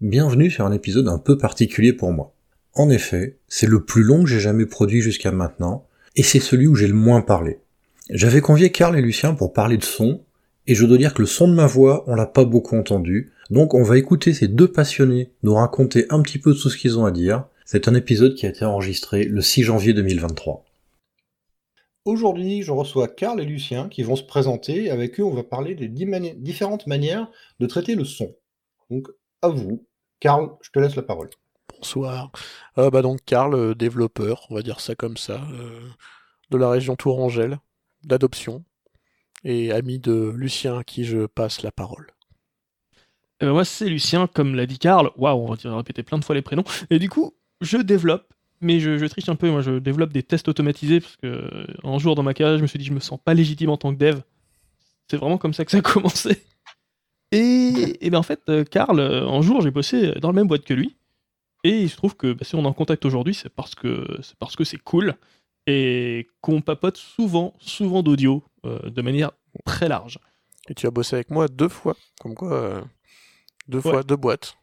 Bienvenue sur un épisode un peu particulier pour moi. En effet, c'est le plus long que j'ai jamais produit jusqu'à maintenant, et c'est celui où j'ai le moins parlé. J'avais convié Karl et Lucien pour parler de son, et je dois dire que le son de ma voix, on l'a pas beaucoup entendu, donc on va écouter ces deux passionnés nous raconter un petit peu tout ce qu'ils ont à dire. C'est un épisode qui a été enregistré le 6 janvier 2023. Aujourd'hui, je reçois Karl et Lucien qui vont se présenter. Avec eux, on va parler des différentes manières de traiter le son. Donc, à vous. Karl, je te laisse la parole. Bonsoir. Euh, bah donc Karl, euh, développeur, on va dire ça comme ça, euh, de la région Tourangelle, d'adoption, et ami de Lucien à qui je passe la parole. Eh ben, moi c'est Lucien, comme l'a dit Karl, waouh, on va répéter plein de fois les prénoms, et du coup je développe, mais je, triche un peu, moi je développe des tests automatisés, parce que un jour dans ma carrière je me suis dit je me sens pas légitime en tant que dev, c'est vraiment comme ça que ça a commencé. Et, et ben en fait, Karl, un jour j'ai bossé dans la même boîte que lui, et il se trouve que bah, si on est en contact aujourd'hui, c'est parce que c'est parce que c'est cool et qu'on papote souvent, souvent d'audio euh, de manière très large. Et tu as bossé avec moi deux fois, comme quoi euh, deux fois deux boîtes.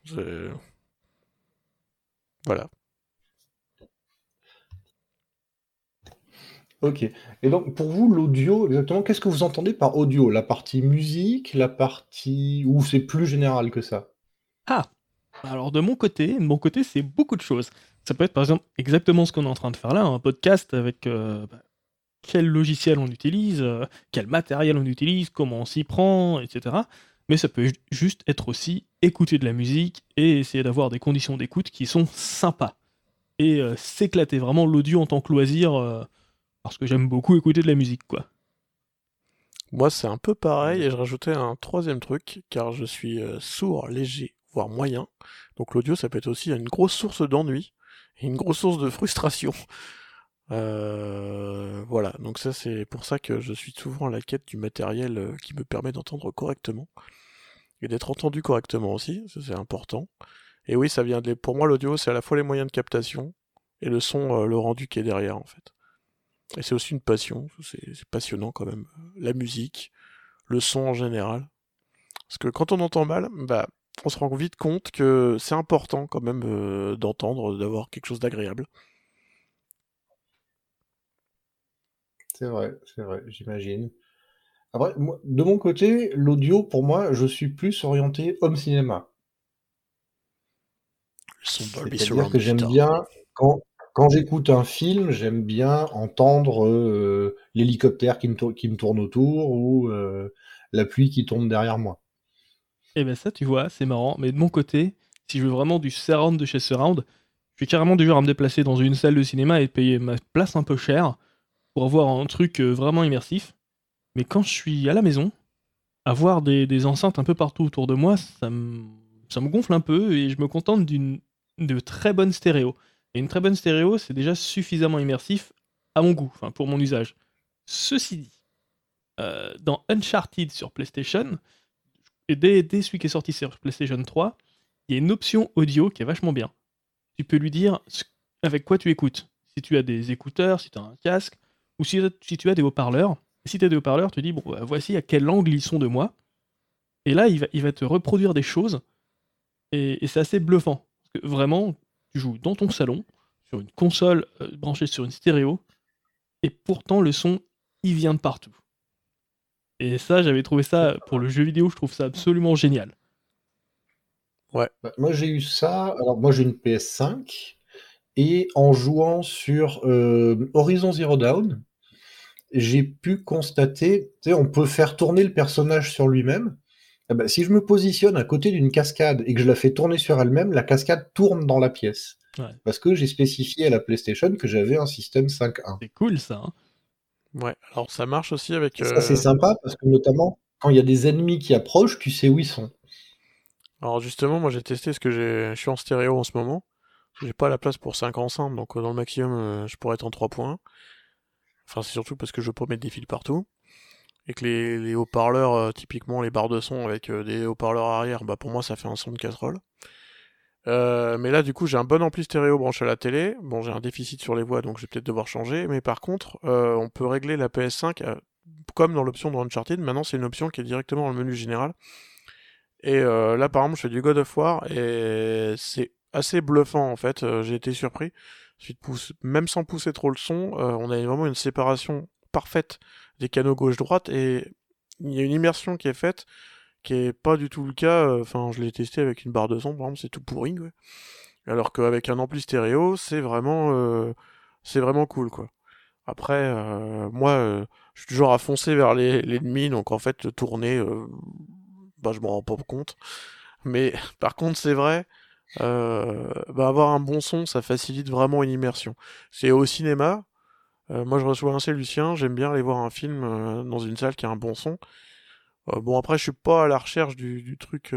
Voilà. Ok. Et donc, pour vous, l'audio, exactement, qu'est-ce que vous entendez par audio? La partie musique, la partie... ou c'est plus général que ça? Ah alors de mon côté, mon côté, c'est beaucoup de choses. Ça peut être par exemple exactement ce qu'on est en train de faire là, un podcast avec euh, bah, quel logiciel on utilise, euh, quel matériel on utilise, comment on s'y prend, etc. Mais ça peut juste être aussi écouter de la musique et essayer d'avoir des conditions d'écoute qui sont sympas. Et euh, s'éclater vraiment l'audio en tant que loisir, parce que j'aime beaucoup écouter de la musique, quoi. Moi, c'est un peu pareil, et je rajoutais un troisième truc, car je suis sourd, léger voire moyen. Donc l'audio, ça peut être aussi une grosse source d'ennui et une grosse source de frustration. Euh, voilà, donc ça c'est pour ça que je suis souvent à la quête du matériel euh, qui me permet d'entendre correctement et d'être entendu correctement aussi, ça c'est important. Et oui, ça vient de pour moi l'audio, c'est à la fois les moyens de captation et le son, euh, le rendu qui est derrière en fait. Et c'est aussi une passion, c'est passionnant quand même. La musique, le son en général. Parce que quand on entend mal, bah on se rend vite compte que c'est important quand même euh, d'entendre, d'avoir quelque chose d'agréable. C'est vrai, c'est vrai, j'imagine. Après, de mon côté, l'audio, pour moi, je suis plus orienté home cinéma. C'est-à-dire que j'aime bien, quand, quand j'écoute un film, j'aime bien entendre euh, l'hélicoptère qui me, tourne autour ou euh, la pluie qui tombe derrière moi. Et eh ben ça, tu vois, c'est marrant. Mais de mon côté, si je veux vraiment du surround de chez surround, je suis carrément du genre à me déplacer dans une salle de cinéma et payer ma place un peu cher pour avoir un truc euh, vraiment immersif. Mais quand je suis à la maison, avoir des, enceintes un peu partout autour de moi, ça me, ça me gonfle un peu et je me contente d'une de très bonne stéréo. Et une très bonne stéréo, c'est déjà suffisamment immersif à mon goût, enfin pour mon usage. Ceci dit, euh, dans Uncharted sur PlayStation, et dès, celui qui est sorti sur PlayStation 3, il y a une option audio qui est vachement bien. Tu peux lui dire avec quoi tu écoutes. Si tu as des écouteurs, si tu as un casque, ou si, tu as des haut-parleurs. Si tu as des haut-parleurs, tu dis, bon, bah, voici à quel angle ils sont de moi. Et là, il va, il va te reproduire des choses. Et, c'est assez bluffant. Vraiment, tu joues dans ton salon, sur une console euh, branchée sur une stéréo, et pourtant le son, il vient de partout. Et ça, j'avais trouvé ça, pour le jeu vidéo, je trouve ça absolument génial. Ouais. Bah, moi, j'ai eu ça. Alors, moi, j'ai une PS5. Et en jouant sur euh, Horizon Zero Dawn, j'ai pu constater, tu sais, on peut faire tourner le personnage sur lui-même. Eh ben, si je me positionne à côté d'une cascade et que je la fais tourner sur elle-même, la cascade tourne dans la pièce. Parce que j'ai spécifié à la PlayStation que j'avais un système 5.1. C'est cool ça. Hein. Ouais, alors ça marche aussi avec. Ça, c'est euh, sympa parce que notamment quand il y a des ennemis qui approchent, tu sais où ils sont. Alors justement, moi j'ai testé ce que j'ai. Je suis en stéréo en ce moment. J'ai pas la place pour 5 enceintes, donc euh, dans le maximum, euh, je pourrais être en 3 points. Enfin, c'est surtout parce que je veux pas mettre des fils partout. Et que les, haut-parleurs, typiquement les barres de son avec des haut-parleurs arrière, bah pour moi ça fait un son de casserole. Euh, mais là, du coup, j'ai un bon ampli stéréo branché à la télé. Bon, j'ai un déficit sur les voix, donc je vais peut-être devoir changer. Mais par contre, euh, on peut régler la PS5 comme dans l'option de Uncharted. Maintenant, c'est une option qui est directement dans le menu général. Et euh, là, par exemple, je fais du God of War et c'est assez bluffant en fait. Euh, j'ai été surpris. Même sans pousser trop le son, on a vraiment une séparation parfaite des canaux gauche-droite et il y a une immersion qui est faite qui est pas du tout le cas. Enfin, je l'ai testé avec une barre de son, par exemple, c'est tout pourri. Alors qu'avec un ampli stéréo, c'est vraiment, c'est vraiment cool, quoi. Après, moi, je suis toujours à foncer vers l'ennemi, donc en fait, tourner, bah, je m'en rends pas compte. Mais par contre, c'est vrai, euh, bah, avoir un bon son, ça facilite vraiment une immersion. C'est au cinéma. Euh, moi, je reçois un c'est Lucien. J'aime bien aller voir un film euh, dans une salle qui a un bon son. bon, après, je suis pas à la recherche du, truc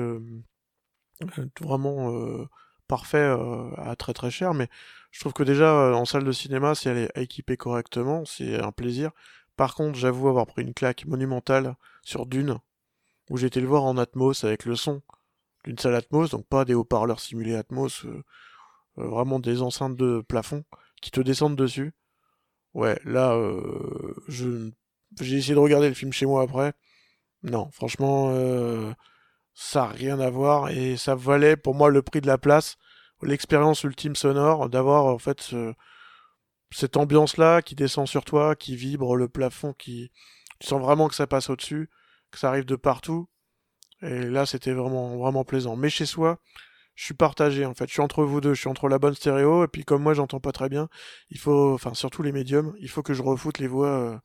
vraiment parfait à très très cher, mais je trouve que déjà en salle de cinéma, si elle est équipée correctement, c'est un plaisir. Par contre, j'avoue avoir pris une claque monumentale sur Dune où j'ai été le voir en Atmos avec le son d'une salle Atmos, donc pas des haut-parleurs simulés Atmos, euh, euh, vraiment des enceintes de plafond qui te descendent dessus. Ouais, là, euh, j'ai essayé de regarder le film chez moi après. Non, franchement, ça n'a rien à voir et ça valait pour moi le prix de la place, l'expérience ultime sonore, d'avoir en fait cette ambiance-là qui descend sur toi, qui vibre, le plafond qui... Tu sens vraiment que ça passe au-dessus que ça arrive de partout. Et là, c'était vraiment, vraiment plaisant. Mais chez soi, je suis partagé en fait. Je suis entre vous deux. Je suis entre la bonne stéréo et puis comme moi, j'entends pas très bien. Il faut, enfin surtout les médiums, il faut que je refoute les voix euh,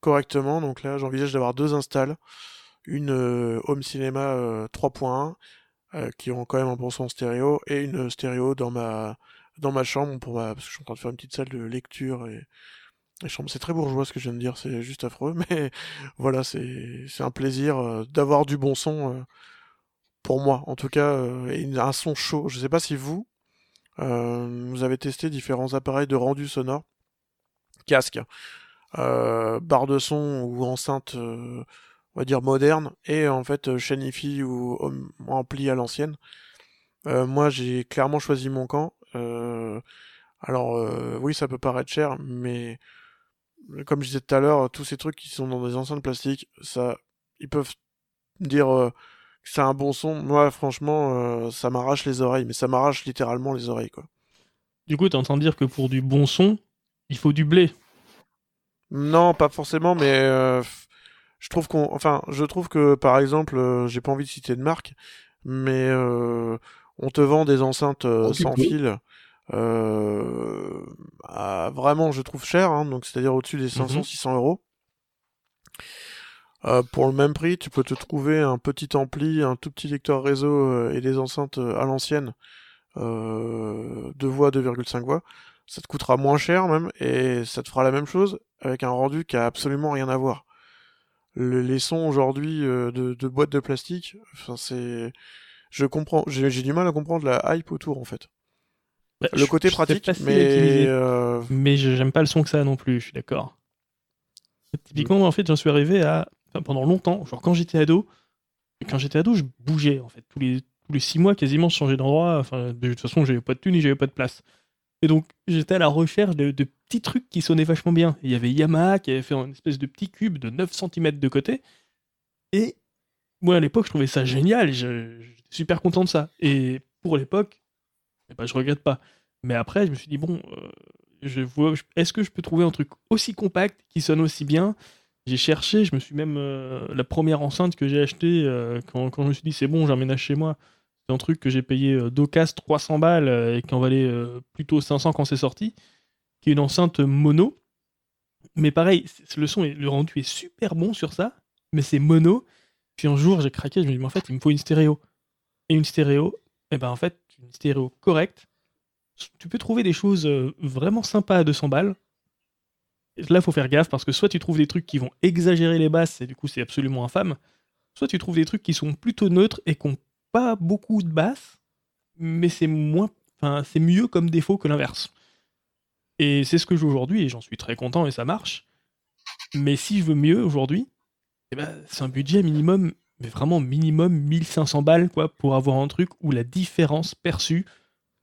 correctement. Donc là, j'envisage d'avoir deux installs, une euh, home cinéma 3.1 euh, qui ont quand même un bon son stéréo et une stéréo dans ma dans ma chambre pour ma, parce que je suis en train de faire une petite salle de lecture et c'est très bourgeois ce que je viens de dire, c'est juste affreux, mais voilà, c'est un plaisir euh, d'avoir du bon son euh, pour moi, en tout cas, euh, un son chaud. Je sais pas si vous, vous avez testé différents appareils de rendu sonore, casque, barre de son ou enceinte, on va dire moderne, et en fait chaîne ou ampli à l'ancienne. moi, j'ai clairement choisi mon camp. alors oui, ça peut paraître cher, mais comme je disais tout à l'heure, tous ces trucs qui sont dans des enceintes plastiques, ça, ils peuvent dire euh, c'est un bon son. Moi, franchement, euh, ça m'arrache les oreilles, mais ça m'arrache littéralement les oreilles, quoi. Du coup, t'es en train de dire que pour du bon son, il faut du blé. Non, pas forcément, mais euh, je trouve qu'on, enfin, je trouve que par exemple, j'ai pas envie de citer de marque, mais on te vend des enceintes sans fil euh, vraiment, je trouve cher, hein, donc c'est-à-dire au-dessus des 500-600 mhm. euros. Euh, pour le même prix, tu peux te trouver un petit ampli, un tout petit lecteur réseau euh, et des enceintes euh, à l'ancienne, euh, 2 voix, 2,5 voix. Ça te coûtera moins cher même, et ça te fera la même chose avec un rendu qui a absolument rien à voir. les sons aujourd'hui de, de, boîtes de plastique, enfin c'est, je comprends, j'ai du mal à comprendre la hype autour en fait. Bah, le côté pratique, mais euh... mais j'aime pas le son que ça non plus. Je suis d'accord. Typiquement, en fait, j'en suis arrivé à pendant longtemps, genre quand j'étais ado, quand j'étais ado, je bougeais en fait tous les tous les six mois quasiment, je changeais d'endroit. Enfin, de toute façon, j'avais pas de thune et j'avais pas de place. Et donc, j'étais à la recherche de, petits trucs qui sonnaient vachement bien. Il y avait Yamaha qui avait fait une espèce de petit cube de 9 cm de côté. Et moi, à l'époque, je trouvais ça génial. J'étais super content de ça. Et pour l'époque, eh ben, je regrette pas. Mais après, je me suis dit, bon, euh, je est-ce que je peux trouver un truc aussi compact qui sonne aussi bien J'ai cherché, je me suis même. Euh, la première enceinte que j'ai achetée, euh, quand, quand, je me suis dit, c'est bon, j'emménage chez moi, c'est un truc que j'ai payé d'Ocas 300 balles et qui en valait plutôt 500 quand c'est sorti, qui est une enceinte mono. Mais pareil, le son, le rendu est super bon sur ça, mais c'est mono. Puis un jour, j'ai craqué, je me dit, mais en fait, il me faut une stéréo. Et une stéréo, et eh ben en fait, une stéréo correcte, tu peux trouver des choses euh, vraiment sympas à 200 balles. Là, il faut faire gaffe parce que soit tu trouves des trucs qui vont exagérer les basses et du coup c'est absolument infâme, soit tu trouves des trucs qui sont plutôt neutres et qui n'ont pas beaucoup de basses, mais c'est moins, enfin c'est mieux comme défaut que l'inverse. Et c'est ce que je joue aujourd'hui et j'en suis très content et ça marche. Mais si je veux mieux aujourd'hui, eh ben, c'est un budget minimum mais vraiment minimum 1500 balles quoi pour avoir un truc où la différence perçue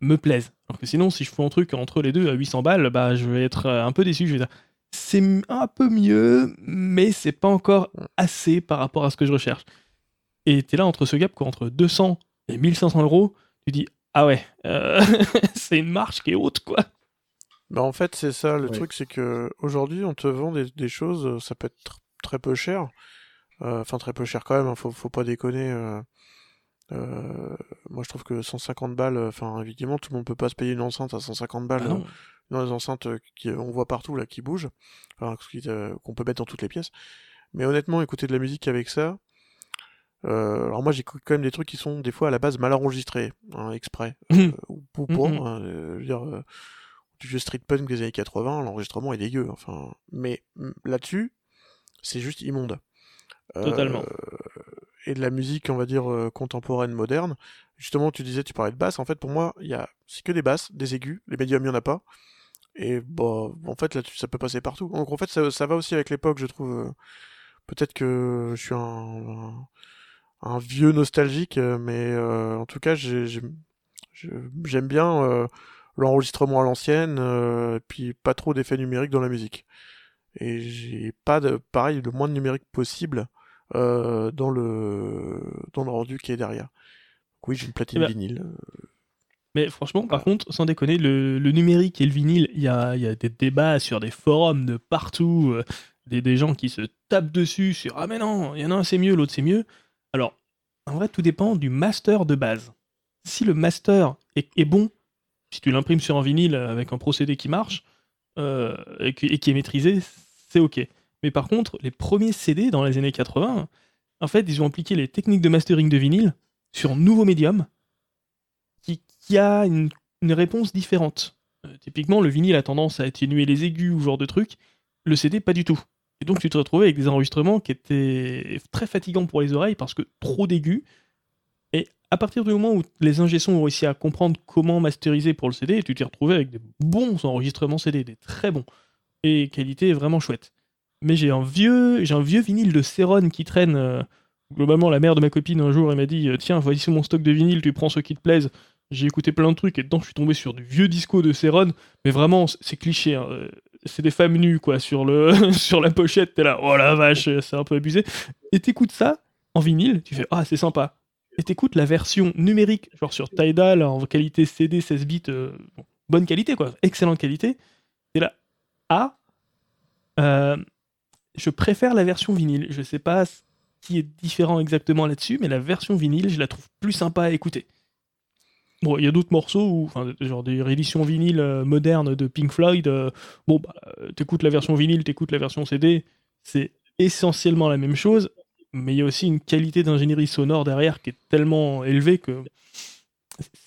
me plaise. Alors que sinon, si je fais un truc entre les deux à 800 balles, bah je vais être euh, un peu déçu. Je vais dire, c'est un peu mieux, mais c'est pas encore assez par rapport à ce que je recherche. Et t'es là entre ce gap, quoi, entre 200 et 1500 euros, tu dis, ah ouais, euh, c'est une marche qui est haute, quoi. Bah en fait, c'est ça, le Ouais. truc, c'est que aujourd'hui, on te vend des, des choses, euh, ça peut être tr- très peu cher. Euh, Enfin, très peu cher quand même, hein, faut, faut pas déconner. euh, euh, moi, je trouve que 150 balles, enfin, évidemment, tout le monde peut pas se payer une enceinte à 150 balles. Ah non. euh, dans les enceintes euh, qui, on voit partout, là, qui bougent, enfin, euh, qu'on peut mettre dans toutes les pièces. Mais honnêtement, écouter de la musique avec ça, euh, alors moi j'écoute quand même des trucs qui sont des fois à la base mal enregistrés, hein, exprès, euh, ou, ou pour, Mhm. hein, euh, je veux dire, euh, du vieux street punk des années 80, l'enregistrement est dégueu, enfin, mais mm, là-dessus, c'est juste immonde. Euh, Totalement. et de la musique, on va dire, euh, contemporaine, moderne, justement, tu disais, tu parlais de basse, en fait, pour moi, il y a, c'est que des basses, des aigus, les médiums, il y en a pas, et bah, en fait, là, ça peut passer partout. Donc, en fait, ça, ça va aussi avec l'époque, je trouve. Peut-être que je suis un, un, un vieux nostalgique, euh, mais euh, en tout cas, j'aime bien euh, l'enregistrement à l'ancienne, euh, et puis pas trop d'effets numériques dans la musique. Et j'ai pas de, pareil, le moins de numérique possible dans le dans le rendu qui est derrière. Donc oui, j'ai une platine Eh ben, vinyle. Mais franchement, par contre, sans déconner, le, numérique et le vinyle, il y a, des débats sur des forums de partout, euh, des, gens qui se tapent dessus sur Ah, mais non, il y en a un c'est mieux, l'autre c'est mieux. Alors, en vrai, tout dépend du master de base. Si le master est, est bon, si tu l'imprimes sur un vinyle avec un procédé qui marche euh, et, qui, et qui est maîtrisé, c'est ok. Mais par contre, les premiers CD dans les années 80, en fait, ils ont appliqué les techniques de mastering de vinyle sur un nouveau médium qui, a une, réponse différente. Euh, typiquement, le vinyle a tendance à atténuer les aigus ou genre de truc. Le CD, pas du tout. Et donc, tu te retrouvais avec des enregistrements qui étaient très fatigants pour les oreilles parce que trop d'aigus. Et à partir du moment où les ingé-sons ont réussi à comprendre comment masteriser pour le CD, tu t'es retrouvé avec des bons enregistrements CD, des très bons. Et qualité vraiment chouette. Mais j'ai un vieux, j'ai un vieux vinyle de Céron qui traîne. euh, globalement, la mère de ma copine un jour, elle m'a dit euh, Tiens, voici mon stock de vinyle, tu prends ceux qui te plaisent. J'ai écouté plein de trucs et dedans, je suis tombé sur du vieux disco de Céron. Mais vraiment, c'est cliché. hein, euh, C'est des femmes nues, quoi, sur, le sur la pochette. T'es là, oh la vache, c'est un peu abusé. Et t'écoutes ça en vinyle, tu fais Ah, c'est sympa. Et t'écoutes la version numérique, genre sur Tidal, en qualité CD 16 bits, euh, bon, bonne qualité, quoi, excellente qualité. T'es là, ah, euh, je préfère la version vinyle. Je sais pas ce qui est différent exactement là-dessus, mais la version vinyle, je la trouve plus sympa à écouter. Bon, il y a d'autres morceaux, où, genre des rééditions vinyle euh, modernes de Pink Floyd. euh, bon, bah, t'écoutes la version vinyle, t'écoutes la version CD, c'est essentiellement la même chose, mais il y a aussi une qualité d'ingénierie sonore derrière qui est tellement élevée que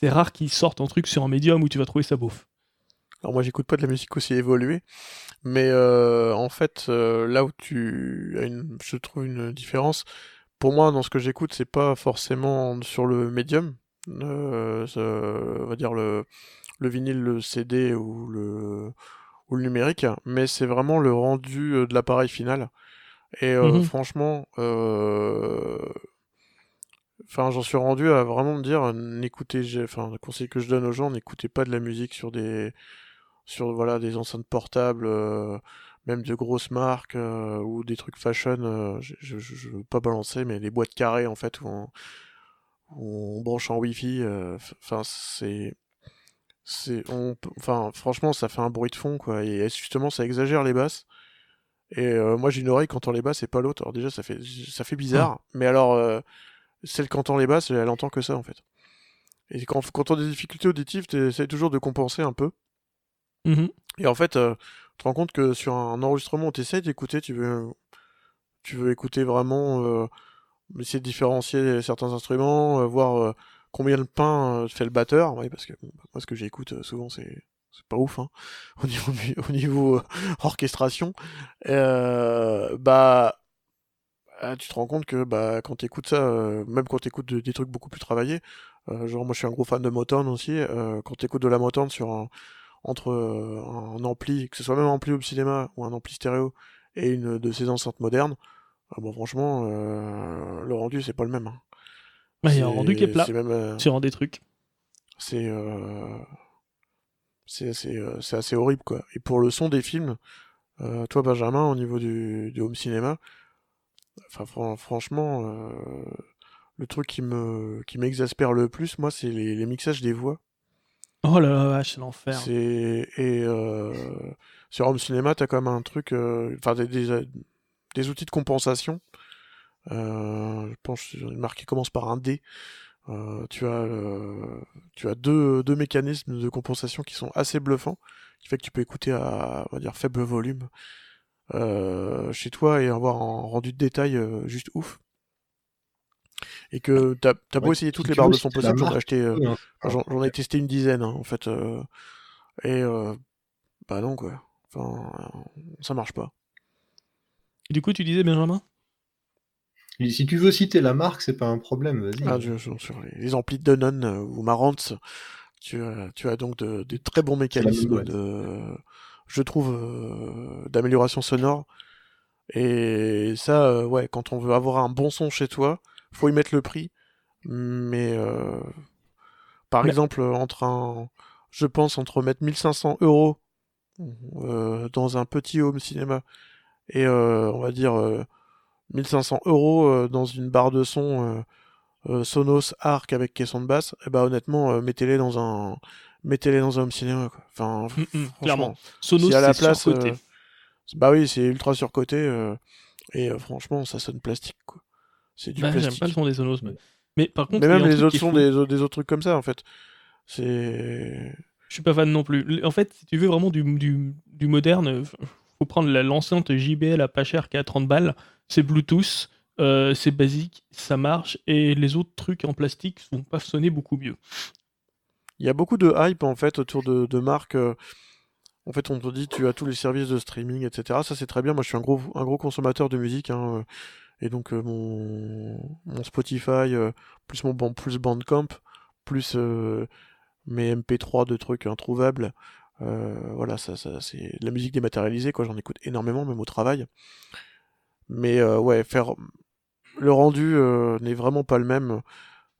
c'est rare qu'ils sortent un truc sur un médium où tu vas trouver ça beauf. Alors moi j'écoute pas de la musique aussi évoluée, mais euh, en fait là où tu as une, je trouve une différence, pour moi dans ce que j'écoute c'est pas forcément sur le médium, on va dire le, le vinyle, le CD ou le, ou le numérique, mais c'est vraiment le rendu euh, de l'appareil final. Et euh, Mhm. franchement, euh, Enfin, j'en suis rendu à vraiment me dire, euh, n'écoutez, enfin, le conseil que je donne aux gens, n'écoutez pas de la musique sur des, sur voilà, des enceintes portables, euh, même de grosses marques euh, ou des trucs fashion. euh, je, je, veux pas balancer, mais les boîtes carrées en fait où on, où on branche en Wi-Fi. euh, Enfin, c'est, c'est, on, enfin, franchement, ça fait un bruit de fond quoi. Et justement, ça exagère les basses? Et euh, moi, j'ai une oreille qui entend les basses et pas l'autre. Alors déjà, ça fait, ça fait bizarre. Mais alors. euh, celle qui entend les basses, elle entend que ça en fait. Et quand, quand on a des difficultés auditives, tu essaies toujours de compenser un peu. Mhm. Et en fait, euh, tu te rends compte que sur un enregistrement, tu essaies d'écouter, tu veux, tu veux écouter vraiment, essayer de différencier certains instruments, euh, voir euh, combien de pain euh, fait le batteur. Ouais, parce que moi, ce que j'écoute souvent, c'est c'est pas ouf, hein, au niveau, orchestration. Euh, bah, ah, tu te rends compte que bah, quand tu écoutes ça, même quand tu écoutes des trucs beaucoup plus travaillés, genre moi je suis un gros fan de Motown aussi, quand tu écoutes de la Motown sur un, entre un ampli, que ce soit même un ampli au cinéma ou un ampli stéréo, et une de ces enceintes modernes, ah, bon franchement, euh, le rendu c'est pas le même. hein. Bah, Il y a un rendu qui est plat C'est même, euh, des trucs. c'est euh, c'est assez, euh, c'est assez horrible quoi. Et pour le son des films, toi Benjamin, au niveau du, du home cinéma, enfin fran- franchement, le truc qui me qui m'exaspère le plus, moi, c'est les, les mixages des voix. Oh là là, vache, c'est l'enfer. C'est et sur Home Cinéma, t'as quand même un truc, enfin des, des, des outils de compensation. Euh, je pense une marque qui commence par un D. Euh, tu as euh, tu as deux, deux mécanismes de compensation qui sont assez bluffants, qui fait que tu peux écouter à on va dire faible volume chez toi et avoir un rendu de détail juste ouf. Et que t'as as beau Ouais, essayer toutes les barres de son possible, j'en ai marque, acheté, euh, j'en j'en ai testé une dizaine hein, en fait, euh, et euh, bah non quoi, enfin ça marche pas. Et du coup, tu disais, Benjamin? Et Si tu veux citer la marque, c'est pas un problème, vas-y. Ah, je- sur sur les, les amplis de Denon euh, ou Marantz, tu as, tu as donc de- des très bons mécanismes de, je trouve, euh, d'amélioration sonore. Et ça, euh, ouais, quand on veut avoir un bon son chez toi, faut y mettre le prix. Mais euh, par exemple, entre un, je pense entre mettre 1500 euros euh, dans un petit home cinéma et euh, on va dire euh, 1500 euros euh, dans une barre de son euh, euh, Sonos Arc avec caisson de basse, et bah honnêtement, euh, mettez-les dans un, mettez-les dans un home cinéma. Quoi. Enfin, Mm, mm, clairement. Sonos, si à la c'est place, surcoté. euh, bah oui, c'est ultra surcoté euh, et euh, franchement, ça sonne plastique quoi. C'est du Bah, j'aime pas le son des Sonos. Mais, mais par contre, Mais même les autres fou. des, autres- des autres trucs comme ça en fait. C'est Je suis pas fan non plus. En fait, si tu veux vraiment du, du, du moderne, euh, faut prendre l'enceinte JBL à pas cher qui est à 30 balles. C'est Bluetooth, euh, c'est basique, ça marche, et les autres trucs en plastique vont pas sonner beaucoup mieux. Il y a beaucoup de hype en fait autour de, de marques. euh, En fait, on te dit tu as tous les services de streaming, etc. Ça c'est très bien. Moi, je suis un gros un gros consommateur de musique, hein, euh, et donc mon Spotify plus mon plus Bandcamp plus mes MP3 de trucs introuvables. Euh, voilà, ça, ça c'est de la musique dématérialisée quoi. J'en écoute énormément même au travail. Mais euh, ouais, faire le rendu euh, n'est vraiment pas le même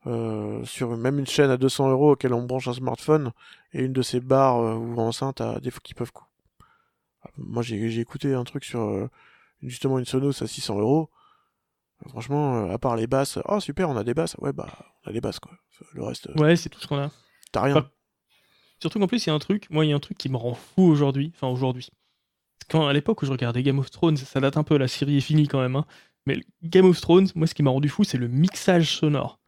euh, sur même une chaîne à 200 euros auquel on branche un smartphone et une de ces barres euh, ou enceintes à des qui peuvent moi j'ai écouté un truc sur euh, justement une Sonos à 600 euros franchement à part les basses oh super on a des basses ouais bah on a des basses quoi le reste Ouais, c'est tout ce qu'on a. t'as rien Pas- Surtout qu'en plus, il y a un truc, moi, il y a un truc qui me rend fou aujourd'hui. Enfin, aujourd'hui. Quand, à l'époque où je regardais Game of Thrones, ça date un peu, la série est finie quand même. hein. Mais Game of Thrones, moi, ce qui m'a rendu fou, c'est le mixage sonore.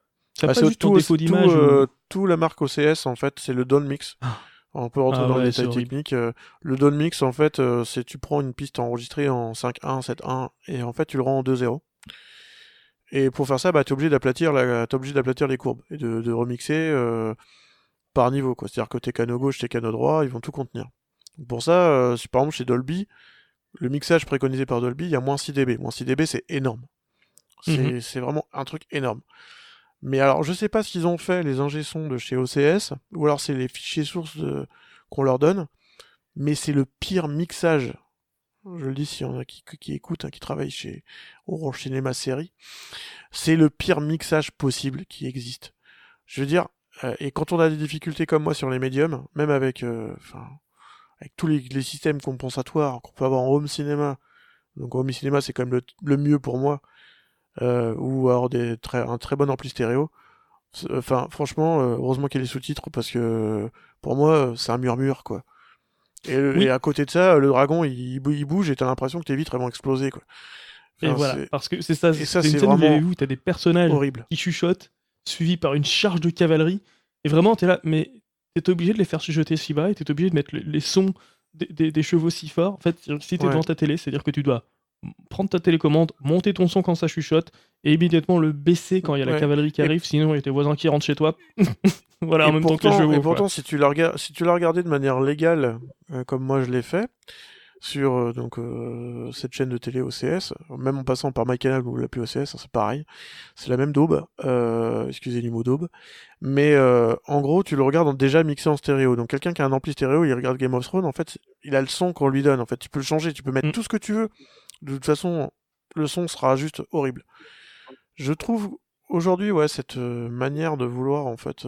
Pas juste en tout, défaut tout, d'image. ou- euh, tout la marque OCS en fait c'est le Down Mix Ah. on peut rentrer Ah dans ouais, le détail technique euh, le Down Mix en fait euh, c'est tu prends une piste enregistrée en 5.1 7.1 et en fait tu le rends en 2.0 et pour faire ça bah t'es obligé d'aplatir la t'es obligé d'aplatir les courbes et de, de remixer euh, par niveau quoi c'est à dire que tes canaux gauche tes canaux droit ils vont tout contenir pour ça euh, si par exemple chez Dolby le mixage préconisé par Dolby il y a moins 6 dB moins 6 dB c'est énorme c'est Mhm. c'est vraiment un truc énorme mais alors, je sais pas ce qu'ils ont fait, les ingé de chez OCS, ou alors c'est les fichiers sources de- qu'on leur donne, mais c'est le pire mixage. Je le dis s'il y en a qui, qui écoutent, hein, qui travaillent chez Orange Cinéma Série. C'est le pire mixage possible qui existe. Je veux dire, euh, et quand on a des difficultés comme moi sur les médiums, même avec, euh, enfin, avec tous les, les systèmes compensatoires qu'on peut avoir en home cinéma, donc home cinéma c'est quand même le, le mieux pour moi, euh, ou alors des très, un très bon ampli stéréo. Enfin, franchement, euh, heureusement qu'il y a les sous-titres parce que pour moi, euh, c'est un murmure quoi. Et, Oui. et à côté de ça, le dragon il, bou- il bouge et t'as l'impression que tes vitres elles vont exploser quoi. Et Enfin, voilà, c'est parce que c'est ça, et ça, c'est une scène où vraiment vu, t'as des personnages horrible. qui chuchotent, suivis par une charge de cavalerie, et vraiment, t'es là, mais t'es obligé de les faire chuchoter si bas, et t'es obligé de mettre le- les sons des, des- des chevaux si forts. En fait, si t'es Ouais. devant ta télé, c'est-à-dire que tu dois prendre ta télécommande, monter ton son quand ça chuchote, et immédiatement le baisser quand il y a la cavalerie qui Et- arrive, sinon il y a tes voisins qui rentrent chez toi. voilà, en et même temps que les chevaux. et quoi. pourtant, si tu l'as regardé, si tu l'as regardé de manière légale, euh, comme moi je l'ai fait, sur euh, donc euh, cette chaîne de télé OCS, même en passant par MyCanal ou l'appli OCS, hein, c'est pareil, c'est la même daube, euh, excusez du mot daube, mais en gros tu le regardes déjà mixé en stéréo, donc quelqu'un qui a un ampli stéréo, il regarde Game of Thrones, en fait il a le son qu'on lui donne, en fait. Tu peux le changer, tu peux mettre Mm. tout ce que tu veux, de toute façon le son sera juste horrible. Je trouve aujourd'hui ouais cette manière de vouloir en fait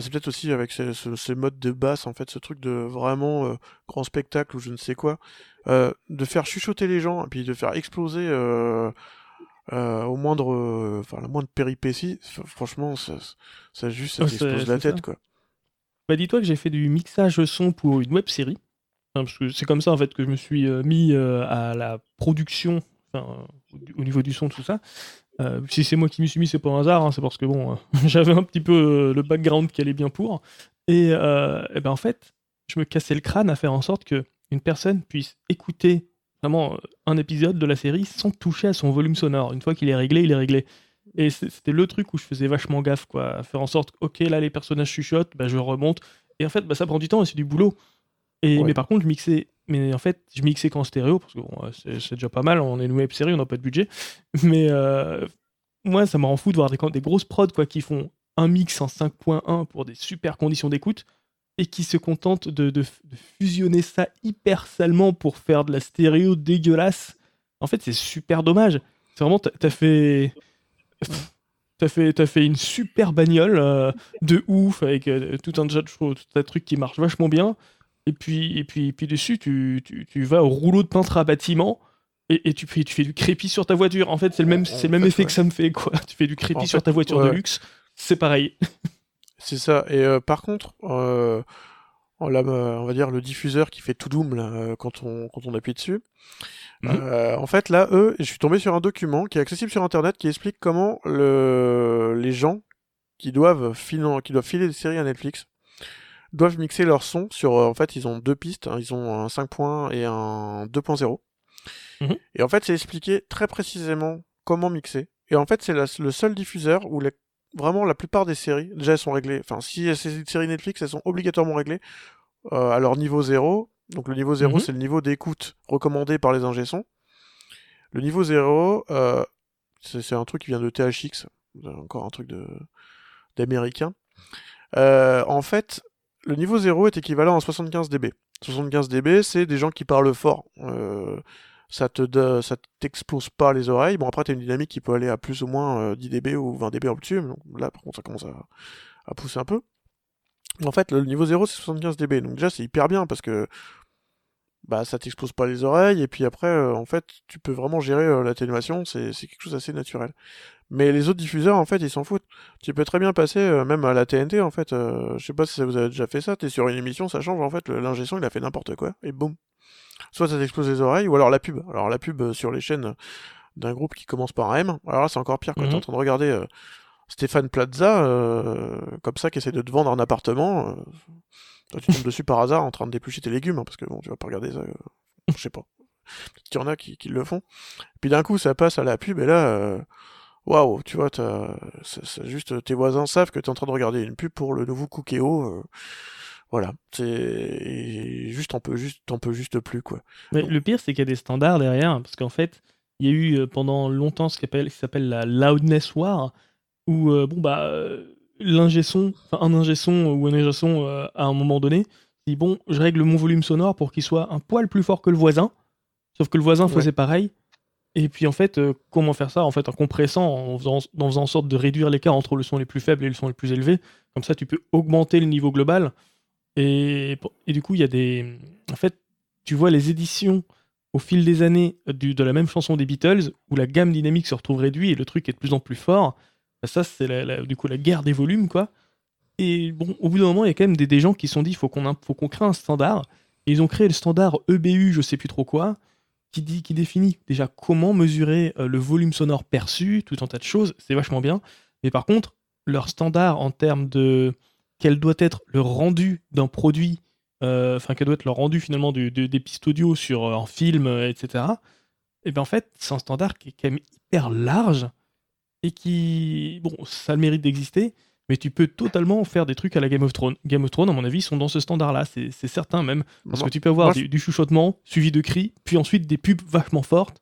c'est peut-être aussi avec ce, ce, ce mode de basse, en fait, ce truc de vraiment euh, grand spectacle ou je ne sais quoi, euh, de faire chuchoter les gens et puis de faire exploser euh, au moindre, enfin la moindre péripétie, franchement, ça, ça juste, ça Oh, t'explose c'est- la tête, ça. quoi. Bah dis-toi que j'ai fait du mixage son pour une web série. parce que c'est comme ça en fait que je me suis mis à la production, enfin, au niveau du son, tout ça. Euh, si c'est moi qui m'y suis mis, c'est pas un hasard, hein, c'est parce que bon, euh, j'avais un petit peu euh, le background qui allait bien pour. Et, eh ben en fait, je me cassais le crâne à faire en sorte que une personne puisse écouter vraiment un épisode de la série sans toucher à son volume sonore. Une fois qu'il est réglé, il est réglé. Et c'était le truc où je faisais vachement gaffe, quoi. À faire en sorte, ok, là les personnages chuchotent, bah, je remonte. Et en fait, bah, ça prend du temps et c'est du boulot. Et, Ouais. Mais par contre, je mixais. Mais en fait, je mixais qu'en stéréo, parce que bon, c'est déjà pas mal, on est une web série, on n'a pas de budget. Mais euh, moi, ça me rend fou de voir des, des grosses prods quoi, qui font un mix en 5.1 pour des super conditions d'écoute et qui se contentent de, de- de fusionner ça hyper salement pour faire de la stéréo dégueulasse. En fait, c'est super dommage. C'est vraiment, t'as fait. T'as fait, t'as fait une super bagnole euh, de ouf avec euh, tout un tas de choses, tout un truc qui marche vachement bien. Et puis, et puis, et puis dessus, tu, tu, tu vas au rouleau de peintre à bâtiment et, et tu, fais, tu fais du crépi sur ta voiture. En fait, c'est le même, c'est le même fait, effet ouais. que ça me fait, quoi. Tu fais du crépi En sur fait, ta voiture ouais. de luxe, c'est pareil. C'est ça. Et euh, par contre, euh, on, euh, on va dire le diffuseur qui fait tout doom là, quand on quand on appuie dessus. Mhm. Euh, en fait, là, eux, je suis tombé sur un document qui est accessible sur Internet qui explique comment le, les gens qui doivent, filer, qui doivent filer des séries à Netflix doivent mixer leur son sur. euh, en fait, ils ont deux pistes. hein, ils ont un 5.1 et un 2.0. Mhm. Et en fait, c'est expliqué très précisément comment mixer. Et en fait, c'est le seul diffuseur où les vraiment la plupart des séries, déjà elles sont réglées. Enfin, si c'est une série Netflix, elles sont obligatoirement réglées euh, à leur niveau 0. Donc le niveau 0, Mhm. c'est le niveau d'écoute recommandé par les ingé sons. Le niveau 0, euh, c'est c'est un truc qui vient de THX, encore un truc de d'américain. Euh, en fait, le niveau 0 est équivalent à 75 dB. 75 dB, c'est des gens qui parlent fort. Euh, ça te t'explose pas les oreilles. Bon après t'as une dynamique qui peut aller à plus ou moins euh, 10 dB ou 20 dB au-dessus. donc Là par contre ça commence à, pousser un peu. En fait le niveau 0 c'est 75 dB. Donc déjà c'est hyper bien parce que bah ça t'explose pas les oreilles et puis après euh, en fait tu peux vraiment gérer euh, l'atténuation. C'est quelque chose d'assez naturel. Mais les autres diffuseurs en fait ils s'en foutent. Tu peux très bien passer euh, même à la TNT en fait. euh, je sais pas si ça vous avez déjà fait ça. T'es sur une émission ça change en fait. L'ingé son il a fait n'importe quoi et boum soit ça t'explose les oreilles, ou alors la pub. Alors la pub euh, sur les chaînes d'un groupe qui commence par un M, alors là c'est encore pire quand Mhm. t'es en train de regarder euh, Stéphane Plaza, comme ça, qui essaie de te vendre un appartement. toi tu tombes dessus par hasard en train de déplucher tes légumes, hein, parce que bon, tu vas pas regarder ça, je sais pas. Peut-être qu'il y en a qui, qui le font. Puis d'un coup ça passe à la pub, et là... euh, Waouh, tu vois, t'as, juste tes voisins savent que t'es en train de regarder une pub pour le nouveau Cookéo. euh, voilà, c'est juste t'en peux juste t'en peux juste plus quoi. Mais Donc- le pire, c'est qu'il y a des standards derrière, parce qu'en fait, il y a eu euh, pendant longtemps ce qui s'appelle- qui s'appelle la loudness war, où euh, bon bah euh, l'ingé son, enfin un ingé son ou un ingé son euh, à un moment donné, dit bon, je règle mon volume sonore pour qu'il soit un poil plus fort que le voisin, sauf que le voisin Ouais. faisait pareil. Et puis en fait, euh, comment faire ça En fait, en compressant, en faisant, en sorte de réduire l'écart entre le son les plus faibles et le son les plus élevés. Comme ça, tu peux augmenter le niveau global. Et, du coup, il y a des. En fait, tu vois les éditions au fil des années euh, de la même chanson des Beatles, où la gamme dynamique se retrouve réduite et le truc est de plus en plus fort. Bah, ça, c'est la- du coup la guerre des volumes, quoi. Et bon, au bout d'un moment, il y a quand même des, gens qui se sont dit faut qu'on faut qu'on crée un standard. Et ils ont créé le standard EBU, je sais plus trop quoi, qui dit qui définit déjà comment mesurer euh, le volume sonore perçu, tout un tas de choses. C'est vachement bien. Mais par contre, leur standard en termes de quel doit être le rendu d'un produit, euh, enfin quel doit être le rendu finalement des pistes audio sur euh, un film, euh, etc. Et bien en fait, c'est un standard qui est quand même hyper large et qui, bon, ça a le mérite d'exister, mais tu peux totalement faire des trucs à la Game of Thrones. Game of Thrones, à mon avis, sont dans ce standard-là, c'est certain même, parce que tu peux avoir moi, du, du chuchotement suivi de cris, puis ensuite des pubs vachement fortes.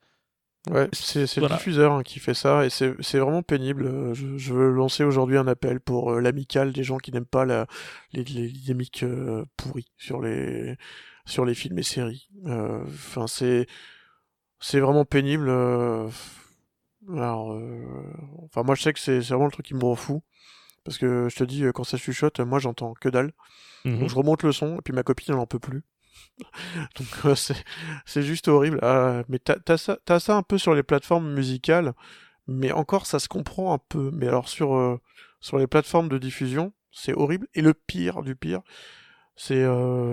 Ouais, c'est Voilà. le diffuseur hein, qui fait ça et c'est vraiment pénible. Euh, Je, je veux lancer aujourd'hui un appel pour euh, l'amicale des gens qui n'aiment pas la, les, les dynamiques euh, pourries sur les sur les films et séries. Euh, Enfin, c'est c'est vraiment pénible. euh, Alors, enfin, moi je sais que c'est c'est vraiment le truc qui me rend fou parce que je te dis euh, quand ça chuchote, moi j'entends que dalle. Mhm. Donc je remonte le son et puis ma copine elle en peut plus. Donc euh, c'est juste horrible. Ah, mais t'as ça ça un peu sur les plateformes musicales, mais encore ça se comprend un peu. Mais alors sur euh, sur les plateformes de diffusion, c'est horrible. Et le pire du pire, c'est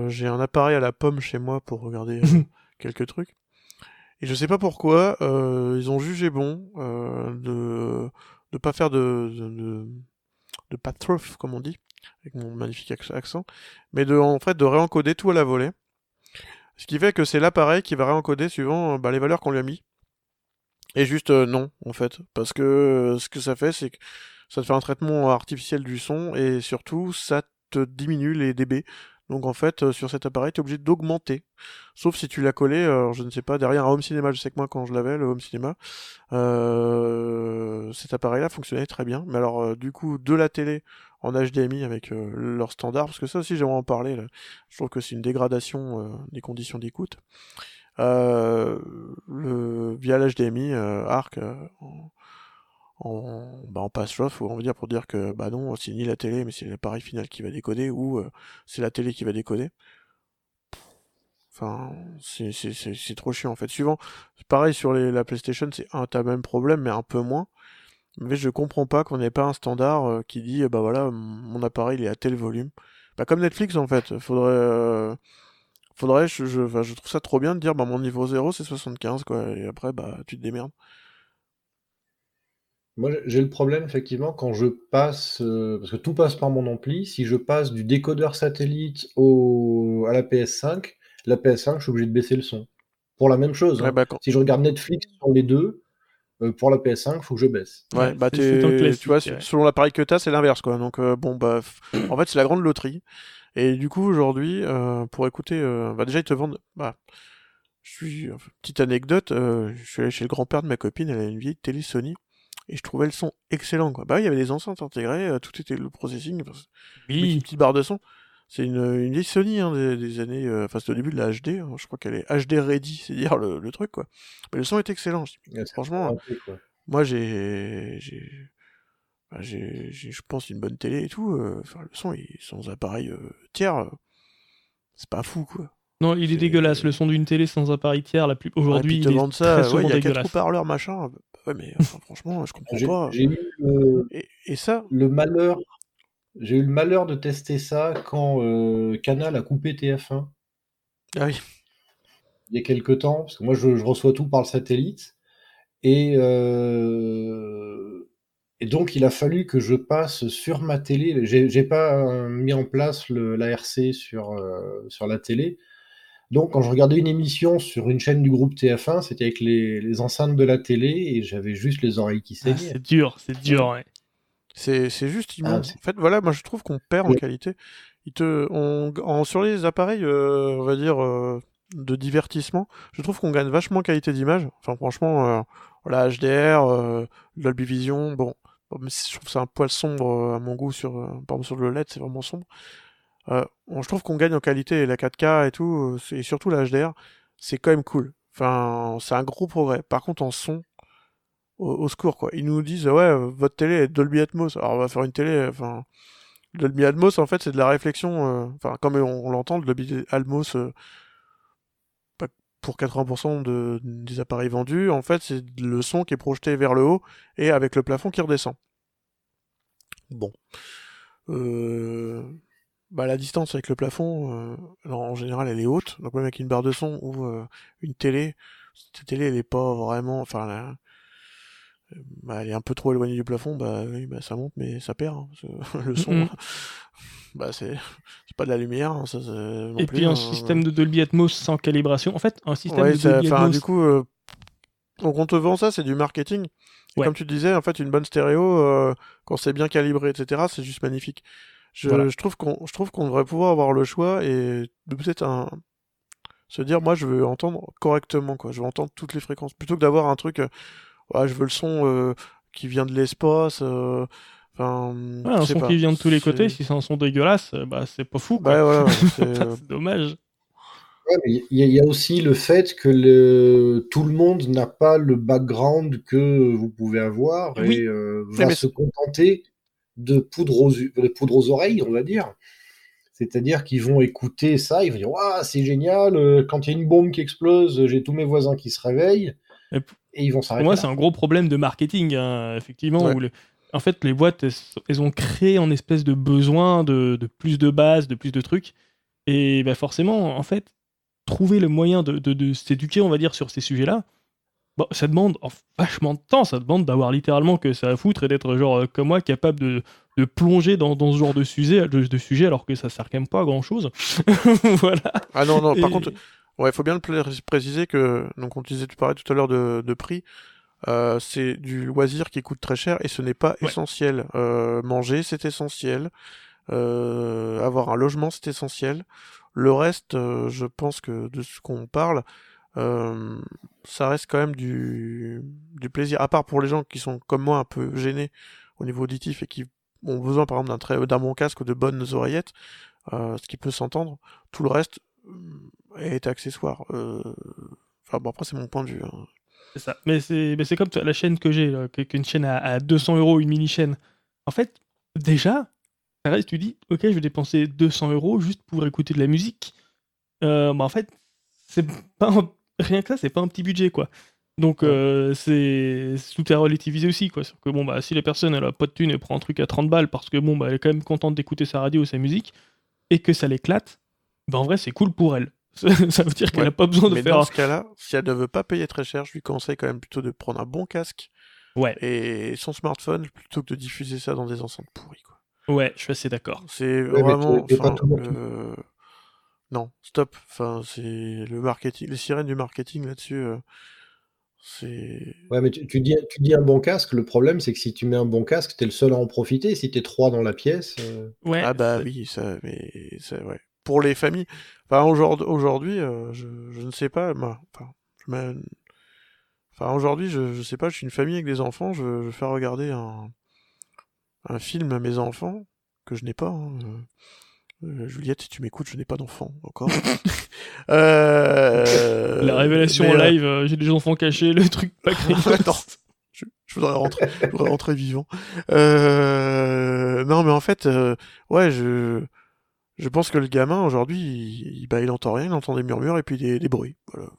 j'ai un appareil à la pomme chez moi pour regarder quelques trucs. Et je sais pas pourquoi ils ont jugé bon de de pas faire de de, de, de pathruff, comme on dit, avec mon magnifique accent, mais de en fait de réencoder tout à la volée. Ce qui fait que c'est l'appareil qui va réencoder suivant bah, les valeurs qu'on lui a mis. Et juste non, en fait. Parce que ce que ça fait, c'est que ça te fait un traitement artificiel du son et surtout ça te diminue les dB. Donc en fait, sur cet appareil, tu es obligé d'augmenter. Sauf si tu l'as collé, alors je ne sais pas, derrière un home cinéma, je sais que moi quand je l'avais, le home cinéma, euh, cet appareil-là fonctionnait très bien. Mais alors du coup, de la télé en HDMI avec leur standard, parce que ça aussi j'aimerais en parler, je trouve que c'est une dégradation des conditions d'écoute. Euh, le, via l'HDMI ARC en, bah, en pass-off, on va dire pour dire que bah non, c'est ni la télé, mais c'est l'appareil final qui va décoder, ou euh, c'est la télé qui va décoder. Enfin, c'est trop chiant en fait. Suivant, pareil sur la PlayStation, c'est un t'as même problème, mais un peu moins. Mais je comprends pas qu'on n'ait pas un standard euh, qui dit bah voilà, mon appareil il est à tel volume. Bah comme Netflix en fait, faudrait euh, je trouve ça trop bien de dire bah mon niveau 0 c'est 75 quoi et après bah tu te démerdes. Moi, j'ai le problème, effectivement, quand je passe, euh, parce que tout passe par mon ampli, si je passe du décodeur satellite au, à la PS5, la PS5, je suis obligé de baisser le son. Pour la même chose. Hein. Bah, si je regarde Netflix sur les deux, euh, pour la PS5, il faut que je baisse. Ouais, bah tu vois, selon l'appareil que tu as, c'est l'inverse, quoi. Donc, euh, bon, bah, en fait, c'est la grande loterie. Et du coup, aujourd'hui, pour écouter, bah, déjà, ils te vendent, bah, je suis, petite anecdote, je suis allé chez le grand-père de ma copine, elle a une vieille télé Sony et je trouvais le son excellent quoi. Bah il y avait des enceintes intégrées, euh, tout était le processing, oui. une petite barre de son. C'est une, une vieille Sony hein, des, années, euh, enfin c'est au début de la HD, hein. je crois qu'elle est HD ready, c'est dire le, le, truc quoi. Mais le son est excellent. franchement, moi j'ai j'ai bah, j'ai je pense une bonne télé et tout. Euh, enfin le son est sans appareil tiers, c'est pas fou quoi. Non, il est, dégueulasse. Le son d'une télé sans appareil tiers, la plus aujourd'hui, il est ça, très il y a quatre haut-parleurs machin. Ouais, mais franchement, je comprends pas. J'ai eu et, ça le malheur. J'ai eu le malheur de tester ça quand euh, Canal a coupé TF1. Ah oui. Il y a quelques temps, parce que moi je, reçois tout par le satellite. Et, euh, et donc il a fallu que je passe sur ma télé. J'ai pas mis en place l'ARC sur, euh, sur la télé. Donc, quand je regardais une émission sur une chaîne du groupe TF1, c'était avec les, enceintes de la télé et j'avais juste les oreilles qui ah, saignaient. c'est dur, c'est dur, ouais. C'est, juste ah, immense. en fait, voilà, moi je trouve qu'on perd en qualité. Il te, on, sur les appareils, euh, on va dire, euh, de divertissement, je trouve qu'on gagne vachement en qualité d'image. Enfin, franchement, euh, la HDR, Dolby Vision, bon, je trouve c'est un poil sombre à mon goût sur, par exemple sur le LED, c'est vraiment sombre. Euh, je trouve qu'on gagne en qualité, la 4K et tout, euh, et surtout la HDR, c'est quand même cool. C'est un gros progrès. Par contre, en son, au, secours, quoi. Ils nous disent, ouais, votre télé est Dolby Atmos. Alors, on va faire une télé, enfin, Dolby Atmos, en fait, c'est de la réflexion, euh, enfin, comme on, l'entend, Dolby Atmos, pour 80% de, des appareils vendus, en fait, c'est le son qui est projeté vers le haut et avec le plafond qui redescend. Bon. Euh, bah, la distance avec le plafond, euh, en général, elle est haute. Donc même avec une barre de son ou euh, une télé, cette télé, elle est pas vraiment, enfin, euh, bah, elle est un peu trop éloignée du plafond. Bah oui, bah ça monte, mais ça perd. Hein, le son, bah c'est, c'est pas de la lumière. Hein, ça, Et puis un hein, système de Dolby Atmos sans calibration. En fait, un système de Dolby Atmos. Du coup, donc on te vend ça, c'est du marketing. Et comme tu disais, en fait, une bonne stéréo, quand c'est bien calibré, etc., c'est juste magnifique. Je, je trouve qu'on je trouve qu'on devrait pouvoir avoir le choix et de peut-être un se dire moi je veux entendre correctement quoi. Je veux entendre toutes les fréquences. Plutôt que d'avoir un truc euh, ouais, je veux le son euh, qui vient de l'espace euh, enfin ouais, un son qui vient de tous les côtés. Si c'est un son dégueulasse bah c'est pas fou quoi. Ouais, voilà, c'est dommage. Il y, a aussi le fait que le, tout le monde n'a pas le background que vous pouvez avoir et va se contenter de poudre aux, de poudre aux oreilles, on va dire. C'est-à-dire qu'ils vont écouter ça, ils vont dire c'est génial, euh, quand il y a une bombe qui explose, j'ai tous mes voisins qui se réveillent. Et Et ils vont Pour s'arrêter. moi, c'est un gros problème de marketing, hein, effectivement. Ouais. Où le- En fait, les boîtes, elles, elles ont créé en espèce de besoin de, de plus de bases, de plus de trucs. Et bah, forcément, en fait, trouver le moyen de, de- de s'éduquer, on va dire, sur ces sujets-là, bon, ça demande en- vachement de temps. Ça demande d'avoir littéralement que ça à foutre et d'être, genre, euh, comme moi, capable de, de plonger dans, dans ce genre de sujet, de, de sujet alors que ça sert quand même pas à grand-chose. voilà. Ah non, non, par Et- contre, ouais, il faut bien le pré- préciser que, donc on disait, tu parlais tout à l'heure de, de prix, euh, c'est du loisir qui coûte très cher et ce n'est pas Ouais. essentiel. Euh, manger, c'est essentiel. Euh, avoir un logement, c'est essentiel. Le reste, je pense que de ce qu'on parle, euh, ça reste quand même du, du plaisir. À part pour les gens qui sont comme moi un peu gênés au niveau auditif et qui ont besoin par exemple d'un très d'un bon casque ou de bonnes oreillettes, euh, ce qui peut s'entendre. Tout le reste euh, est accessoire. Enfin bon après c'est mon point de vue. hein. C'est ça. Mais c'est mais c'est comme la chaîne que j'ai, là, qui- qui est une chaîne à, à 200 euros, une mini-chaîne. En fait, déjà, ça reste, tu dis, ok, je vais dépenser 200 euros juste pour écouter de la musique. Euh, bah, en fait, c'est pas rien que ça, c'est pas un petit budget, quoi. Donc, euh, c'est tout est à relativiser aussi, quoi. C'est que bon, bah, si la personne, elle a pas de thune, elle prend un truc à 30 balles parce que bon, bah, elle est quand même contente d'écouter sa radio ou sa musique et que ça l'éclate, bah, en vrai, c'est cool pour elle. ça veut dire qu'elle Ouais. a pas besoin de Mais faire. dans ce cas-là, si elle ne veut pas payer très cher, je lui conseille quand même plutôt de prendre un bon casque Ouais, et son smartphone plutôt que de diffuser ça dans des enceintes pourries. Quoi. ouais, je suis assez d'accord. C'est vraiment. enfin, euh, Non, stop. Enfin, c'est le marketing, les sirènes du marketing là-dessus. euh, C'est. Ouais, mais tu, tu dis, tu dis un bon casque. Le problème, c'est que si tu mets un bon casque, t'es le seul à en profiter. Si t'es trois dans la pièce, euh, Ouais, Ah bah c'est- oui, ça, mais c'est ouais. Pour les familles, enfin aujourd'hui, aujourd'hui, euh, je, je ne sais pas, moi, enfin, je mets- enfin aujourd'hui, je, je sais pas, je suis une famille avec des enfants, je, je fais regarder un, un film à mes enfants que je n'ai pas. hein, euh, Juliette, si tu m'écoutes, je n'ai pas d'enfant encore. Euh, La révélation mais, en euh, live, euh, j'ai des enfants cachés, le truc pas créé. Attends, je, je voudrais rentrer, je voudrais rentrer vivant. Non, mais en fait, ouais, je, je pense que le gamin aujourd'hui, il, il- bah, il entend rien, il entend des murmures et puis des, des bruits. Voilà.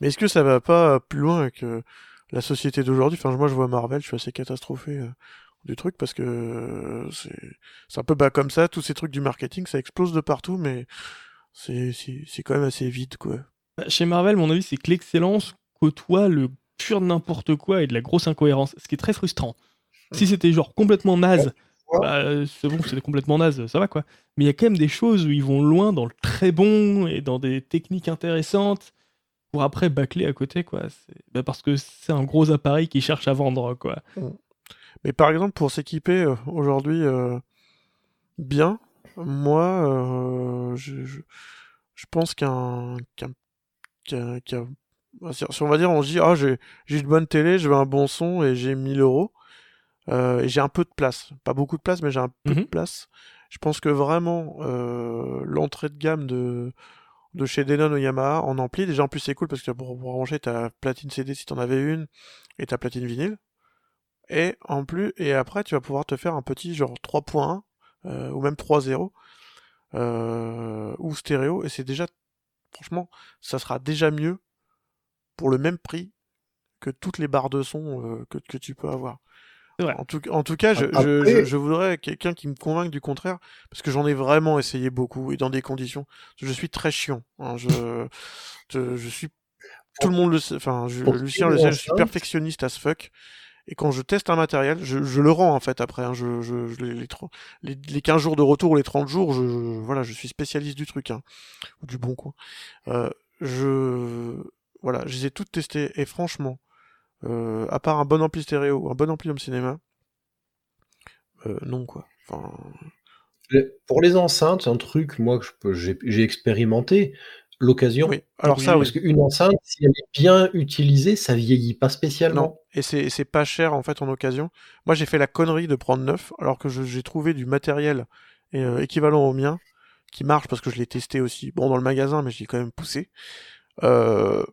Mais est-ce que ça va pas plus loin que la société d'aujourd'hui? Enfin, moi, je vois Marvel, je suis assez catastrophé du truc parce que c'est, c'est un peu bah, comme ça, tous ces trucs du marketing, ça explose de partout, mais c'est, c'est, c'est quand même assez vide, quoi. Bah, Chez Marvel, mon avis, c'est que l'excellence côtoie le pur n'importe quoi et de la grosse incohérence, ce qui est très frustrant. Si c'était genre complètement naze, Ouais. bah, c'est bon, c'était complètement naze, ça va quoi. Mais il y a quand même des choses où ils vont loin dans le très bon et dans des techniques intéressantes pour après bâcler à côté quoi. C'est- bah, parce que c'est un gros appareil qui cherche à vendre quoi. Mais par exemple, pour s'équiper euh, aujourd'hui euh, bien, moi, euh, je, je, je pense qu'un qu'un qu'un- si on va dire, on se dit, ah, j'ai j'ai une bonne télé, je veux un bon son et j'ai 1000 euros et j'ai un peu de place, pas beaucoup de place, mais j'ai un peu de Mhm. place. Je pense que vraiment l'entrée de gamme de de chez Denon ou Yamaha en ampli, déjà en plus c'est cool parce que pour, pour ranger ta platine CD si t'en avais une et ta platine vinyle. Et en plus, et après, tu vas pouvoir te faire un petit genre 3.1 euh, ou même 3.0 euh, ou stéréo. Et c'est déjà, franchement, ça sera déjà mieux pour le même prix que toutes les barres de son euh, que, que tu peux avoir. En tout, en tout cas, je, je, Après- je, je voudrais quelqu'un qui me convainque du contraire, parce que j'en ai vraiment essayé beaucoup et dans des conditions. Je suis très chiant. hein, je, je, je suis tout le monde le sait, enfin, Lucien le sait, je suis perfectionniste as fuck. Et quand je teste un matériel, je, le rends en fait après. hein, je, les, les, tro- les, les 15 jours de retour ou les 30 jours, je, voilà, je suis spécialiste du truc, hein, ou du bon quoi. Euh, je, voilà, je les ai toutes testées et franchement, euh, à part un bon ampli stéréo ou un bon ampli home cinéma, euh, non quoi. Pour les enceintes, un truc, moi, que j'ai expérimenté, l'occasion. oui. Alors ça, oui. Parce qu'une enceinte, si elle est bien utilisée, ça vieillit pas spécialement. Non, et c'est pas cher en fait en occasion. Moi j'ai fait la connerie de prendre neuf alors que j'ai trouvé du matériel euh, équivalent au mien qui marche parce que je l'ai testé aussi. Bon dans le magasin mais je l'ai quand même poussé. Euh,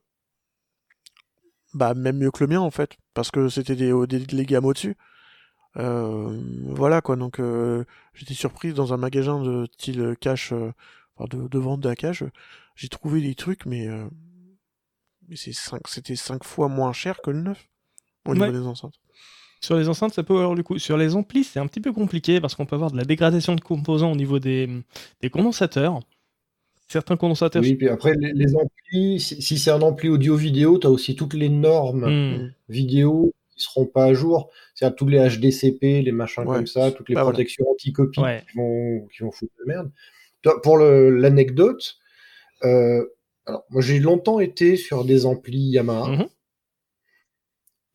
Bah même mieux que le mien en fait parce que c'était des, des, les gammes au-dessus. Euh, voilà quoi donc euh, j'étais surpris dans un magasin de style cash, euh, enfin de, de vente la cash. J'ai trouvé des trucs mais euh, mais c'est cinq, c'était 5 fois moins cher que le neuf au niveau Ouais. des enceintes. Sur les enceintes, ça peut avoir du coup. Sur les amplis, c'est un petit peu compliqué parce qu'on peut avoir de la dégradation de composants au niveau des, des condensateurs. Certains condensateurs. Oui, puis après, les, les amplis, si, si c'est un ampli audio-vidéo, tu as aussi toutes les normes Hmm. vidéo qui seront pas à jour. C'est-à-dire tous les HDCP, les machins Ouais. comme ça, toutes les voilà. protections anti-copie Ouais. qui, vont, qui vont foutre la merde. Pour le- l'anecdote, alors, moi j'ai longtemps été sur des amplis Yamaha. Mhm.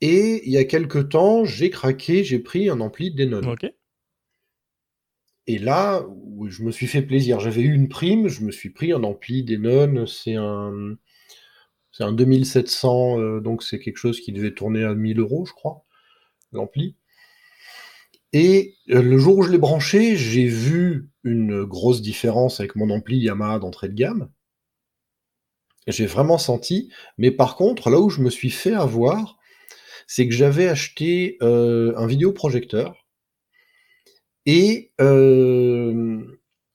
Et il y a quelques temps, j'ai craqué, j'ai pris un ampli Denon. Et là, je me suis fait plaisir. J'avais eu une prime, je me suis pris un ampli Denon. C'est un, c'est un 2700, euh, donc c'est quelque chose qui devait tourner à 1000 euros, je crois, l'ampli. Et euh, le jour où je l'ai branché, j'ai vu une grosse différence avec mon ampli Yamaha d'entrée de gamme. J'ai vraiment senti. Mais par contre, là où je me suis fait avoir, c'est que j'avais acheté euh, un vidéoprojecteur et euh,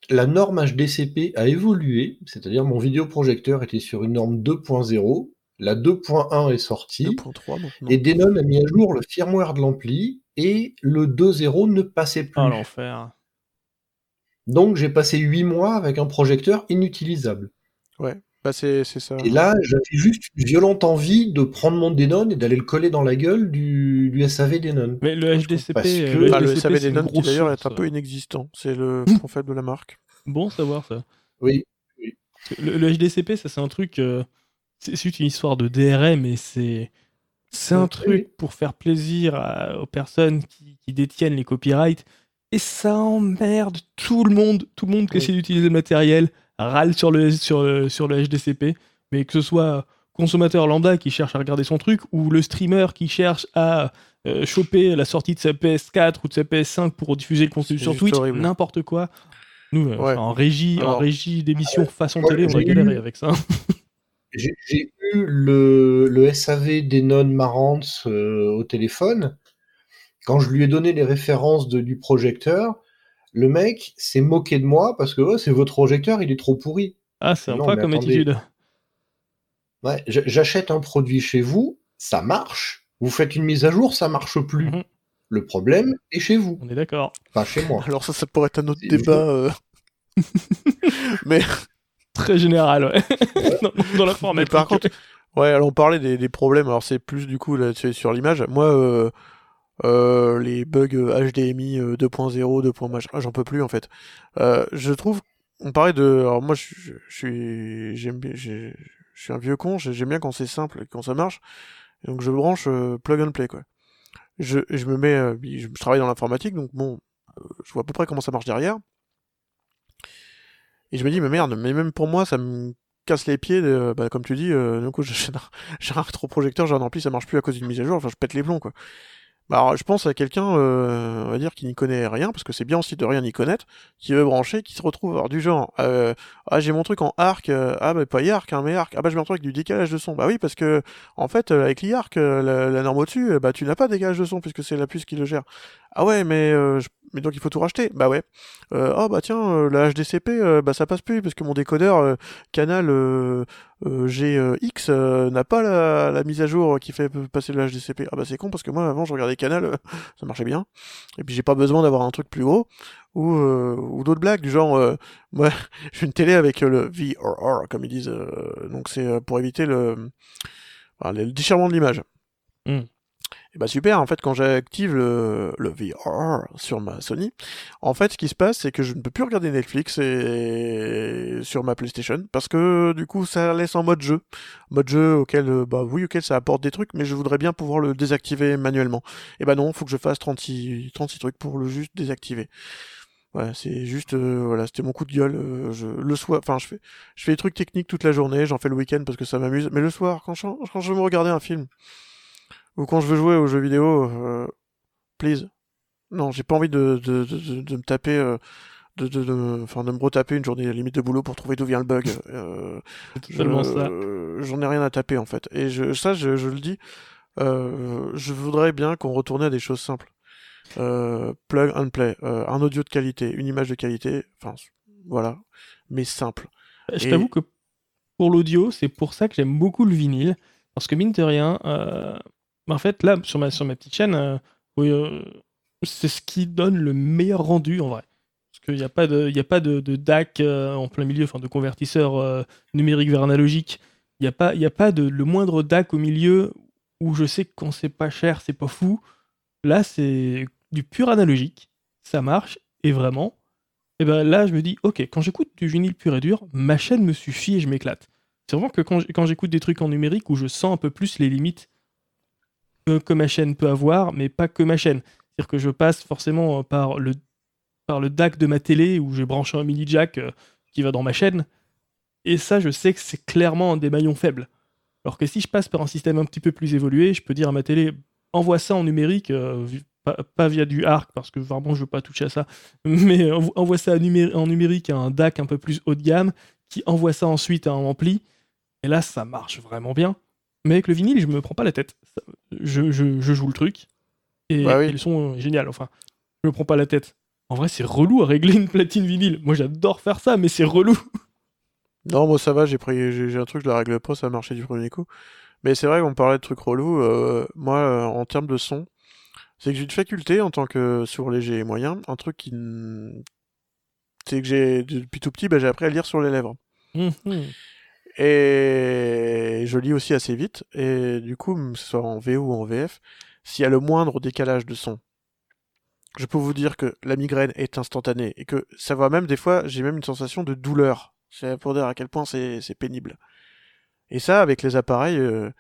la norme HDCP a évolué, c'est-à-dire mon vidéoprojecteur était sur une norme 2.0, la 2.1 est sortie, 2.3 maintenant. et Denon a mis à jour le firmware de l'ampli, et le 2.0 ne passait plus. Ah, l'enfer. Donc j'ai passé 8 mois avec un projecteur inutilisable. Ouais, bah c'est c'est ça. Et là, j'avais juste une violente envie de prendre mon Denon et d'aller le coller dans la gueule du, du SAV Denon. Mais le HDCP, Parce que- euh, Ah, le HDCP, SAV Denon qui d'ailleurs est un peu inexistant. C'est le point faible de la marque. Bon savoir ça. Oui, Le, le HDCP, ça c'est un truc. euh, c'est c'est une histoire de DRM, mais c'est c'est un Oui. truc pour faire plaisir à- aux personnes qui, qui détiennent les copyrights. Et ça emmerde tout le monde. Tout le monde qui Oui. essaie d'utiliser le matériel râle sur le, sur, le, sur le HDCP. Mais que ce soit consommateur lambda qui cherche à regarder son truc ou le streamer qui cherche à euh, choper la sortie de sa PS4 ou de sa PS5 pour diffuser le contenu sur Twitch, n'importe quoi. Nous, euh, en régie, en régie d'émission façon Ouais, télé, on va galérer eu- avec ça. J'ai eu le, le SAV Denon Marantz euh, au téléphone. Quand je lui ai donné les références de- du projecteur, le mec s'est moqué de moi parce que oh, c'est votre projecteur, il est trop pourri. Ah, c'est mais comme attendez. attitude. Ouais, J'achète un produit chez vous, ça marche. Vous faites une mise à jour, ça marche plus. Mhm. Le problème est chez vous, On est d'accord. pas chez moi. Alors ça, ça pourrait être un autre débat. euh. mais, Très général, ouais. dans, dans mais l'informatique. par contre, ouais, alors on parlait des, des problèmes. Alors c'est plus du coup là sur sur l'image. Moi, euh, euh, les bugs HDMI euh, 2.0, 2. machin, j'en peux plus en fait. Euh, je trouve, on parlait de. Alors moi, je, je, je suis, j'aime bien, j'ai- je suis un vieux con. j'ai- J'aime bien quand c'est simple, quand ça marche. Donc je branche euh, plug and play quoi. Je, je me mets, euh, je, je travaille dans l'informatique, donc bon, je vois à peu près comment ça marche derrière. Et je me dis, mais merde, mais même pour moi, ça me casse les pieds, bah, comme tu dis, euh, du coup, j'ai un, un rétroprojecteur, j'ai un ampli, ça marche plus à cause d'une mise à jour, enfin, je pète les plombs, quoi. Bah, alors, je pense à quelqu'un, euh, on va dire, qui n'y connaît rien, parce que c'est bien aussi de rien y connaître, qui veut brancher, qui se retrouve alors, du genre, euh, ah, j'ai mon truc en arc, euh, ah, bah, pas arc, hein, mais arc, ah, bah, je me retrouve avec du décalage de son. Bah oui, parce que, en fait, euh, avec l'IARC, euh, la, norme au-dessus, bah, tu n'as pas de décalage de son, puisque c'est la puce qui le gère. Ah ouais, mais, je- mais donc il faut tout racheter. Bah ouais. Euh, oh bah tiens, euh, la HDCP, euh, bah ça passe plus, parce que mon décodeur canal GX n'a pas la, la mise à jour qui fait passer le HDCP. Ah bah c'est con, parce que moi avant je regardais canal, ça marchait bien. Et puis j'ai pas besoin d'avoir un truc plus gros. Ou, d'autres blagues du genre, moi j'ai une télé avec le VRR, comme ils disent. donc c'est pour éviter le, le déchirement de l'image. Mm. Et bah super, en fait, quand j'active le, le VR sur ma Sony, en fait, ce qui se passe, c'est que je ne peux plus regarder Netflix et... sur ma PlayStation, parce que du coup, ça laisse en mode jeu. Mode jeu auquel, euh, bah oui, auquel ça apporte des trucs, mais je voudrais bien pouvoir le désactiver manuellement. Et bah non, faut que je fasse 36, 36 trucs pour le juste désactiver. Voilà, c'est juste, euh, voilà, c'était mon coup de gueule. euh, je, le soir, enfin, je fais, je fais des trucs techniques toute la journée, j'en fais le week-end parce que ça m'amuse, mais le soir, quand je, quand je veux me regarder un film, ou quand je veux jouer aux jeux vidéo, euh, please. Non, j'ai pas envie de, de, de, me taper, euh, de, de, enfin, de me retaper une journée limite de boulot pour trouver d'où vient le bug. Euh, je-. J'en ai rien à taper en fait. Et je, ça, je, je le dis, euh, je voudrais bien qu'on retourne à des choses simples. Plug and play, un audio de qualité, une image de qualité, enfin voilà, mais simple. Je Et- t'avoue que pour l'audio, c'est pour ça que j'aime beaucoup le vinyle. Parce que mine de rien, euh, en fait, là, sur ma, sur ma petite chaîne, euh, oui, euh, c'est ce qui donne le meilleur rendu en vrai. Parce qu'il n'y a pas de, y a pas de, DAC euh, en plein milieu, enfin de convertisseur numérique vers analogique. Il n'y a pas, y a pas de, le moindre DAC au milieu où je sais que quand c'est pas cher, c'est pas fou. Là, c'est du pur analogique. Ça marche. Et vraiment, et ben là, je me dis, ok, quand j'écoute du vinyle pur et dur, ma chaîne me suffit et je m'éclate. C'est vraiment que quand j'écoute des trucs en numérique où je sens un peu plus les limites que, ma chaîne peut avoir, mais pas que ma chaîne. C'est-à-dire que je passe forcément euh, par le, par le DAC de ma télé où j'ai branché un mini jack euh, qui va dans ma chaîne. Et ça, je sais que c'est clairement un des maillons faibles. Alors que si je passe par un système un petit peu plus évolué, je peux dire à ma télé, envoie ça en numérique, euh, pas, via du ARC, parce que vraiment je veux pas toucher à ça, mais envo- envoie ça en numérique à un DAC un peu plus haut de gamme, qui envoie ça ensuite à un ampli, et là ça marche vraiment bien. Mais avec le vinyle, je me prends pas la tête. Je, je- je joue le truc, et, Bah oui. et le son est génial, enfin, je me prends pas la tête. En vrai, c'est relou à régler une platine vinyle. Moi, j'adore faire ça, mais c'est relou. Non, moi ça va, j'ai pris, j'ai un truc, je la règle pas, ça a marché du premier coup. Mais c'est vrai qu'on parlait de trucs relous. euh, moi, euh, en termes de son, c'est que j'ai une faculté en tant que sourd léger et moyen, un truc qui, c'est que j'ai depuis tout petit, bah, j'ai appris à lire sur les lèvres. Mhm. Et je lis aussi assez vite. Et du coup, que ce soit en VO ou en VF, s'il y a le moindre décalage de son, je peux vous dire que la migraine est instantanée et que ça va même des fois, j'ai même une sensation de douleur. C'est pour dire à quel point c'est pénible. Et ça, avec les appareils, euh,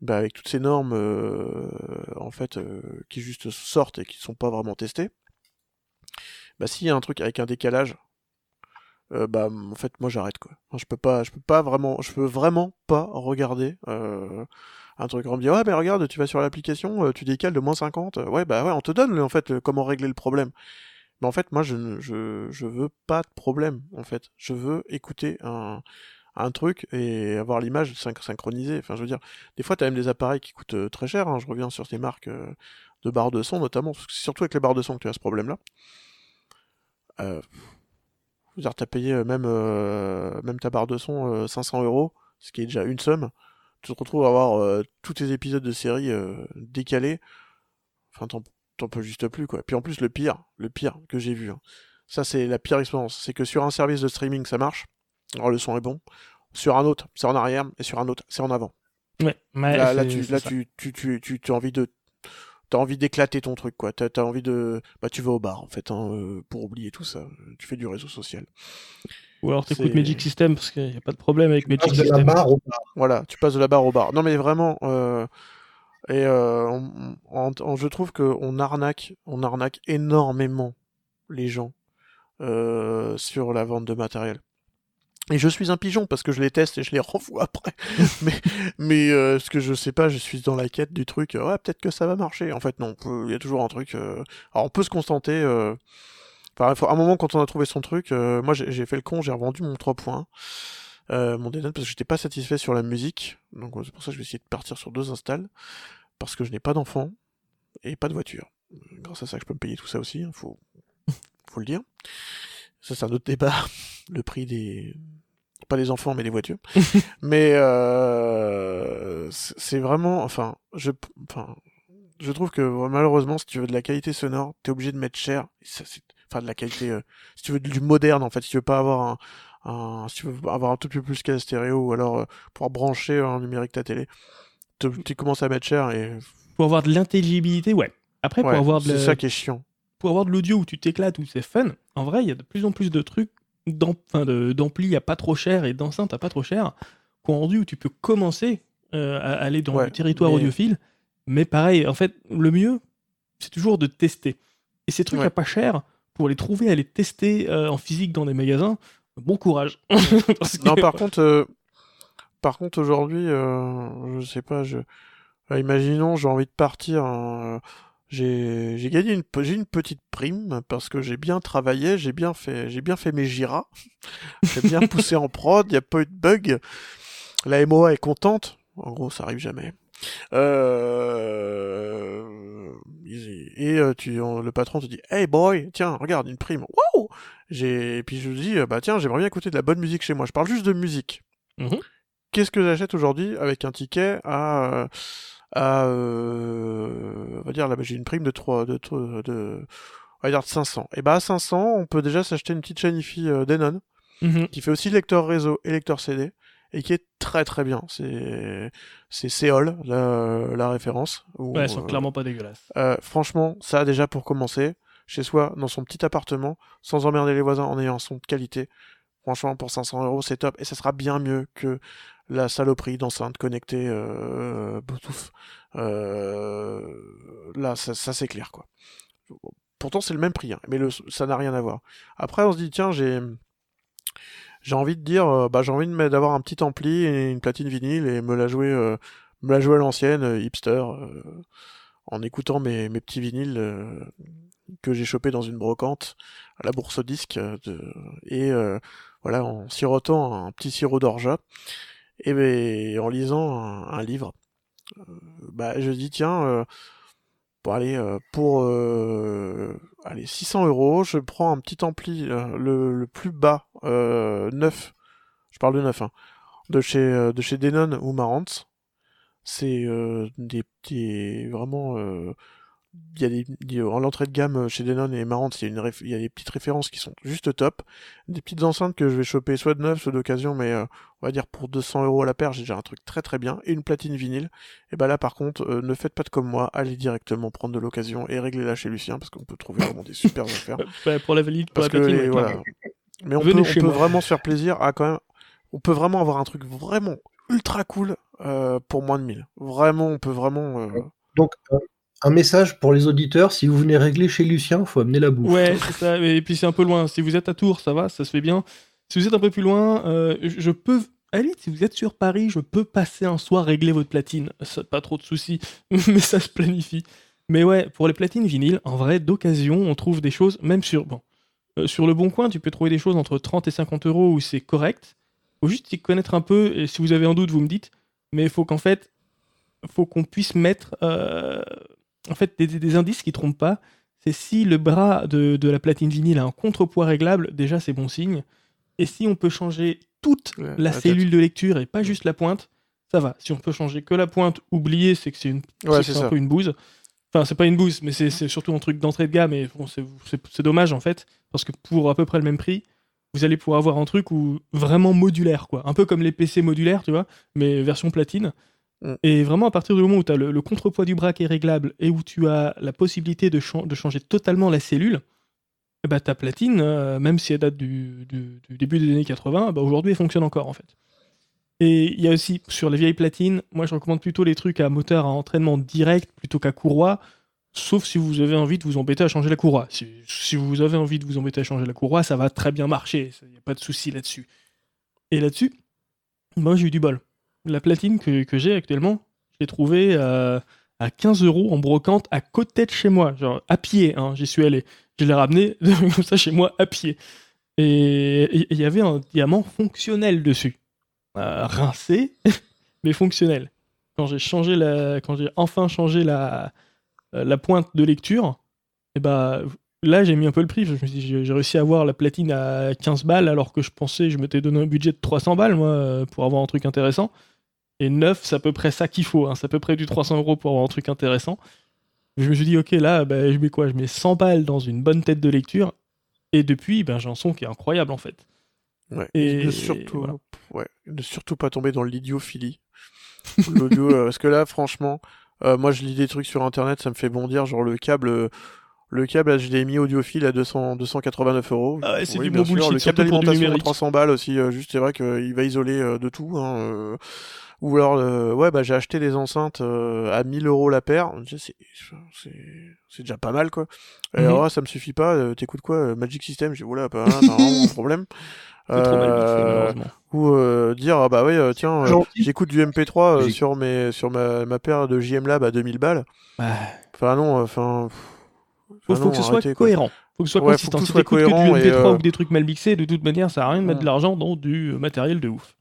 bah, avec toutes ces normes, euh, en fait, euh, qui juste sortent et qui sont pas vraiment testées, bah s'il y a un truc avec un décalage, euh, bah en fait moi j'arrête quoi. Je peux pas, je peux pas vraiment, je peux vraiment pas regarder euh, un truc. On me dit ouais mais regarde, tu vas sur l'application, euh, tu décales de moins 50. Ouais bah ouais, on te donne en fait comment régler le problème. Mais en fait moi je ne- je je veux pas de problème en fait. Je veux écouter un un truc et avoir l'image syn- synchronisée. Enfin je veux dire, des fois t'as même des appareils qui coûtent très cher. hein. Je reviens sur ces marques de barres de son notamment, parce que c'est surtout avec les barres de son que tu as ce problème là. Euh, je veux dire, t'as payé euh, même, euh, même ta barre de son euh, 500 euros, ce qui est déjà une somme. Tu te retrouves à avoir euh, tous tes épisodes de série euh, décalés. Enfin, t'en, peux juste plus, quoi. Puis en plus, le pire, le pire que j'ai vu, hein, ça c'est la pire expérience, c'est que sur un service de streaming, ça marche. Alors le son est bon. Sur un autre, c'est en arrière, et sur un autre, c'est en avant. Ouais, mais là, tu, là ça. tu, tu, tu, tu, tu as envie de, t'as envie d'éclater ton truc, quoi. T'as, t'as envie de, bah, tu vas au bar, en fait, hein, euh, pour oublier tout ça. Tu fais du réseau social. Ou alors t'écoutes Magic System parce qu'il n'y a pas de problème avec Magic de la System. barre au bar. Voilà, tu passes de la barre au bar. Non, mais vraiment, euh, et euh, on- on- on- je trouve que on arnaque, on arnaque énormément les gens euh, sur la vente de matériel. Et je suis un pigeon parce que je les teste et je les renvoie après. mais euh, ce que je sais pas, je suis dans la quête du truc. euh, Ouais, peut-être que ça va marcher. En fait, non. Il y a toujours un truc. euh, Alors, on peut se contenter. Enfin, à un moment, quand on a trouvé son truc, moi j'ai fait le con, j'ai revendu mon 3 points, mon Denon, parce que j'étais pas satisfait sur la musique. Donc c'est pour ça que je vais essayer de partir sur deux installs, parce que je n'ai pas d'enfant et pas de voiture. Grâce à ça, je peux me payer tout ça aussi, hein, faut, faut le dire. Ça, c'est un autre débat, le prix des... Pas des enfants, mais des voitures. mais euh, c'est vraiment... Enfin, je... Enfin, je trouve que malheureusement, si tu veux de la qualité sonore, t'es obligé de mettre cher. Ça, Enfin, de la qualité... euh, si tu veux du moderne, en fait, si tu veux pas avoir un... un- si tu veux avoir un tout petit peu plus qu'à stéréo, ou alors euh, pouvoir brancher en numérique ta télé, tu commences à mettre cher et... Pour avoir de l'intelligibilité, ouais. Après, pour avoir de c'est ça qui est chiant. pour avoir de l'audio où tu t'éclates, où c'est fun, en vrai, il y a de plus en plus de trucs d'ampli à pas trop cher et d'enceinte à pas trop cher, qui ont rendu où tu peux commencer euh, à aller dans Ouais, le territoire mais- audiophile. Mais pareil, en fait, le mieux, c'est toujours de tester. Et ces trucs Ouais. à pas cher, pour les trouver, à les tester euh, en physique dans des magasins, bon courage. Non, par contre, euh, par contre aujourd'hui, je sais pas, je, imaginons, j'ai envie de partir. hein, j'ai, j'ai gagné une, une petite prime parce que j'ai bien travaillé, j'ai bien fait, j'ai bien fait mes giras, j'ai bien poussé en prod, il y a pas eu de bug. La MOA est contente. En gros, ça arrive jamais. Euh... Et euh, tu, on- le patron te dit, hey boy, tiens, regarde une prime. Wow. J'ai, et puis je lui dis, euh, bah tiens, j'aimerais bien écouter de la bonne musique chez moi. Je parle juste de musique. Mhm. qu'est-ce que j'achète aujourd'hui avec un ticket à à on va dire là j'ai une prime de 3 de, de, on va dire de 500. Et bah à 500, on peut déjà s'acheter une petite chaîne IFI Denon Mhm. qui fait aussi lecteur réseau et lecteur CD et qui est très très bien. C'est c'est Seol la, la référence. où, Ouais, elles sont euh, clairement pas dégueulasses. euh, franchement, ça déjà pour commencer, chez soi, dans son petit appartement, sans emmerder les voisins, en ayant un son de qualité. Franchement, pour 500 euros, c'est top. Et ça sera bien mieux que la saloperie d'enceinte connectée euh. Euh, là, ça, ça, c'est clair, quoi. Pourtant, c'est le même prix, hein, mais ça n'a rien à voir. Après, on se dit, tiens, j'ai j'ai envie de dire, euh, bah, j'ai envie d'avoir un petit ampli et une platine vinyle et me la jouer, euh, me la jouer à l'ancienne, euh, hipster, en écoutant mes, petits vinyles que j'ai chopés dans une brocante à la bourse au disque et voilà en sirotant un petit sirop d'orgeat et ben, en lisant un, livre. Euh, bah, je dis tiens, euh, euh, pour allez 600 euros, je prends un petit ampli le, plus bas neuf. Je parle de neuf, hein, de chez de chez Denon ou Marantz. C'est des petits vraiment il y a des, il y a- en l'entrée de gamme chez Denon et Marantz, il y a une réf- il y a des petites références qui sont juste top, des petites enceintes que je vais choper soit de neuf, soit d'occasion, mais euh, on va dire pour 200 euros à la paire, j'ai déjà un truc très très bien et une platine vinyle. Et bah là par contre, euh, ne faites pas de comme moi, allez directement prendre de l'occasion et réglez-la chez Lucien parce qu'on peut trouver vraiment des super affaires. Pour la valide, pour Parce la platine, ouais, voilà. Mais on Venez peut, on vraiment se faire plaisir à quand même. On peut vraiment avoir un truc vraiment ultra cool euh, pour moins de 1000. Vraiment, on peut vraiment. euh, Donc, euh, un message pour les auditeurs si vous venez régler chez Lucien, faut amener la bouffe. Ouais, c'est ça. Et puis c'est un peu loin. Si vous êtes à Tours, ça va, ça se fait bien. Si vous êtes un peu plus loin, euh, je peux. Limite, si vous êtes sur Paris, je peux passer un soir régler votre platine. Ça, pas trop de soucis, mais ça se planifie. Mais ouais, pour les platines vinyles, en vrai, d'occasion, on trouve des choses, même sur. Bon, euh, sur le bon coin, tu peux trouver des choses entre 30 et 50 euros où c'est correct. Faut juste y connaître un peu, et si vous avez un doute, vous me dites. Mais il faut qu'en fait, faut qu'on puisse mettre euh, en fait des, indices qui trompent pas. C'est si le bras de, de la platine vinyle a un contrepoids réglable, déjà c'est bon signe. Et si on peut changer toute Ouais, la cellule de lecture et pas juste la pointe, ça va. Si on peut changer que la pointe, oubliez, c'est que c'est une, Ouais, c'est c'est un peu une bouse. Enfin, c'est pas une bouse, mais c'est c'est surtout un truc d'entrée de gamme. Et bon, c'est- c'est c'est dommage en fait, parce que pour à peu près le même prix, vous allez pouvoir avoir un truc où vraiment modulaire, quoi. Un peu comme les PC modulaires, tu vois, mais version platine. Mm. Et vraiment, à partir du moment où le, contrepoids du bras qui est réglable et où tu as la possibilité de, chan- de changer totalement la cellule, bah, ta platine, euh, même si elle date du, début des années 80, bah, aujourd'hui elle fonctionne encore en fait. Et il y a aussi sur les vieilles platines, moi je recommande plutôt les trucs à moteur à entraînement direct plutôt qu'à courroie, sauf si vous avez envie de vous embêter à changer la courroie. Si, si vous avez envie de vous embêter à changer la courroie, ça va très bien marcher, il n'y a pas de souci là-dessus. Et là-dessus, moi j'ai eu du bol. La platine que, que j'ai actuellement, je l'ai trouvée euh, à 15 euros en brocante à côté de chez moi, genre à pied, hein, j'y suis allé. Je l'ai ramené comme ça chez moi à pied. Et il y avait un diamant fonctionnel dessus. Euh, rincé, mais fonctionnel. Quand j'ai changé la, quand j'ai enfin changé la, euh, la pointe de lecture, et bah là j'ai mis un peu le prix. Je me suis dit, j'ai réussi à avoir la platine à 15 balles alors que je pensais, je m'étais donné un budget de 300 balles moi euh, pour avoir un truc intéressant. Et 9, c'est à peu près ça qu'il faut. hein. C'est à peu près du 300 euros pour avoir un truc intéressant. Je me suis dit, ok, là, bah, je mets quoi? Je mets 100 balles dans une bonne tête de lecture. Et depuis, ben, j'ai un son qui est incroyable en fait. Ouais. Et- ne surtout, voilà. ouais, ne surtout pas tomber dans l'idiophilie. L'audio, euh, parce que là, franchement, euh, moi je lis des trucs sur internet, ça me fait bondir, genre le câble, le câble HDMI audiophile à 200, 289 euros. Ah ouais, c'est Oui, du bon bullshit, Le câble d'alimentation à numérique. 300 balles aussi, euh, juste c'est vrai qu'il va isoler euh, de tout. Hein, euh, ou alors, euh, ouais, bah j'ai acheté des enceintes euh, à 1000 euros la paire. C'est c'est- c'est déjà pas mal quoi. Et Mhm. alors, là, ça me suffit pas. euh, T'écoutes quoi Magic System? J'ai dit, t'as vraiment un problème. C'est trop mal mixé, Euh, ou euh, dire ah bah euh, tiens euh, j'écoute du MP3 euh, J'ai- sur mes sur ma, ma paire de JM Lab à 2000 balles Bah, enfin non enfin pff, faut, faut non, que ce soit arrêtez, cohérent. Faut que ce soit Ouais, faut consistant. que tout Si t'écoutes que du et, MP3 euh, ou que des trucs mal mixés, de toute manière, ça sert à rien de mettre Ouais. de l'argent dans du matériel de ouf.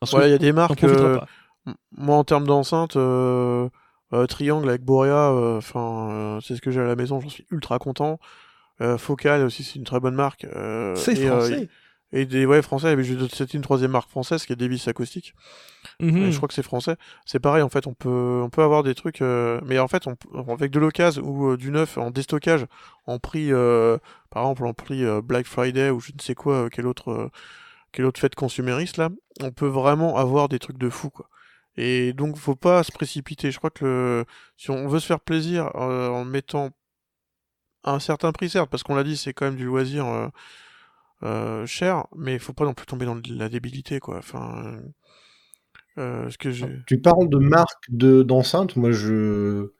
Parce que voilà il y a des marques euh, moi en termes d'enceinte euh, euh, Triangle avec Borea euh, enfin euh, c'est ce que j'ai à la maison j'en suis ultra content Focal aussi c'est une très bonne marque C'est français. Et des ouais français, c'était une troisième marque française qui est Davis Acoustic. Mhm. je crois que c'est français. C'est pareil en fait, on peut on peut avoir des trucs, euh, mais en fait on, avec de l'occasion ou euh, du neuf en déstockage, en prix, euh, par exemple en prix Black Friday ou je ne sais quoi, quel autre quelle autre fête consumériste là, on peut vraiment avoir des trucs de fou quoi. Et donc faut pas se précipiter. Je crois que le, si on veut se faire plaisir en mettant un certain prix certes, parce qu'on l'a dit c'est quand même du loisir euh, cher, mais il faut pas non plus tomber dans la débilité, quoi. Enfin, euh, ce que je... Tu parles de marque de d'enceinte, moi je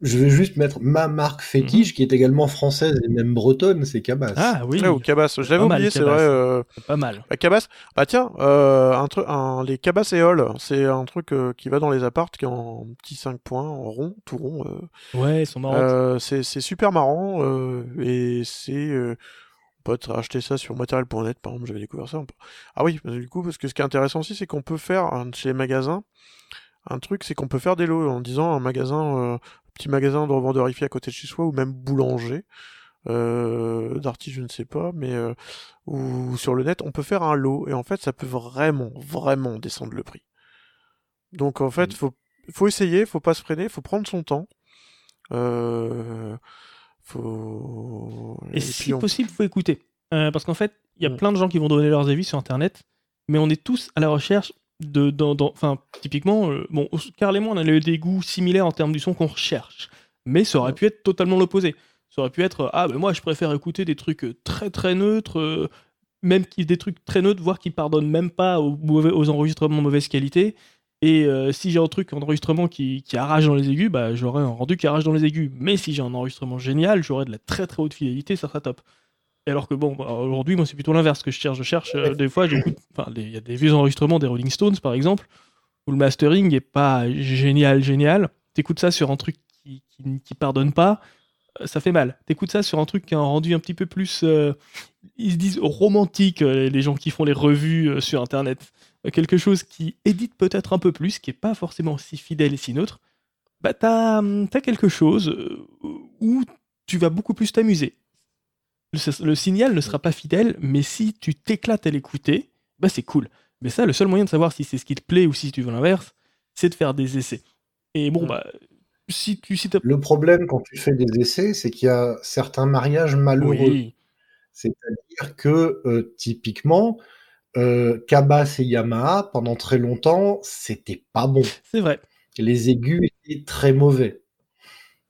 je vais juste mettre ma marque fétiche, mhm. qui est également française et même bretonne, c'est Cabas. Ah oui. ou Cabas. Je l'avais oublié, c'est vrai. Euh... Pas mal. Bah, Cabas. Bah tiens, euh, un truc, un... les Cabas et Hall, c'est un truc euh, qui va dans les apparts, qui est en petit 5 points, en rond, tout rond. Euh. Ouais, ils sont marrants. Euh, c'est super marrant et c'est pote acheter ça sur matériel.net, par exemple, j'avais découvert ça. Ah oui, du coup, parce que ce qui est intéressant aussi, c'est qu'on peut faire chez les magasins, un truc, c'est qu'on peut faire des lots en disant un magasin, euh, petit magasin de revendeur à côté de chez soi, ou même boulanger, euh, d'arty, je ne sais pas, mais euh, ou sur le net, on peut faire un lot, et en fait, ça peut vraiment, vraiment descendre le prix. Donc en fait, mmh. faut, faut essayer, faut pas se freiner, faut prendre son temps. Euh, et, si possible, faut écouter. Euh, parce qu'en fait, il y a plein de gens qui vont donner leurs avis sur Internet, mais on est tous à la recherche de. Enfin, typiquement, euh, bon, Carl et moi, on a des goûts similaires en termes du son qu'on recherche. Mais ça aurait pu être totalement l'opposé. Ça aurait pu être Ah, ben moi, je préfère écouter des trucs très très neutres, euh, même des trucs très neutres, voire qui pardonnent même pas aux, aux enregistrements de mauvaise qualité. Et euh, si j'ai un truc en enregistrement qui, qui, arrache dans les aigus, bah, j'aurai un rendu qui arrache dans les aigus. Mais si j'ai un enregistrement génial, j'aurai de la très très haute fidélité, ça sera top. Et alors que bon, bah, aujourd'hui, moi, c'est plutôt l'inverse que je cherche. Je cherche, euh, des fois, j'écoute. Il y a des vieux enregistrements des Rolling Stones, par exemple, où le mastering est pas génial, génial. T'écoutes ça sur un truc qui, qui, pardonne pas, euh, ça fait mal. T'écoutes ça sur un truc qui a un rendu un petit peu plus. ils se disent romantique, les gens qui font les revues sur Internet quelque chose qui édite peut-être un peu plus, qui est pas forcément si fidèle et si neutre, bah t'as as quelque chose euh, où tu vas beaucoup plus t'amuser. Le, signal ne sera pas fidèle, mais si tu t'éclates à l'écouter, bah c'est cool. Mais ça, le seul moyen de savoir si c'est ce qui te plaît ou si tu veux l'inverse, c'est de faire des essais. Et bon, bah, si tu. Si le problème quand tu fais des essais, c'est qu'il y a certains mariages malheureux. C'est-à-dire que, euh, typiquement, euh, Cabas et Yamaha, pendant très longtemps, c'était pas bon. C'est vrai. Les aigus étaient très mauvais.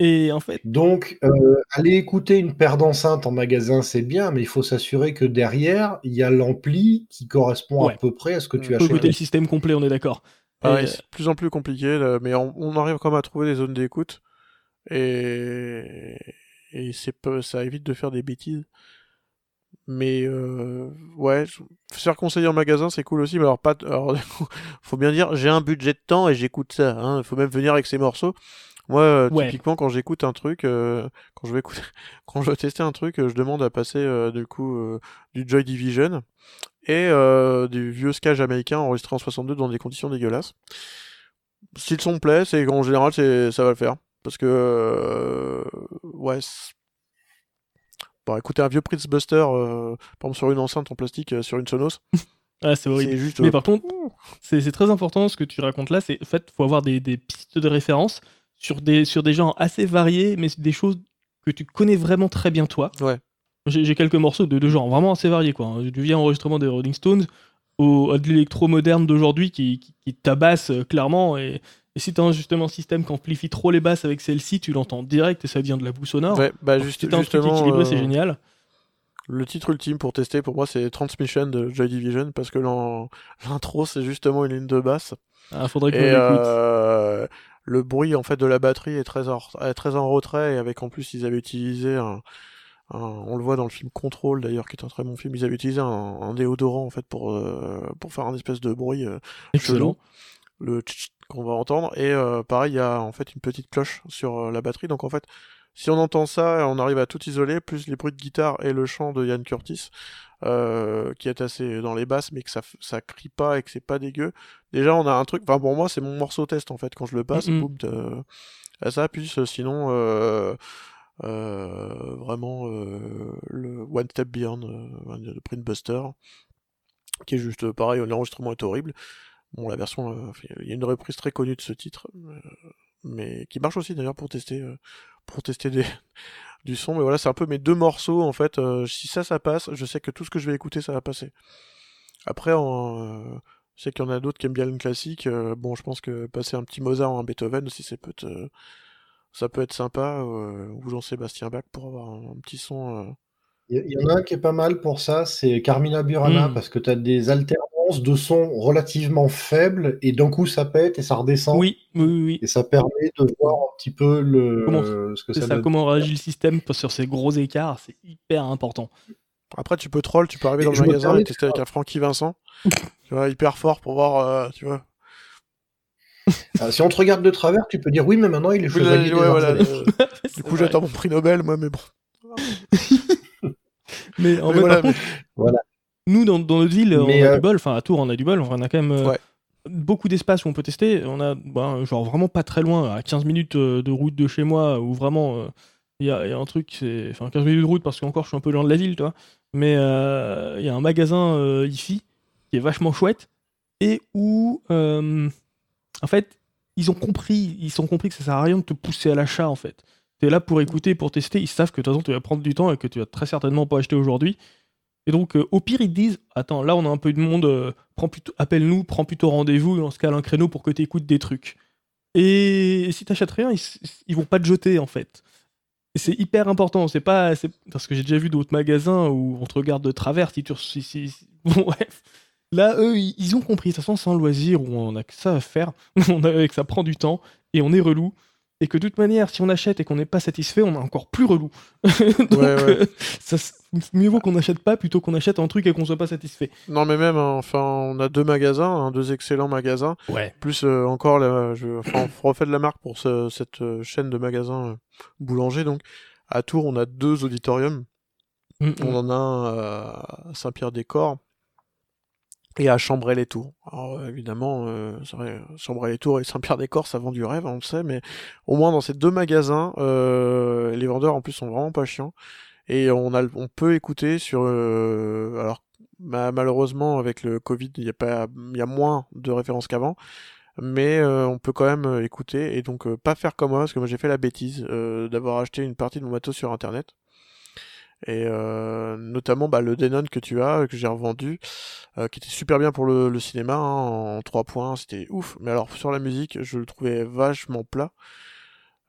Et en fait. Donc, euh, aller écouter une paire d'enceintes en magasin, c'est bien, mais il faut s'arsurer que derrière, il y a l'ampli qui correspond à peu près à ce que tu as faut écouter le système complet, on est d'accord. Ah c'est de plus en plus compliqué, mais on, arrive quand même à trouver des zones d'écoute. Et, et ça évite de faire des bêtises. Mais euh, ouais, se faire conseiller en magasin, c'est cool aussi. Mais alors, pas, alors, faut bien dire, j'ai un budget de temps et j'écoute ça. Hein. Faut même venir avec ses morceaux. Moi, euh, typiquement, quand j'écoute un truc, euh, quand je vais écouter, quand je vais tester un truc, je demande à passer du coup du Joy Division et du vieux ska américain enregistré en 62 dans des conditions dégueulasses. Si le son me plaît, c'est en général, c'est ça va le faire parce que ouais écoutez un vieux Prince Buster, euh, par exemple sur une enceinte en plastique, euh, sur une Sonos. ah, c'est horrible. Juste, Mais euh, par contre, c'est très important ce que tu racontes là. C'est en fait, faut avoir des, pistes de référence sur des, sur des genres assez variés, mais des choses que tu connais vraiment très bien toi. Ouais. J'ai quelques morceaux de, de genres vraiment assez variés. Quoi. Du vieux enregistrement des Rolling Stones au, à de l'électro moderne d'aujourd'hui qui, qui, qui, tabasse clairement et, et si tu as justement un système qui amplifie trop les basses avec celle-ci, tu l'entends direct et ça devient de la boue sonore. Ouais, bah juste, si équilibré, c'est euh, génial. Le titre ultime pour tester, pour moi, c'est Transmission de Joy Division, parce que l'intro, c'est justement une ligne de basse. Ah, faudrait que et, euh, Le bruit, en fait, de la batterie est très en, très en retrait, et avec, en plus, ils avaient utilisé un, on le voit dans le film Control d'ailleurs, qui est un très bon film. Ils avaient utilisé un, déodorant en fait pour euh, pour faire un espèce de bruit euh, excellent. Le qu'on va entendre. Et euh, pareil, il y a en fait une petite cloche sur euh, la batterie. Donc en fait, si on entend ça, on arrive à tout isoler, plus les bruits de guitare et le chant de Ian Curtis, euh, qui est assez dans les basses, mais que ça, ça crie pas et que c'est pas dégueu. Déjà, on a un truc, enfin pour moi, c'est mon morceau test en fait, quand je le passe, boum, ça, puis sinon, vraiment le One Step Beyond de Print Buster, qui est juste pareil, l'enregistrement est horrible. Bon, la version, il y a une reprise très connue de ce titre, mais qui marche aussi d'ailleurs pour tester, pour tester du son. Mais voilà, c'est un peu mes deux morceaux en fait. si ça, ça passe, je sais que tout ce que je vais écouter, ça va passer. Après, je sais qu'il y en a d'autres qui aiment bien le classique. bon, je pense que passer un petit Mozart ou un Beethoven aussi, c'est peut ça peut être sympa, euh, ou Jean-Sébastien Bach pour avoir un, petit son. Il y, en a un qui est pas mal pour ça, c'est Carmina Burana, mmh. parce que tu as des alternances de sons relativement faibles, et d'un coup ça pète et ça redescend. Oui, oui, oui. Et ça permet de voir un petit peu le, ce que ça, ça Comment réagit le système sur ces gros écarts, c'est hyper important. Après, tu peux troll, tu peux arriver dans le magasin et tester avec un Francky Vincent. tu vois, hyper fort pour voir, euh, tu vois, ah, si on te regarde de travers, tu peux dire oui, mais maintenant il est chevalier Du coup, j'attends mon prix Nobel, moi, mais bon. mais en fait, voilà. nous, dans, notre ville, on a du euh, bol. Enfin, à Tours, on a du bol. on a quand même euh, beaucoup d'espace où on peut tester. On a, bah, genre, vraiment pas très loin, à 15 minutes euh, de route de chez moi, où vraiment, il y, a, un truc, c'est. Enfin, 15 minutes de route parce qu'encore, je suis un peu loin de la ville, toi. Mais il y a un magasin ici qui est vachement chouette et où en fait, ils ont compris, ils ont compris que ça sert à rien de te pousser à l'achat en fait. Tu es là pour écouter, pour tester, ils savent que de toute façon tu vas prendre du temps et que tu vas très certainement pas acheter aujourd'hui. Et donc euh, au pire ils te disent "Attends, là on a un peu de monde, euh, appelle-nous, prends plutôt rendez-vous et on se cale un créneau pour que tu écoutes des trucs." Et, si tu n'achètes rien, ils, vont pas te jeter en fait. c'est hyper important, c'est pas parce que j'ai déjà vu d'autres magasins où on te regarde de travers si tu si, bon bref. Là, eux, ils ont compris. De toute façon, c'est un loisir où on a que ça à faire, on a, que ça prend du temps et on est relou. Et que de toute manière, si on achète et qu'on n'est pas satisfait, on est encore plus relou. Donc, euh, ça, mieux vaut qu'on n'achète pas plutôt qu'on achète un truc et qu'on soit pas satisfait. Non, mais même, hein, enfin, on a deux magasins, hein, deux excellents magasins. Ouais. Plus euh, encore, je, enfin, on refait de la marque pour cette euh, chaîne de magasins boulanger. Donc, à Tours, on a deux auditoriums. Mm, mm. On en a un à Saint-Pierre-des-Corps et à Chambray-les-Tours. Alors évidemment, euh, Chambray-les-Tours et Saint-Pierre-des-Corps, ça vend du rêve, on le sait, mais au moins dans ces deux magasins, euh, les vendeurs en plus sont vraiment pas chiants et on a, on peut écouter sur, euh, alors malheureusement avec le Covid, il y a pas, y a moins de références qu'avant, mais euh, on peut quand même écouter et donc pas faire comme moi parce que moi j'ai fait la bêtise d'avoir acheté une partie de mon matos sur internet et euh, notamment bah, le Denon que tu as que j'ai revendu euh, qui était super bien pour le, cinéma hein, en 3 points c'était ouf. Mais alors sur la musique je le trouvais vachement plat.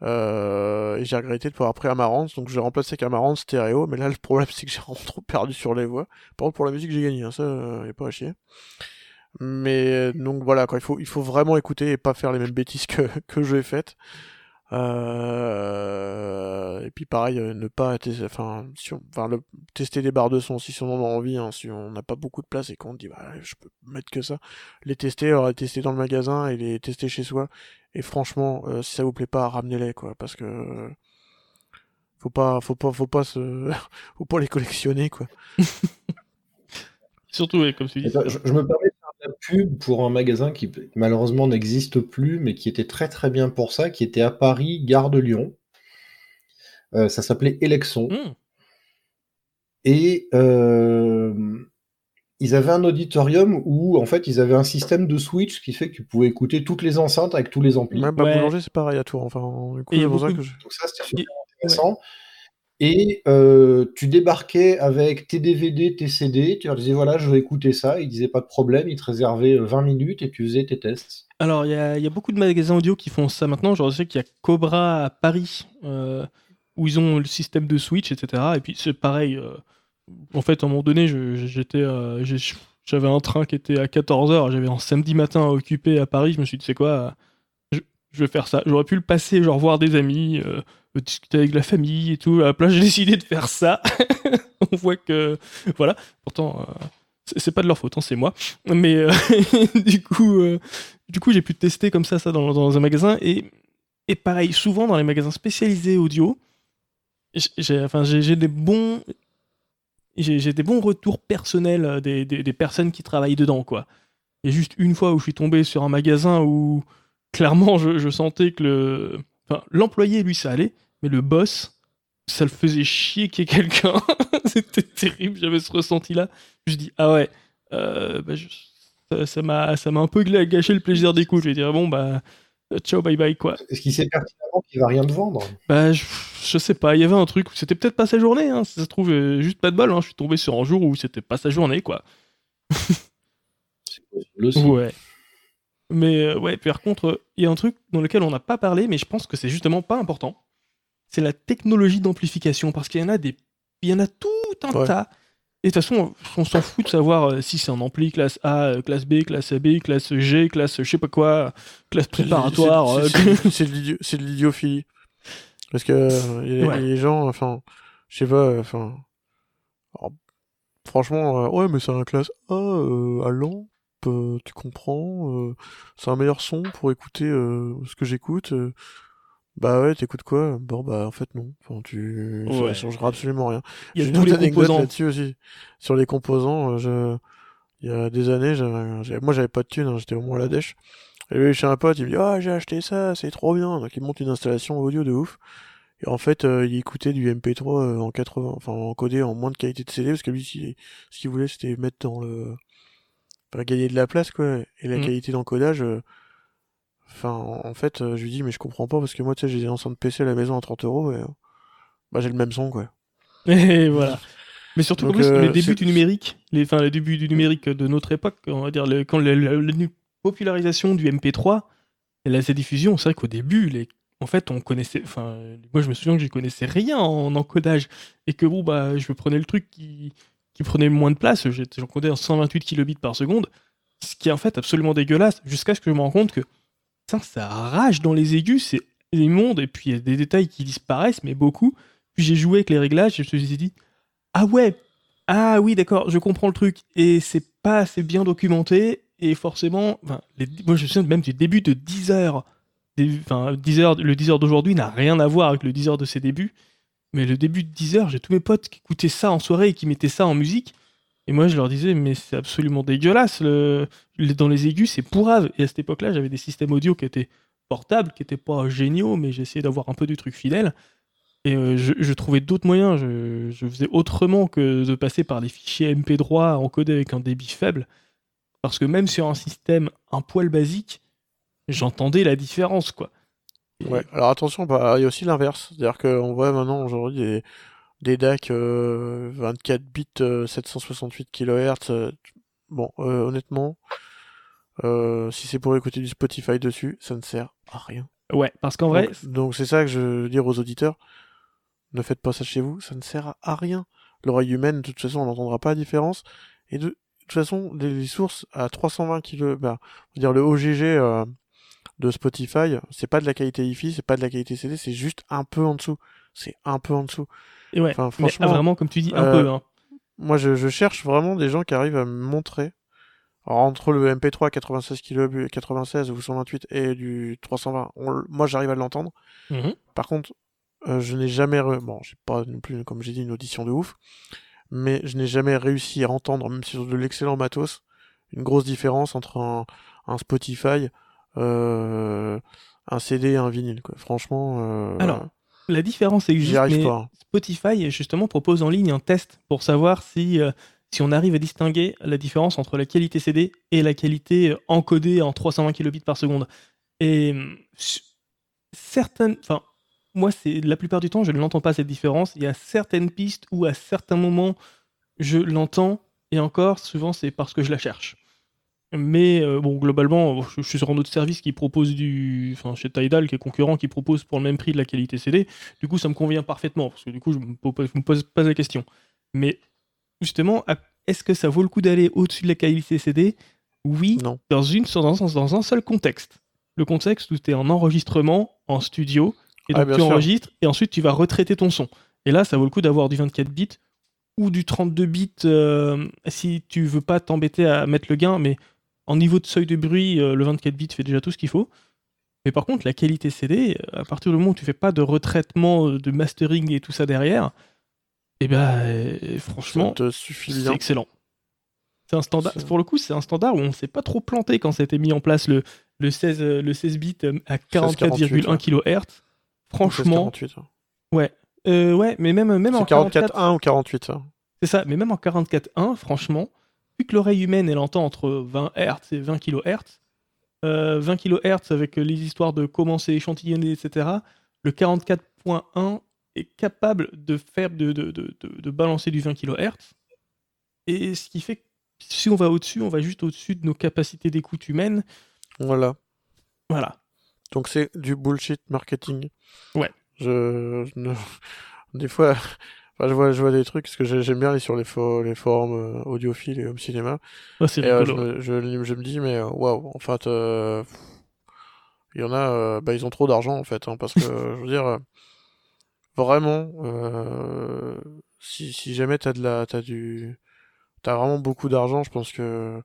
Euh, et j'ai regretté de pouvoir après Amaranthe donc j'ai remplacé avec Amaranthe stéréo mais là le problème c'est que j'ai trop perdu sur les voix. Par contre pour la musique j'ai gagné hein, ça y a pas à chier. Mais donc voilà quoi il faut il faut vraiment écouter et pas faire les mêmes bêtises que que j'ai faites euh, et puis pareil, euh, ne pas enfin, si enfin le, tester des barres de son si on en a envie, hein, si on n'a pas beaucoup de place et qu'on dit bah, je peux mettre que ça, les tester, alors les tester dans le magasin et les tester chez soi. Et franchement, euh, si ça vous plaît pas, ramenez-les quoi, parce que faut pas, faut pas, faut pas se, faut pas les collectionner quoi. Surtout, comme tu dis. Je, je me permets pub pour un magasin qui malheureusement n'existe plus, mais qui était très très bien pour ça, qui était à Paris, gare de Lyon. Euh, ça s'appelait Elexon. Hmm. Et euh, ils avaient un auditorium où en fait ils avaient un système de switch qui fait que tu pouvais écouter toutes les enceintes avec tous les amplis. Même pas boulanger, c'est pareil à tout. Enfin, du coup, Donc ça c'était super intéressant. Et euh, tu débarquais avec tes DVD, tes CD, tu leur disais voilà, je vais écouter ça, ils disaient pas de problème, ils te réservaient 20 euh, minutes et tu faisais tes tests. Alors il y, a beaucoup de magasins audio qui font ça maintenant, je sais qu'il y a Cobra à Paris, euh, où ils ont le système de Switch, etc. Et puis c'est pareil, en fait à un moment donné, j'étais, j'avais un train qui était à 14h, j'avais un samedi matin à occuper à Paris, je me suis dit c'est quoi, je, je, vais faire ça. J'aurais pu le passer, genre voir des amis discuter avec la famille et tout. À la place, j'ai décidé de faire ça. On voit que, voilà. Pourtant, euh, c'est pas de leur faute, hein, c'est moi. Mais euh, du coup, euh, du coup, j'ai pu tester comme ça, ça dans, un magasin. Et, et pareil, souvent dans les magasins spécialisés audio, j'ai, enfin, j'ai, des bons, j'ai, des bons retours personnels des, des, des, personnes qui travaillent dedans, quoi. Il y a juste une fois où je suis tombé sur un magasin où clairement je, je sentais que le l'employé, lui, ça allait, mais le boss, ça le faisait chier qu'il y ait quelqu'un. C'était terrible, j'avais ce ressenti-là. Je dis, ah ouais, euh, bah, ça m'a ça m'a un peu gâché le plaisir des coups. Je vais dire, bon, bah, ciao, bye bye, quoi. Est-ce qu'il sait pertinemment qu'il va rien te vendre? Bah, je, sais pas, il y avait un truc, c'était peut-être pas sa journée, hein, ça se trouve, euh, juste pas de bol, hein. je suis tombé sur un jour où c'était pas sa journée, quoi. C'est possible aussi. Ouais. Mais euh, ouais, par contre, il y a un truc dans lequel on n'a pas parlé, mais je pense que c'est justement pas important. C'est la technologie d'amplification, parce qu'il y en a des, il y en a tout un tas. Et de toute façon, on s'en fout de savoir euh, si c'est un ampli classe A, euh, classe B, classe AB, classe G, classe je sais pas quoi, classe préparatoire. C'est de l'idiophilie. Parce que les gens, enfin, je sais pas, enfin, franchement, ouais, mais c'est un classe A à l'an tu comprends, c'est un meilleur son pour écouter ce que j'écoute. Bah ouais, t'écoutes quoi? Bon bah en fait non. Enfin, tu ça changera absolument rien. Il y a tous les composants là-dessus aussi. Sur les composants, je il y a des années, moi j'avais pas de thunes, hein, j'étais au moins à la dèche. Et chez un pote, il me dit "Ah, j'ai acheté ça, c'est trop bien." Donc il monte une installation audio de ouf. Et en fait, il écoutait du MP3 en 80, enfin encodé en moins de qualité de CD parce que lui ce qu'il voulait c'était mettre dans le pas gagner de la place quoi et la mm. qualité d'encodage euh, enfin en fait euh, je lui dis mais je comprends pas parce que moi tu sais j'ai des enceintes PC à la maison à 30 euros et euh, bah j'ai le même son quoi et voilà mais surtout Donc, les débuts du numérique les enfin les débuts du numérique de notre époque on va dire quand la, popularisation du MP3 et la, sa diffusion c'est vrai qu'au début les en fait, on connaissait. Enfin, moi, je me souviens que je connaissais rien en encodage et que bon, bah, je prenais le truc qui, qui prenait moins de place, j'encodais en 128 kilobits par seconde, ce qui est en fait absolument dégueulasse, jusqu'à ce que je me rende compte que ça, ça rage dans les aigus, c'est immonde, et puis il y a des détails qui disparaissent, mais beaucoup. Puis j'ai joué avec les réglages et je me suis dit, ah ouais, ah oui, d'accord, je comprends le truc, et c'est pas assez bien documenté, et forcément, moi je me souviens même du début de 10 heures. Enfin, 10 heures, le 10 heures d'aujourd'hui n'a rien à voir avec le 10 heures de ses débuts. Mais le début de 10 heures, j'ai tous mes potes qui écoutaient ça en soirée et qui mettaient ça en musique. Et moi, je leur disais, mais c'est absolument dégueulasse. Le... Dans les aigus, c'est pourrave. Et à cette époque-là, j'avais des systèmes audio qui étaient portables, qui n'étaient pas géniaux, mais j'essayais d'avoir un peu du truc fidèle. Et euh, je, trouvais d'autres moyens. Je, faisais autrement que de passer par des fichiers MP3 encodés avec un débit faible. Parce que même sur un système un poil basique, j'entendais la différence, quoi. Ouais, alors attention, bah, il y a aussi l'inverse. C'est-à-dire qu'on voit maintenant aujourd'hui des, des DAC 24 bits 768 kHz. bon, euh, honnêtement, euh, si c'est pour écouter du Spotify dessus, ça ne sert à rien. Ouais, parce qu'en vrai. Donc c'est ça que je veux dire aux auditeurs. Ne faites pas ça chez vous, ça ne sert à rien. L'oreille humaine, de toute façon, on n'entendra pas la différence. Et de, toute façon, les, sources à 320 kg, bah, on va dire le OGG, euh, de Spotify, c'est pas de la qualité hi c'est pas de la qualité CD, c'est juste un peu en dessous. C'est un peu en dessous. Et ouais, enfin, franchement, vraiment, comme tu dis, un peu. Euh, hein. Moi, je, cherche vraiment des gens qui arrivent à me montrer. entre le MP3 96 kb, 96 ou 128 et du 320, moi j'arrive à l'entendre. Mhm. Par contre, euh, je n'ai jamais, bon, j'ai pas non plus, comme j'ai dit, une audition de ouf, mais je n'ai jamais réussi à entendre, même sur de l'excellent matos, une grosse différence entre un, un Spotify un CD et un vinyle. Quoi. Franchement. Euh, Alors, la différence existe. Mais pas. Spotify justement propose en ligne un test pour savoir si euh, si on arrive à distinguer la différence entre la qualité CD et la qualité encodée en 320 kilobits par seconde. Et certaines, enfin, moi, c'est la plupart du temps, je ne l'entends pas cette différence. Il y a certaines pistes où à certains moments, je l'entends, et encore, souvent, c'est parce que je la cherche. Mais euh, bon, globalement, je, suis sur un autre service qui propose du. Enfin, chez Tidal, qui est concurrent, qui propose pour le même prix de la qualité CD. Du coup, ça me convient parfaitement, parce que du coup, je ne me, pose pas la question. Mais justement, est-ce que ça vaut le coup d'aller au-dessus de la qualité CD Oui, non. Dans, une, dans, dans un seul contexte. Le contexte où tu es en enregistrement, en studio, et donc tu enregistres, et ensuite tu vas retraiter ton son. Et là, ça vaut le coup d'avoir du 24 bits ou du 32 bits euh, si tu veux pas t'embêter à mettre le gain, mais en niveau de seuil de bruit, euh, le 24 bits fait déjà tout ce qu'il faut. Mais par contre, la qualité CD, euh, à partir du moment où tu fais pas de retraitement, euh, de mastering et tout ça derrière, eh ben, franchement, c'est excellent. C'est un standard. Pour le coup, c'est un standard où on s'est pas trop planté quand ça a été mis en place le, le 16 le 16 bits à 44,1 kHz. Franchement, ouais, Euh, ouais, mais même, même en C'est 44 44.1 ou 48, ça? C'est ça, mais même en 44.1, franchement, que l'oreille humaine, elle entend entre 20 Hz et 20 kHz, euh, 20 kHz avec les histoires de comment c'est échantillonné, etc., le 44.1 est capable de faire de, de, de, de- balancer du 20 kHz. Et ce qui fait que si on va au-dessus, on va juste au-dessus de nos capacités d'écoute humaine. Voilà. Voilà. Donc c'est du bullshit marketing. Ouais. Je, je ne- des fois, je vois, je vois des trucs parce que j'ai- j'aime bien aller sur les, fo- les forums euh, audiophiles et home cinéma. Ah, Et euh, je, me, je, je me dis mais euh, waouh, en fait, euh, il y en a, euh, bah, ils ont trop d'argent en fait, hein, parce que je veux dire, vraiment, si, si jamais t'as de la, t'as du, t'as vraiment beaucoup d'argent, je pense que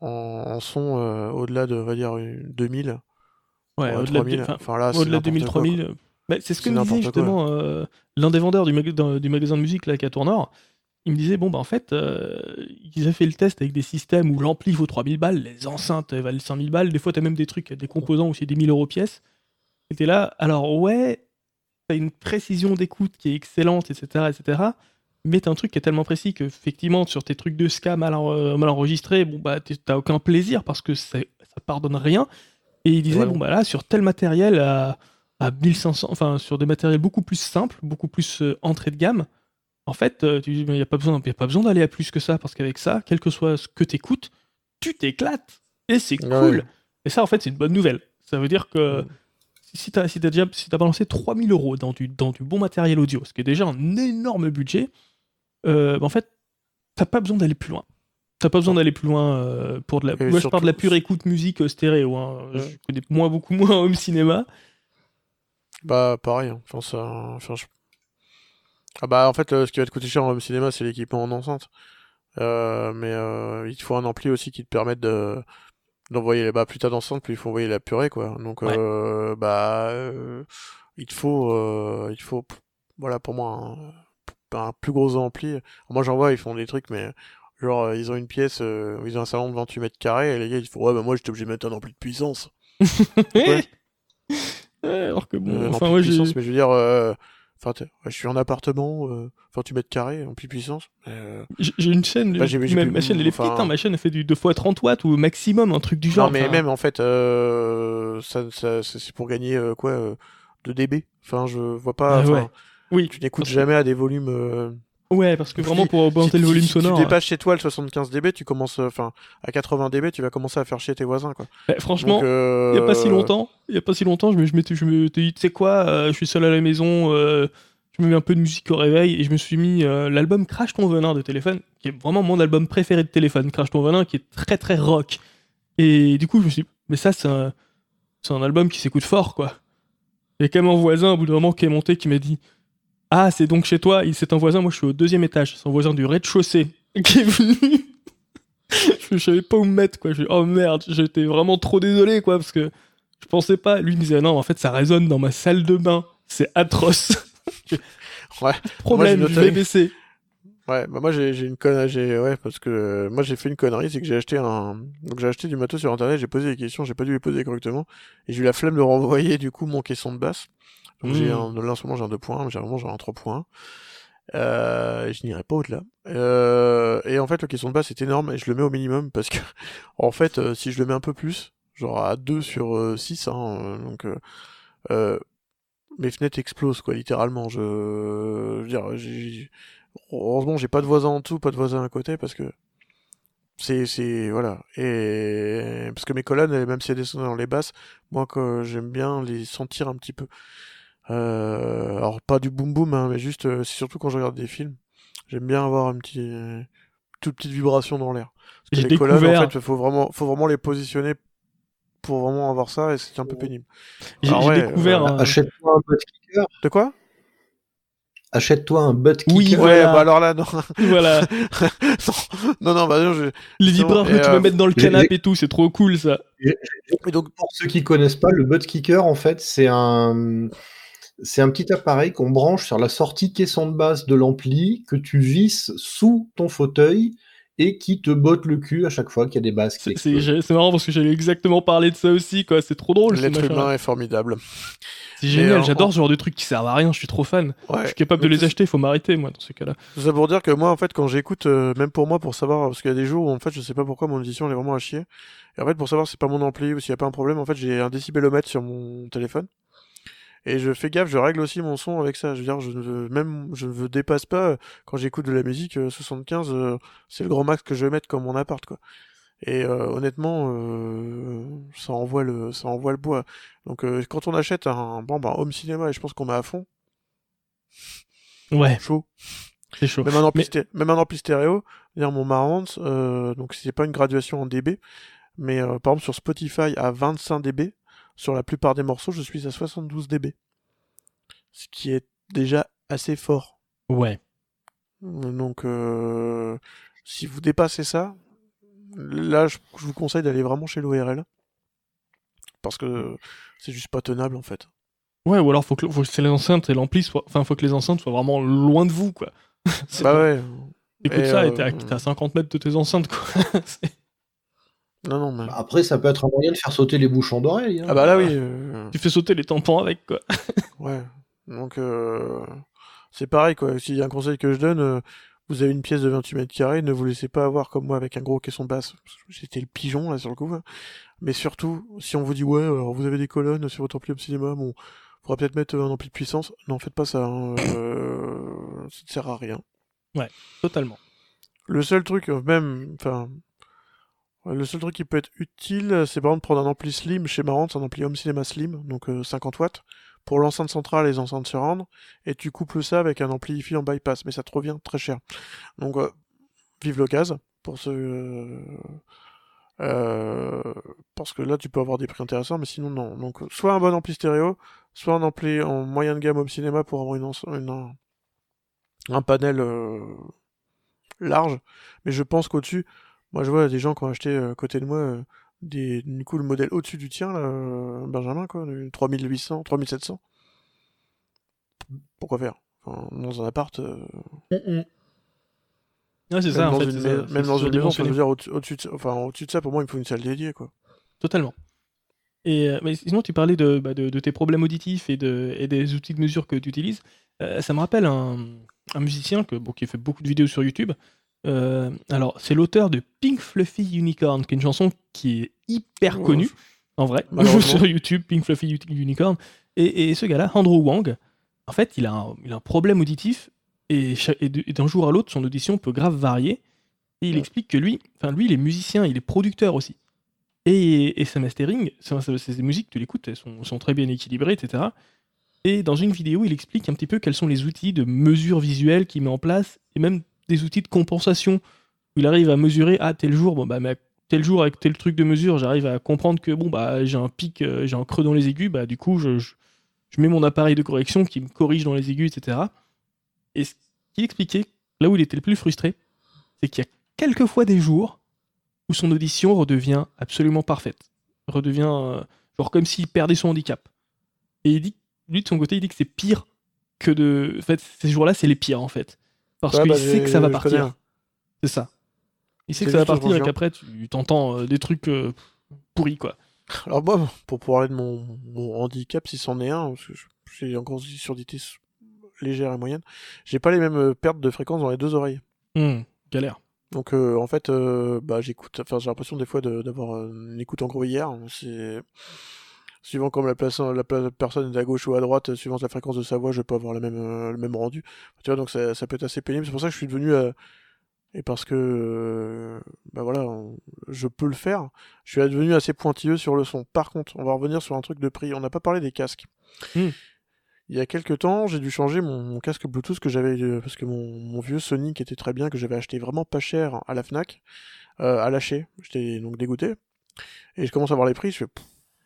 en, en son au-delà de, on va dire, une- 2000, Ouais, au-delà de, 3000, enfin, là, au-delà de n'importe 2000, quoi, quoi. 3000. Euh, bah, c'est ce que me disait justement euh, l'un des vendeurs du, maga- d'un- du magasin de musique là, qui Tournord. Il me disait, bon, bah en fait, euh, ils avaient fait le test avec des systèmes où l'ampli vaut 3000 balles, les enceintes elles valent 5000 balles, des fois t'as même des trucs, des composants où c'est des 1000 euros pièce. Et t'es là, alors ouais, t'as une précision d'écoute qui est excellente, etc., etc., mais t'as un truc qui est tellement précis que, effectivement, sur tes trucs de ska mal, en- mal enregistrés, bon, bah t'as aucun plaisir parce que ça, ça pardonne rien. Et il disait, Ouais. bon, bah là, sur tel matériel à, à 1500, enfin, sur des matériels beaucoup plus simples, beaucoup plus euh, entrée de gamme, en fait, euh, tu dis, il n'y a pas besoin, y a pas besoin d'aller à plus que ça, parce qu'avec ça, quel que soit ce que t'écoutes, tu t'éclates. Et c'est Ouais. cool. Et ça, en fait, c'est une bonne nouvelle. Ça veut dire que si t'as si t'as déjà si t'as balancé 3000 euros dans du, dans du bon matériel audio, ce qui est déjà un énorme budget, euh, bah, en fait, t'as pas besoin d'aller plus loin. T'as pas besoin d'aller plus loin euh, pour de la. Et Moi, je parle de la pure écoute musique stéréo. hein. Je connais moins, beaucoup moins home cinéma. Bah pareil, hein. enfin ça, enfin je- ah bah en fait euh, ce qui va te coûter cher en home cinéma c'est l'équipement en enceinte, Euh, mais euh, il te faut un ampli aussi qui te permette de d'envoyer bah plus t'as d'enceinte plus il faut envoyer la purée quoi, donc Ouais. euh, bah il te faut il te faut voilà pour moi un, un plus gros ampli. Moi j'en vois ils font des trucs mais genre ils ont une pièce, ils ont un salon de 28 mètres carrés et les gars ils font ouais bah moi j'étais obligé de mettre un ampli de puissance. Ouais. Ouais, alors que bon, Euh, enfin, de j'ai. puissance, mais je veux dire, euh, enfin, ouais, je suis en appartement, euh, 28 mètres carrés, ampli puissance. euh, J'ai une chaîne, Bah, ma, plus- ma chaîne elle est enfin- petite, hein, ma chaîne elle fait du 2 x 30 watts ou maximum, un truc du genre. non, mais enfin, même en fait, euh, ça, ça, c'est c'est pour gagner quoi, euh, 2 dB. Enfin, je vois pas. Ah ouais. Oui, Tu n'écoutes jamais à des volumes. Euh, ouais, parce que Si- vraiment pour augmenter si- le si- volume si sonore. tu dépasses chez toi le 75 dB, tu commences, euh, enfin, à 80 dB, tu vas commencer à faire chier tes voisins, quoi. bah, franchement, euh, il y a pas si longtemps, il y a pas si longtemps, je me, je m'étais- je me tu sais quoi, euh, je suis seul à la maison, euh, je me mets un peu de musique au réveil et je me suis mis euh, l'album Crash ton venin de téléphone, qui est vraiment mon album préféré de téléphone, Crash ton venin, qui est très très rock. Et du coup, je me suis dit, mais ça, c'est un, c'est un album qui s'écoute fort, quoi. Il y a quand même un voisin, au bout d'un moment, qui est monté, qui m'a dit, ah, c'est donc chez toi, Il- c'est un voisin, moi je suis au deuxième étage, c'est un voisin du rez-de-chaussée qui est venu. je, savais pas où me mettre, quoi. Je, oh merde, j'étais vraiment trop désolé, quoi, parce que je pensais pas. Lui me disait, non, en fait, ça résonne dans ma salle de bain, c'est atroce. Ouais. Problème, Moi, je j'ai vais noté. baisser. Ouais, bah moi j'ai j'ai une connerie, j'ai ouais parce que euh, moi j'ai fait une connerie, c'est que j'ai acheté un donc j'ai acheté du matos sur internet, j'ai posé des questions, j'ai pas dû les poser correctement et j'ai eu la flemme de renvoyer du coup mon caisson de basse. Donc j'ai Mm. un là en ce moment j'ai un 2.1, mais j'ai vraiment j'ai un 3.1. Euh, je n'irai pas au-delà. Euh, et en fait le caisson de basse est énorme et je le mets au minimum parce que en fait euh, si je le mets un peu plus, genre à 2 sur euh, 6 hein, euh, donc euh, euh, mes fenêtres explosent quoi littéralement, je, je veux dire j'ai Heureusement, j'ai pas de voisins en dessous, pas de voisins à côté, parce que c'est, c'est, voilà. Et parce que mes colonnes, même si elles descendent dans les basses, moi, que j'aime bien les sentir un petit peu. Euh, alors pas du boom boom, hein, mais juste, euh, c'est surtout quand je regarde des films, j'aime bien avoir un petit, toute petite vibration dans l'air. Parce que J'ai les colonnes, découvert- en fait, faut vraiment, faut vraiment les positionner pour vraiment avoir ça, et c'est un peu pénible. J'ai ouais, découvert. euh, un-. De quoi? Achète-toi un butt kicker. Oui, Ouais, bah alors là, non, Voilà, non, non, bah non, je... les vibreurs que tu euh, peux mettre dans le canapé et tout, c'est trop cool ça. Et donc, Pour ceux qui connaissent pas, le butt kicker, en fait, c'est un, c'est un petit appareil qu'on branche sur la sortie caisson de basse de l'ampli que tu visses sous ton fauteuil et qui te botte le cul à chaque fois qu'il y a des basses. C'est c'est marrant parce que j'allais exactement parler de ça aussi, quoi. C'est trop drôle. L'être humain est formidable. C'est génial, j'adore ce genre de trucs qui servent à rien, je suis trop fan. je suis capable de les acheter, il faut m'arrêter, moi, dans ces cas-là. C'est ça pour dire que moi, en fait, quand j'écoute, euh, même pour moi, pour savoir, parce qu'il y a des jours où, en fait, je sais pas pourquoi mon audition elle est vraiment à chier. Et en fait, pour savoir si c'est pas mon ampli ou s'il y a pas un problème, en fait, j'ai un décibelomètre sur mon téléphone. Et je fais gaffe, je règle aussi mon son avec ça. Je veux dire, je ne veux, même, je ne dépasse pas, quand j'écoute de la musique, 75, euh, euh, c'est le grand max que je vais mettre comme mon appart, quoi. Et euh, honnêtement, euh, ça envoie le, ça envoie le bois. Donc euh, quand on achète un, bon, bah, home cinéma, et je pense qu'on met à fond. Ouais. Chaud. C'est chaud. Même un ampli, même un ampli stéréo, dire mon Marantz, euh, donc c'est pas une graduation en dB, mais par exemple sur Spotify à 25 dB, sur la plupart des morceaux, je suis à 72 dB. Ce qui est déjà assez fort. Ouais. Donc, si vous dépassez ça, là, je, vous conseille d'aller vraiment chez l'ORL. Parce que c'est juste pas tenable en fait. Ouais, ou alors faut que, faut que les enceintes et l'ampli soient. Enfin, faut que les enceintes soient vraiment loin de vous, quoi. bah ouais. Écoute ça, et t'es à, 50 mètres de tes enceintes, quoi. non, non, mais... Bah, après, ça peut être un moyen de faire sauter les bouchons d'oreille. Hein. Ah bah là, oui. Euh. Tu fais sauter les tampons avec, quoi. ouais. Donc, euh... c'est pareil, quoi. S'il y a un conseil que je donne, euh, vous avez une pièce de 28 mètres carrés, ne vous laissez pas avoir comme moi avec un gros caisson basse. J'étais le pigeon là sur le coup. Hein. Mais surtout, si on vous dit ouais, alors vous avez des colonnes sur votre ampli de cinéma, bon, faudra peut-être mettre un ampli de puissance. Non, faites pas ça. Hein. Euh, ça ne sert à rien. Ouais, totalement. Le seul truc, même, enfin, le seul truc qui peut être utile, c'est par exemple prendre un ampli slim chez Marantz, un ampli home cinéma slim, donc 50 euh, watts pour l'enceinte centrale et les enceintes surround, et tu couples ça avec un amplifié en bypass, mais ça te revient très cher. Donc, euh, vive le gaz, pour ce... Euh, parce que là, tu peux avoir des prix intéressants, mais sinon, non. Donc, soit un bon ampli stéréo, soit un ampli en moyen de gamme au cinéma pour avoir une, un panel euh, large. Mais je pense qu'au-dessus, moi, je vois des gens qui ont acheté à côté de moi des, du coup, le modèle au-dessus du tien, là, euh, Benjamin, quoi, 3800, 3700. Pourquoi faire? Dans un appart. Euh, mm, mm. c'est ça, en fait. même dans une maison, je veux dire, au-dessus de, enfin, au de ça, pour moi, il me faut une salle dédiée, quoi. Totalement. Et euh, mais sinon, tu parlais de, bah, de, tes problèmes auditifs et, de, et des outils de mesure que tu utilises. ça me rappelle un, un musicien que, bon, qui fait beaucoup de vidéos sur YouTube, euh, alors, c'est l'auteur de Pink Fluffy Unicorn, qui est une chanson qui est hyper connue, en vrai, sur YouTube, Pink Fluffy Unicorn. Et, ce gars-là, Andrew Wang, en fait, il a un, il a un problème auditif, et, d'un jour à l'autre, son audition peut grave varier. Et il explique que lui, enfin lui, il est musicien, il est producteur aussi. Et, et sa mastering, ses, musiques, tu l'écoutes, elles sont, sont, très bien équilibrées, etc. Et dans une vidéo, il explique un petit peu quels sont les outils de mesure visuelle qu'il met en place, et même des outils de compensation où il arrive à mesurer ah, tel jour, bon bah tel jour avec tel truc de mesure, j'arrive à comprendre que bon bah j'ai un pic, euh, j'ai un creux dans les aigus, bah du coup je, je, mets mon appareil de correction qui me corrige dans les aigus, etc. Et ce qu'il expliquait, là où il était le plus frustré, c'est qu'il y a quelquefois des jours où son audition redevient absolument parfaite, redevient euh, genre comme s'il perdait son handicap. Et il dit, lui de son côté, il dit que c'est pire que de, en fait ces jours-là c'est les pires en fait parce qu'il bah, sait que ça va partir. C'est ça. Il sait que ça va partir et qu'après tu t'entends euh, des trucs euh, pourris quoi. Alors moi, pour parler de mon, handicap, si c'en est un, parce que j'ai encore une surdité légère et moyenne, j'ai pas les mêmes euh, pertes de fréquence dans les deux oreilles. Mmh, galère. Donc en fait, bah j'écoute, enfin j'ai l'impression des fois d'avoir une écoute en gros hier. C'est suivant comme la, place, la, personne est à gauche ou à droite, suivant la fréquence de sa voix, je peux avoir le même, euh, le même rendu. Tu vois, donc ça, ça peut être assez pénible. C'est pour ça que je suis devenu euh, et parce que euh, bah voilà, je peux le faire. Je suis devenu assez pointilleux sur le son. Par contre, on va revenir sur un truc de prix. On n'a pas parlé des casques. Hmm. Il y a quelques temps, j'ai dû changer mon, casque Bluetooth que j'avais parce que mon, mon, vieux Sony qui était très bien, que j'avais acheté vraiment pas cher à la Fnac, euh, a lâché. J'étais donc dégoûté. Et je commence à voir les prix. Je fais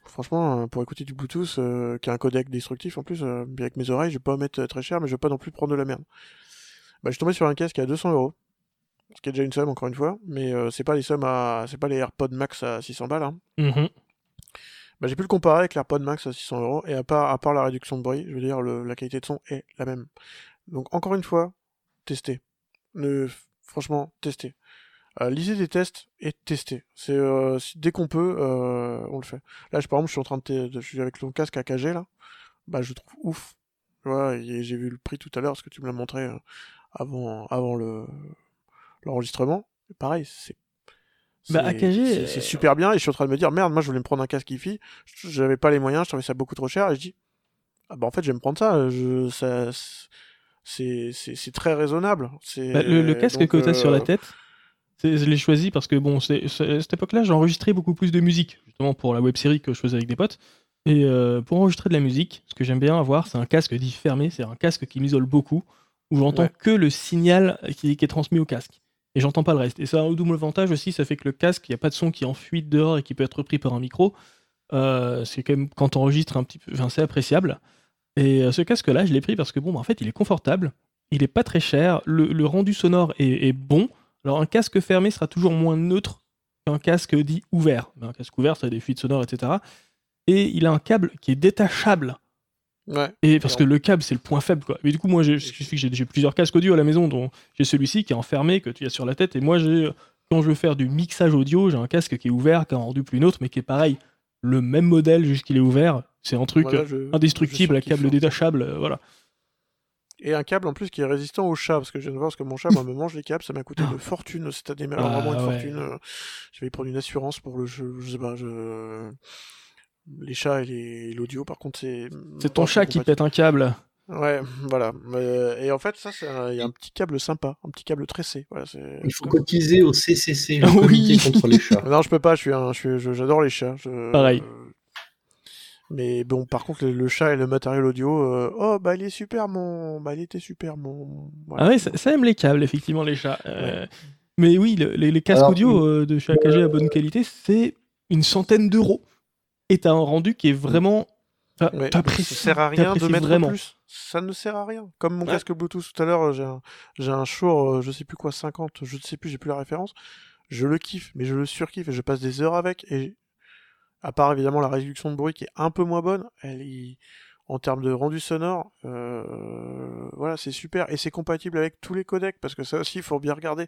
Franchement, euh, pour écouter du Bluetooth euh, qui a un codec destructif en plus, euh, avec mes oreilles, je vais pas mettre très cher, mais je vais pas non plus prendre de la merde. Bah, je suis tombé sur un casque à 200 euros, ce qui est déjà une somme encore une fois, mais c'est pas les sommes à, c'est pas les AirPods Max à 600 balles. Hein. Mm-hmm. Bah, j'ai pu le comparer avec l'AirPod Max à 600 euros, et à part, à part la réduction de bruit, je veux dire, la qualité de son est la même. Donc encore une fois, testez. Ne, franchement, testez. Euh, lisez des tests et testez. C'est euh, dès qu'on peut, euh, on le fait. Là, je, par exemple, je suis en train de, je suis avec ton casque AKG là. Bah, je le trouve ouf. Tu vois, j'ai vu le prix tout à l'heure parce que tu me l'as montré euh, avant, avant le l'enregistrement. Pareil, c'est Bah, c'est- AKG, c'est c'est super bien et je suis en train de me dire merde, moi je voulais me prendre un casque hi-fi, j'avais pas les moyens, je trouvais ça beaucoup trop cher et je dis ah bah en fait je vais me prendre ça, je ça c'est très raisonnable. Bah, le, le casque donc, que tu as sur la tête, je l'ai choisi parce que bon, c'est, c'est- à cette époque-là, j'enregistrais beaucoup plus de musique, justement pour la web série que je faisais avec des potes. Et euh, pour enregistrer de la musique, ce que j'aime bien avoir, c'est un casque dit fermé, c'est un casque qui m'isole beaucoup, où j'entends Ouais. que le signal qui, qui est transmis au casque. Et j'entends pas le reste. Et ça a un double avantage aussi, ça fait que le casque, il n'y a pas de son qui enfuit dehors et qui peut être repris par un micro. Euh, c'est quand même, quand on enregistre un petit peu, enfin, c'est appréciable. Et euh, ce casque-là, je l'ai pris parce que bon, bah, en fait, il est confortable, il est pas très cher, le, le rendu sonore est, est bon. Alors un casque fermé sera toujours moins neutre qu'un casque dit ouvert. Un casque ouvert, ça a des fuites sonores, etc. Et il a un câble qui est détachable. Ouais. Et parce que le câble, c'est le point faible, quoi. Mais du coup, moi, j'ai plusieurs casques audio à la maison, dont j'ai celui-ci qui est enfermé, que tu as sur la tête. Et moi, j'ai quand je veux faire du mixage audio, j'ai un casque qui est ouvert, qui a un rendu plus neutre, mais qui est pareil. Le même modèle, juste qu'il est ouvert. C'est un truc Voilà, euh, je- indestructible, à câble hein. détachable, euh, voilà. Et un câble en plus qui est résistant au chat, parce que je viens de voir, parce que mon chat, moi, me mange les câbles, ça m'a coûté une fortune cette année, mais alors Ah, vraiment une ouais. fortune. euh, Je vais y prendre une assurance pour le jeu, je sais pas, je... Les chats et les- l'audio, par contre, c'est... C'est ton chat qui pète un câble. Ouais, voilà. Euh, et en fait, ça, c'est un- il y a un petit câble sympa, un petit câble tressé. Voilà. Il faut cotiser au CCC, le Oui. comité contre les chats. Non, je peux pas, je suis un, je suis, je- j'adore les chats. je- Pareil. Mais bon, par contre, le, le chat et le matériel audio, euh, oh, bah, il est super, mon, bah, il était super, mon. Voilà. Ah ouais, ça, ça aime les câbles, effectivement, les chats. Euh, Mais oui, le- les, les casques Alors, audio euh, de chez AKG à bonne qualité, c'est une centaine d'euros. Et t'as un rendu qui est vraiment. t'as- Ouais, ça sert à rien de mettre vraiment. plus. Ça ne sert à rien. Comme mon Ouais. casque Bluetooth tout à l'heure, j'ai un, j'ai un Shure, je sais plus quoi, 50, je ne sais plus, j'ai plus la référence. Je le kiffe, mais je le surkiffe et je passe des heures avec. Et à part évidemment la réduction de bruit qui est un peu moins bonne, elle en termes de rendu sonore, euh, voilà, c'est super et c'est compatible avec tous les codecs parce que ça aussi, il faut bien regarder.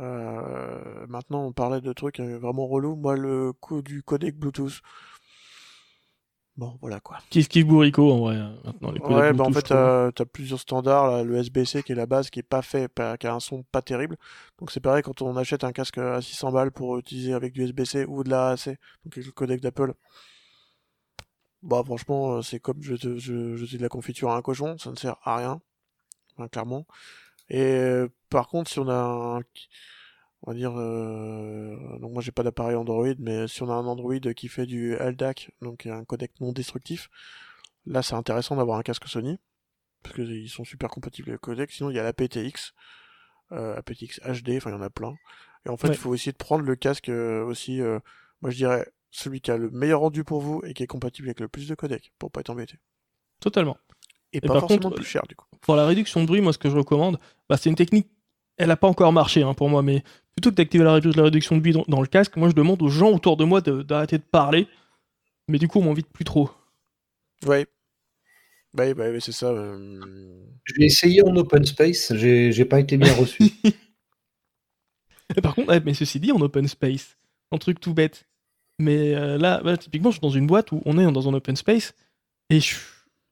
Euh, maintenant, on parlait de trucs euh, vraiment relous. Moi, le coup du codec Bluetooth. Bon, voilà quoi. Kiff kiff bourrico en vrai. euh, Maintenant, les Ouais, bah en fait, trouve. t'as plusieurs standards. Là, le SBC qui est la base, qui est pas fait, pas- qui a un son pas terrible. Donc c'est pareil quand on achète un casque à 600 balles pour utiliser avec du SBC ou de la AAC, donc avec le codec d'Apple. Bah franchement, euh, c'est comme je, je, je, de la confiture à un cochon, ça ne sert à rien, Enfin, clairement. Et euh, par contre, si on a un, on va dire, euh, donc moi j'ai pas d'appareil Android, mais si on a un Android qui fait du LDAC, donc un codec non destructif, là c'est intéressant d'avoir un casque Sony, parce qu'ils sont super compatibles avec le codec. Sinon il y a la PTX, euh, aptX HD, enfin il y en a plein. Et en fait, il Ouais. faut essayer de prendre le casque euh, aussi, moi je dirais, celui qui a le meilleur rendu pour vous et qui est compatible avec le plus de codecs, pour pas être embêté. Totalement. Et, Et pas par forcément contre, plus cher du coup. Pour la réduction de bruit, moi, ce que je recommande, bah, c'est une technique. Elle n'a pas encore marché hein, pour moi, mais plutôt que d'activer la, rédu- la réduction de bruit dans, dans le casque, moi, je demande aux gens autour de moi d'arrêter de, parler. Mais du coup, on m'invite plus trop. Ouais. Bah, oui, bah, oui, c'est ça. euh, Je l'ai essayé en open space, j'ai j'ai pas été bien reçu. Et par contre, ouais, mais ceci dit, en open space, un truc tout bête. Mais euh, là, voilà, typiquement, je suis dans une boîte où on est dans un open space et, je-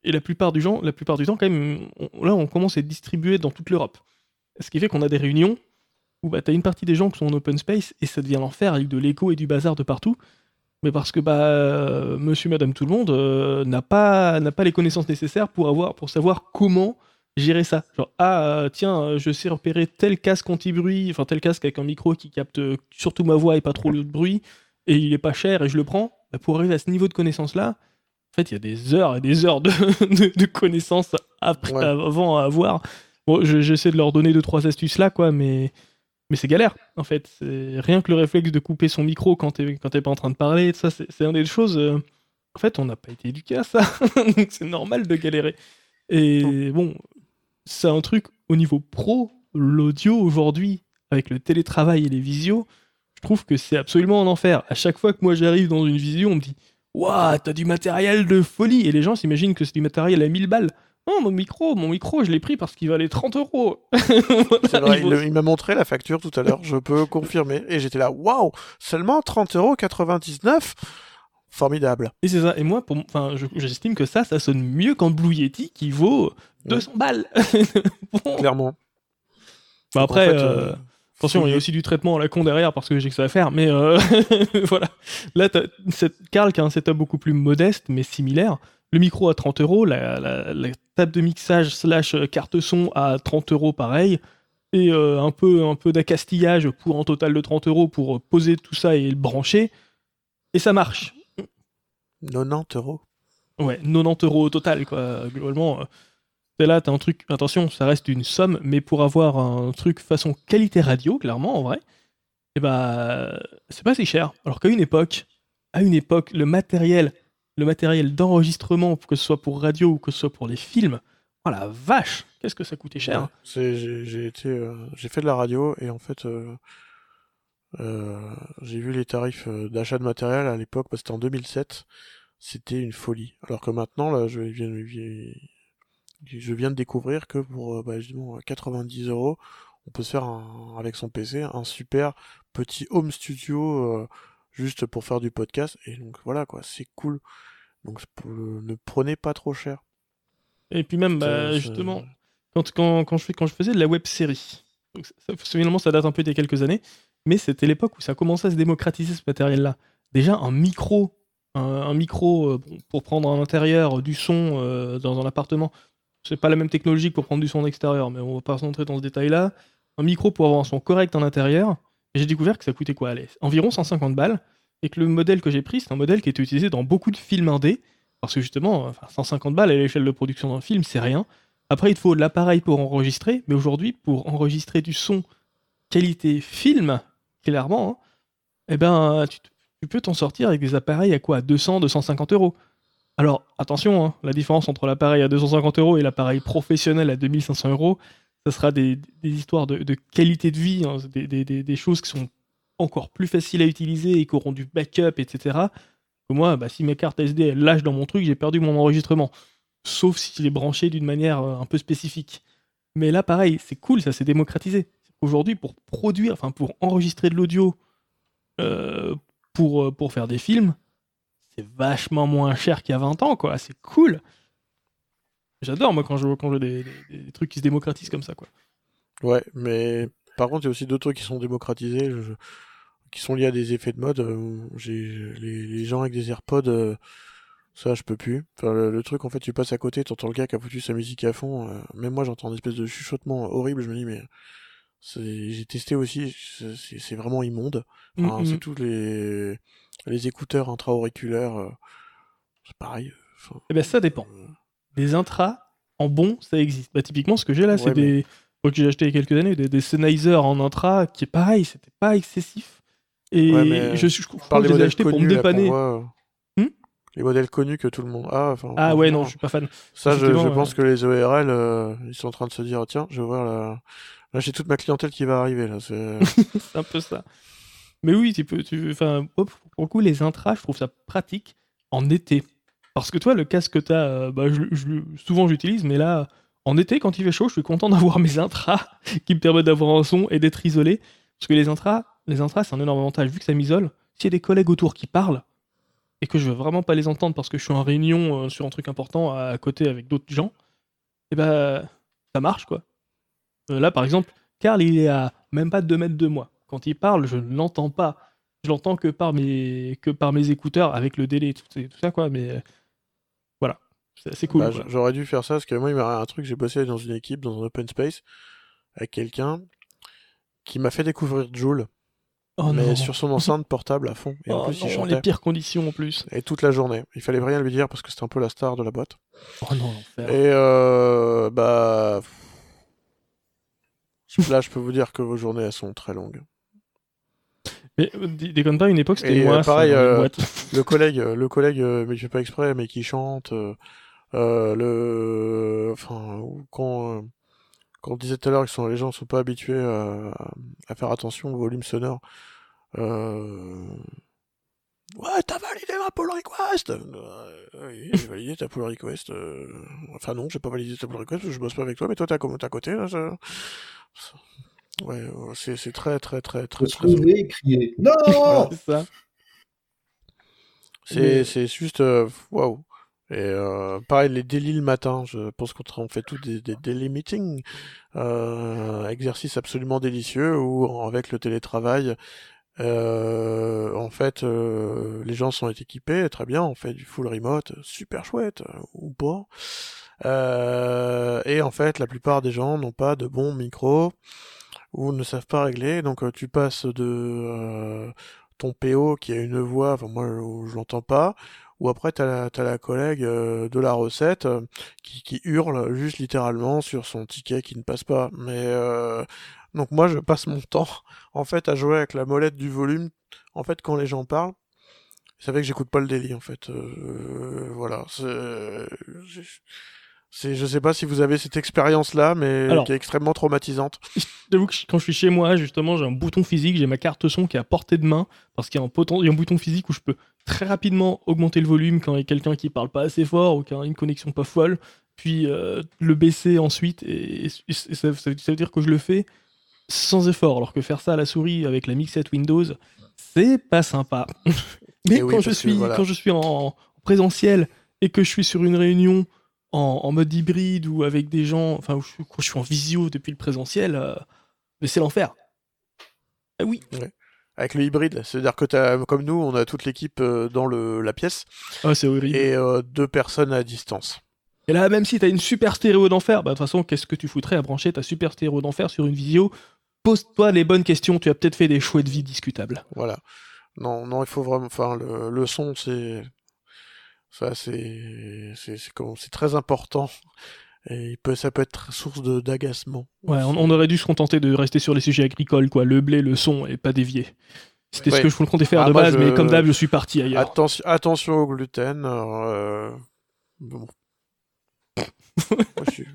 et la plupart du gens, la plupart du temps, quand même, on- là, on commence à être distribué dans toute l'Europe. Ce qui fait qu'on a des réunions où bah, t'as une partie des gens qui sont en open space et ça devient l'enfer avec de l'écho et du bazar de partout. Mais parce que bah, euh, monsieur, madame, tout le monde euh, n'a pas, pas les connaissances nécessaires pour, avoir, pour savoir comment gérer ça. Genre, ah, euh, tiens, je sais repérer tel casque anti-bruit, enfin tel casque avec un micro qui capte surtout ma voix et pas trop le bruit, et il est pas cher et je le prends. Bah, pour arriver à ce niveau de connaissance-là, en fait, il y a des heures et des heures de, de, de connaissances après, Ouais. avant à avoir. Bon, je- j'essaie de leur donner deux, trois astuces là, quoi, mais, mais c'est galère, en fait. C'est rien que le réflexe de couper son micro quand t'es quand t'es pas en train de parler, ça, c'est c'est une des choses. euh, en fait, on n'a pas été éduqué à ça, donc c'est normal de galérer. Et bon, c'est un truc au niveau pro, l'audio aujourd'hui, avec le télétravail et les visios, je trouve que c'est absolument un enfer. À chaque fois que moi j'arrive dans une visio, on me dit Waouh, t'as du matériel de folie Et les gens s'imaginent que c'est du matériel à 1000 balles. Non, mon micro, mon micro, je l'ai pris parce qu'il valait 30 euros. Il, il m'a montré la facture tout à l'heure, je peux confirmer. Et j'étais là, waouh, seulement 30 euros 99 Formidable. Et c'est ça. Et moi, pour, enfin, je- j'estime que ça, ça sonne mieux qu'un Blue Yeti qui vaut 200 balles. Bon. Clairement. Bah après, en fait, euh, euh, attention, il y a aussi du traitement à la con derrière parce que j'ai que ça à faire. Mais euh, voilà. Là, cette Carl qui a un setup beaucoup plus modeste mais similaire. Le micro à 30 euros, la, la- la table de mixage slash carte son à 30 euros pareil. Et euh, un peu, un peu d'accastillage pour un total de 30 euros pour poser tout ça et le brancher. Et ça marche. 90 euros. Ouais, 90 euros au total, quoi. Globalement, t'es là, t'as un truc. Attention, ça reste une somme, mais pour avoir un truc façon qualité radio, clairement, en vrai, et bah, c'est pas si cher. Alors qu'à une époque, à une époque, le matériel, le matériel d'enregistrement, que ce soit pour radio ou que ce soit pour les films, oh la vache, qu'est-ce que ça coûtait cher. Ouais, c'est- J'ai été, euh, j'ai fait de la radio et en fait, euh, euh, j'ai vu les tarifs d'achat de matériel à l'époque, bah, c'était en 2007, c'était une folie. Alors que maintenant, là, je viens, je viens de découvrir que pour bah, justement, 90 euros, on peut se faire un- avec son PC un super petit home studio juste pour faire du podcast. Et donc voilà quoi, c'est cool. Donc ne prenez pas trop cher. Et puis même, bah, justement, quand, quand, quand, je, fais- quand je faisais de la web série, donc ça, finalement ça date un peu des quelques années, mais c'était l'époque où ça commençait à se démocratiser ce matériel-là. Déjà un micro, un, un micro euh, pour prendre en intérieur du son euh, dans un appartement, c'est pas la même technologie que pour prendre du son en extérieur, mais on va pas rentrer dans ce détail-là. Un micro pour avoir un son correct en intérieur, et j'ai découvert que ça coûtait quoi Allez, environ 150 balles, et que le modèle que j'ai pris, c'est un modèle qui était utilisé dans beaucoup de films indés, parce que justement, enfin, 150 balles à l'échelle de production d'un film, c'est rien. Après, il te faut l'appareil pour enregistrer, mais aujourd'hui, pour enregistrer du son qualité film, clairement, hein, eh ben, tu, peux t'en sortir avec des appareils à quoi? 200, 250 euros. Alors, attention, hein, la différence entre l'appareil à 250 euros et l'appareil professionnel à 2500 euros, ça sera des, histoires de, qualité de vie, hein, des choses qui sont encore plus faciles à utiliser et qui auront du backup, etc. Moi, bah, si mes cartes SD lâchent dans mon truc, j'ai perdu mon enregistrement. Sauf s'il est branché d'une manière euh, un peu spécifique. Mais là, pareil, c'est cool, ça s'est démocratisé. Aujourd'hui, pour produire, enfin pour enregistrer de l'audio, euh, pour, euh, pour faire des films, c'est vachement moins cher qu'il y a 20 ans, quoi. C'est cool. J'adore, moi, quand je, quand vois des, des- des trucs qui se démocratisent comme ça, quoi. Ouais, mais par contre, il y a aussi d'autres trucs qui sont démocratisés, qui sont liés à des effets de mode. Euh, J'ai les, les gens avec des AirPods, euh, ça, je peux plus. Enfin, le, le truc, en fait, tu passes à côté, t'entends le gars qui a foutu sa musique à fond. euh, même moi, j'entends une espèce de chuchotement horrible. Je me dis, mais j'ai testé aussi, c'est- vraiment immonde. Enfin, Mhm. C'est tous les les écouteurs intra-auriculaires, c'est pareil. Enfin, Eh ben, ça dépend. Des intras en bon, ça existe. Bah, typiquement, ce que j'ai là, c'est mais- des. que j'ai acheté il y a quelques années, des, des Sennheiser en intra, qui est pareil, c'était pas excessif. Et Ouais, mais je, je, je crois parle que je les ai achetés pour me là, dépanner. voit, Hmm les modèles connus que tout le monde a. Enfin, Ah ouais, non, je suis pas fan. Ça, je, je pense euh, que les ORL, euh, ils sont en train de se dire, tiens, je vais voir la... Là, j'ai toute ma clientèle qui va arriver, là. c'est- un peu ça. Mais oui, tu peux. Tu, enfin, hop, pour le coup, les intras, je trouve ça pratique en été. Parce que toi, le casque que tu as, bah, je, je- souvent j'utilise, mais là, en été, quand il fait chaud, je suis content d'avoir mes intras qui me permettent d'avoir un son et d'être isolé. Parce que les intras, les intras, c'est un énorme avantage. Vu que ça m'isole, s'il y a des collègues autour qui parlent et que je veux vraiment pas les entendre parce que je suis en réunion euh, sur un truc important à, à côté avec d'autres gens, et ben ça marche quoi. Euh, là, par exemple, Karl, il est à même pas 2 mètres de moi. Quand il parle, je ne l'entends pas. Je l'entends que par mes que par mes écouteurs avec le délai et tout, et tout ça quoi. Mais euh, voilà, c'est assez cool. Bah. J'aurais dû faire ça, parce que moi, il m'a un truc, j'ai bossé dans une équipe, dans un open space, avec quelqu'un qui m'a fait découvrir Joule, Oh mais non. sur son enceinte portable à fond. Et en Oh plus, il non, chantait. les pires conditions en plus. Et toute la journée. Il fallait rien lui dire parce que c'était un peu la star de la boîte. Oh non, l'enfer. Et euh, bah. Là, je peux vous dire que vos journées, elles sont très longues. Mais euh, dé- déconne pas, une époque c'était moi. euh, pareil, euh, le collègue, le collègue, mais qui fait pas exprès, mais qui chante, euh, le, enfin, quand, quand on disait tout à l'heure que sont, les gens sont pas habitués à, à faire attention au volume sonore, euh, Ouais, t'as validé ma pull request euh, Oui, j'ai validé ta pull request. euh, Enfin non, j'ai pas validé ta pull request, je bosse pas avec toi, mais toi t'es à, com- t'es à côté. Là, ça- ça- Ouais, euh, c'est c'est très très très très Se très... crier Non C'est ça. C'est Mais- c'est juste euh, waouh. Et euh, pareil, les délits le matin, je pense qu'on fait tous des, des daily meetings, euh, exercice absolument délicieux où avec le télétravail, euh, en fait, euh, les gens sont équipés, très bien, on fait du full remote, super chouette, ou pas. Et en fait, la plupart des gens n'ont pas de bons micros ou ne savent pas régler, donc tu passes de ton PO qui a une voix, enfin moi je l'entends pas, ou après t'as la, la collègue euh, de la recette euh, qui, qui hurle juste littéralement sur son ticket qui ne passe pas. Mais euh, donc moi je passe mon temps en fait à jouer avec la molette du volume. En fait quand les gens parlent, c'est vrai que j'écoute pas le délit en fait. Voilà, c'est, je sais pas si vous avez cette expérience là, mais Alors. qui est extrêmement traumatisante. J'avoue que quand je suis chez moi, justement, j'ai un bouton physique, j'ai ma carte son qui est à portée de main, parce qu'il y a un, poten- il y a un bouton physique où je peux très rapidement augmenter le volume quand il y a quelqu'un qui parle pas assez fort ou qui a une connexion pas folle, puis euh, le baisser ensuite, et, et ça, ça- ça veut dire que je le fais sans effort, alors que faire ça à la souris avec la mixette Windows, c'est pas sympa. Mais oui, quand, je que suis, voilà. quand je suis en présentiel et que je suis sur une réunion en, en mode hybride ou avec des gens, enfin, où je, quand je suis en visio depuis le présentiel, euh, mais c'est l'enfer. Ah oui. Avec le hybride, c'est-à-dire que t'as, comme nous, on a toute l'équipe euh, dans le, la pièce Ah, c'est horrible. Et... et euh, deux personnes à distance. là, même si t'as une super stéréo d'enfer, bah de toute façon, qu'est-ce que tu foutrais à brancher ta super stéréo d'enfer sur une visio? Pose-toi les bonnes questions, tu as peut-être fait des choix de vie discutables. Voilà. Non, non, il faut vraiment. Enfin, le, le son, c'est ça, c'est c'est c'est très important. Et il peut, ça peut être source de d'agacement. Ouais, on, on aurait dû se contenter de rester sur les sujets agricoles, quoi. Le blé, le son, et pas dévier. C'était ce que je comptais faire Ah, de base, je- mais comme d'hab, je suis parti ailleurs. Attention, attention au gluten. euh, bon. Moi, je suis,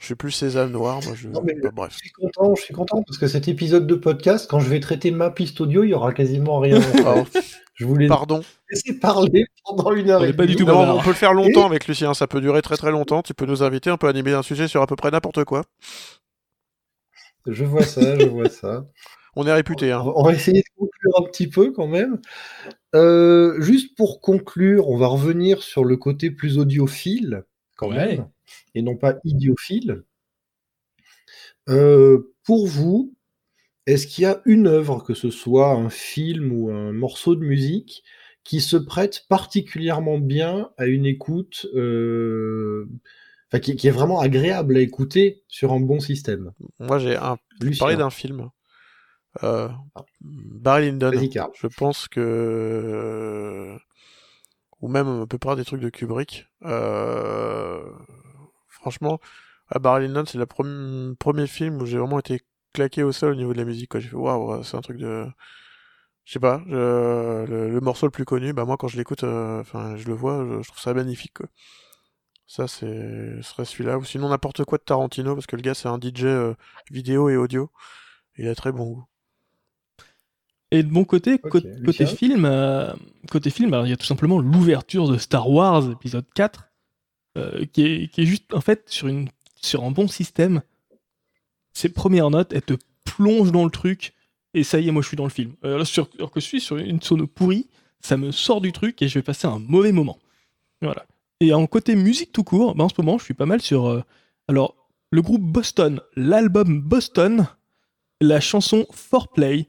je suis plus sésame noir. Moi, je. Non, mais- bah, bref. Je suis content, je suis content parce que cet épisode de podcast, quand je vais traiter ma piste audio, il y aura quasiment rien. Alors, je voulais pardon. laisser parler pendant une heure On et est pas du demie. tout Non, on peut le faire longtemps avec Lucien. Ça peut durer très très longtemps. Tu peux nous inviter. On peut animer un sujet sur à peu près n'importe quoi. Je vois ça, je vois ça. On est réputé. Hein. On va- on va essayer de conclure un petit peu quand même. Euh, juste pour conclure, on va revenir sur le côté plus audiophile quand Ouais. même, et non pas idiophile. Euh, pour vous, est-ce qu'il y a une œuvre, que ce soit un film ou un morceau de musique, qui se prête particulièrement bien à une écoute, euh, enfin, qui, qui est vraiment agréable à écouter sur un bon système? Moi, j'ai un parler d'un film. Euh, Ah. Barry Lyndon. Je pense que ou même à peu près des trucs de Kubrick. Euh... Franchement, à Barry Lyndon, c'est le premier film où j'ai vraiment été claqué au sol au niveau de la musique. quoi. J'ai fait waouh, c'est un truc de, je sais pas, je- le, le morceau le plus connu. Bah moi, quand je l'écoute, euh, enfin, je le vois, je, je trouve ça magnifique. Quoi. Ça, c'est, ce serait celui-là. Ou sinon n'importe quoi de Tarantino, parce que le gars, c'est un DJ euh, vidéo et audio. Il a très bon goût. Et de mon côté, côté, film, euh, côté film, alors il y a tout simplement l'ouverture de Star Wars épisode 4, euh, qui, est, qui est juste en fait sur, une, sur un bon système. Ses premières notes, elles te plongent dans le truc, et ça y est, moi je suis dans le film. Euh, alors, sur- alors que je suis sur une sono pourrie, ça me sort du truc et je vais passer un mauvais moment. Voilà. Et en côté musique tout court, bah, en ce moment je suis pas mal sur. euh, alors, le groupe Boston, l'album Boston, la chanson For Play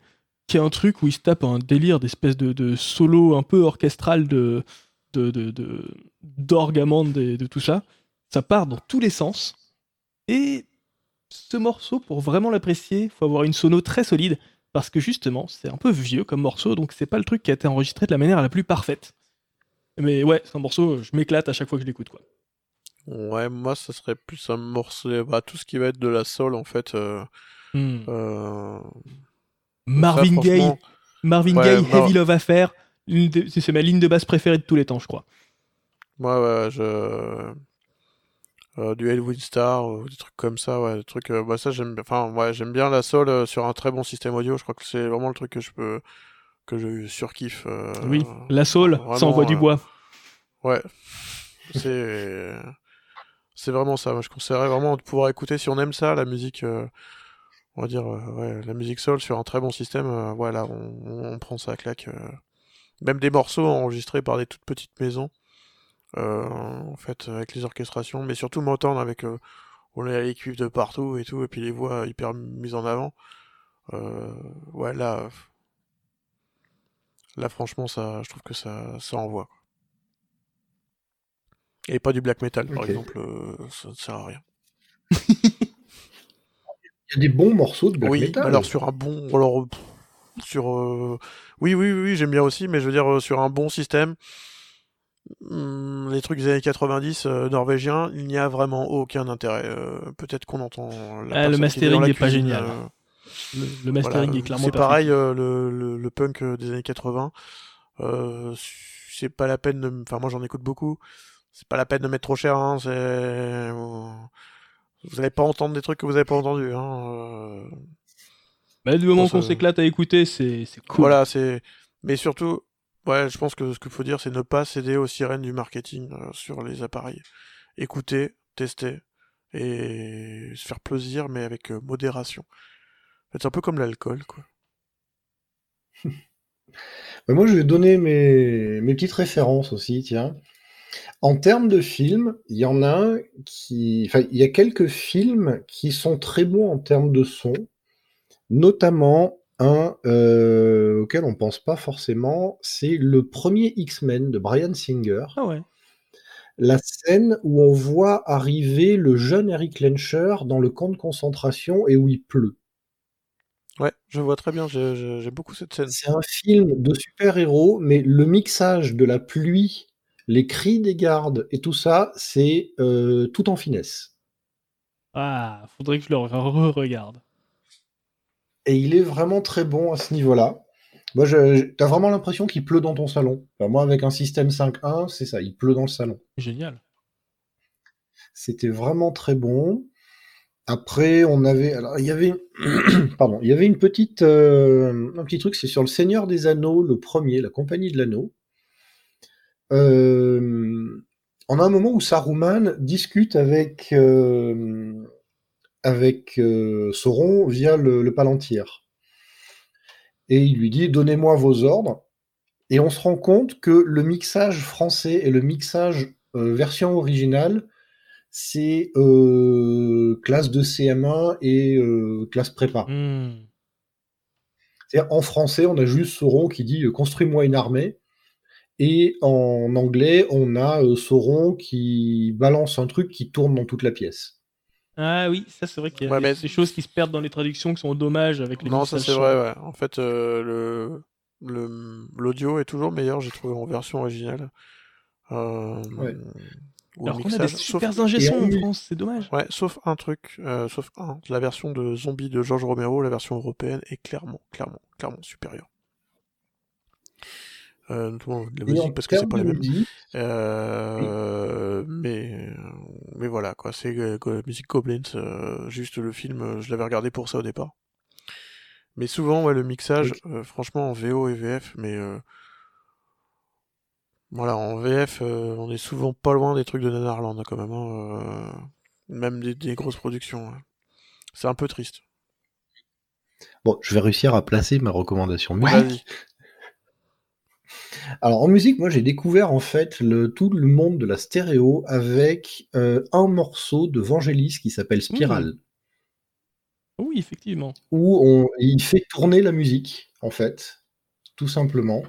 qui est un truc où il se tape un délire d'espèce de, de solo un peu orchestral de de de, de d'orgamande et de tout ça. Ça part dans tous les sens. Et ce morceau, pour vraiment l'apprécier, faut avoir une sono très solide parce que justement, c'est un peu vieux comme morceau, donc c'est pas le truc qui a été enregistré de la manière la plus parfaite. Mais ouais, c'est un morceau, je m'éclate à chaque fois que je l'écoute, quoi. Ouais, moi, ça serait plus un morceau, bah, tout ce qui va être de la soul, en fait. euh, Hmm. euh, Marvin Gaye, franchement, Marvin Ouais, Gaye, Heavy Love Affair, c'est ma ligne de basse préférée de tous les temps, je crois. Moi, ouais, je... euh, du Elwin Star, ou des trucs comme ça, ouais, des trucs, euh, bah, ça, j'aime bien, enfin, ouais, j'aime bien la soul euh, sur un très bon système audio, je crois que c'est vraiment le truc que je peux, que je surkiffe. euh, Oui, la soul, ça envoie du euh, bois. Ouais, c'est c'est vraiment ça. Moi, je conseillerais vraiment de pouvoir écouter si on aime ça, la musique, euh, on va dire, euh, ouais, la musique soul sur un très bon système. euh, voilà, on, on prend ça à claque. euh. Même des morceaux enregistrés par des toutes petites maisons, euh, en fait, avec les orchestrations, mais surtout Motown avec euh, on a les cuivres de partout et tout, et puis les voix hyper mises en avant. Euh, ouais, là, là, franchement, ça, je trouve que ça, ça envoie. Et pas du black metal, par exemple, euh, ça ne sert à rien. Il y a des bons morceaux de black oui, metal. alors sur un bon, alors sur, euh, oui, oui, oui, oui, j'aime bien aussi, mais je veux dire euh, sur un bon système, les trucs des années 90 euh, norvégiens, il n'y a vraiment aucun intérêt. Euh, Peut-être qu'on entend la Ah, le mastering n'est pas génial. euh, Le, le mastering Voilà, est clairement C'est pareil, euh, le, le, le punk des années 80. euh, c'est pas la peine de. Enfin, moi j'en écoute beaucoup. C'est pas la peine de mettre trop cher. Hein, c'est... Vous allez pas entendre des trucs que vous avez pas entendus. Hein. Bah, du moment qu'on s'éclate à écouter, c'est c'est cool. Voilà, c'est. Mais surtout, ouais, je pense que ce qu'il faut dire, c'est ne pas céder aux sirènes du marketing euh, sur les appareils. Écouter, tester et se faire plaisir, mais avec euh, modération. C'est un peu comme l'alcool, quoi. Moi, je vais donner mes, mes petites références aussi, tiens. En termes de films, il y en a un qui. Enfin, il y a quelques films qui sont très bons en termes de son, notamment un euh, auquel on pense pas forcément, c'est le premier X-Men de Brian Singer. Ah ouais. La scène où on voit arriver le jeune Eric Lencher dans le camp de concentration et où il pleut. Ouais, je vois très bien, j'ai beaucoup cette scène. C'est un film de super-héros, mais le mixage de la pluie, les cris des gardes et tout ça, c'est euh, tout en finesse. Ah, faudrait que je le re-regarde. Et il est vraiment très bon à ce niveau-là. Moi, t'as vraiment l'impression qu'il pleut dans ton salon. Enfin, moi, avec un système 5.1, c'est ça, il pleut dans le salon. Génial. C'était vraiment très bon. Après, on avait, alors il y avait, pardon, il y avait une petite, euh, un petit truc, c'est sur le Seigneur des Anneaux, le premier, la Compagnie de l'Anneau. Euh, on a un moment où Saruman discute avec euh, avec euh, Sauron via le, le Palantir, et il lui dit donnez-moi vos ordres. Et on se rend compte que le mixage français et le mixage euh, version originale c'est euh, classe de CM1 et classe prépa. Hmm. C'est-à-dire, en français, on a juste Sauron qui dit construis-moi une armée. Et en anglais, on a Sauron qui balance un truc qui tourne dans toute la pièce. Ah oui, ça c'est vrai qu'il y a Ouais, des, mais- des choses qui se perdent dans les traductions qui sont dommages avec les Non, ça c'est vrai, ouais. En fait, euh, le le- l'audio est toujours meilleur, j'ai trouvé, en version originale. Euh, Ouais. ou Alors qu'on a des sauf- super ingé son en France, c'est dommage. Ouais, sauf un truc, euh, sauf un, la version de Zombie de George Romero, la version européenne est clairement, clairement, clairement supérieure. Euh, notamment de la musique parce que c'est pas la même. musique, Euh, mais mais voilà quoi, c'est la musique Goblins, euh, juste le film, je l'avais regardé pour ça au départ. Mais souvent ouais, le mixage, euh, franchement en VO et VF, mais euh, voilà en VF, euh, on est souvent pas loin des trucs de Nanarland hein, quand même, hein, euh, même des, des grosses productions. hein. C'est un peu triste. bon, je vais réussir à placer ma recommandation musique. Alors en musique, moi j'ai découvert en fait le, tout le monde de la stéréo avec euh, un morceau de Vangelis qui s'appelle Spiral. Oui, effectivement. où on, il fait tourner la musique, en fait, tout simplement.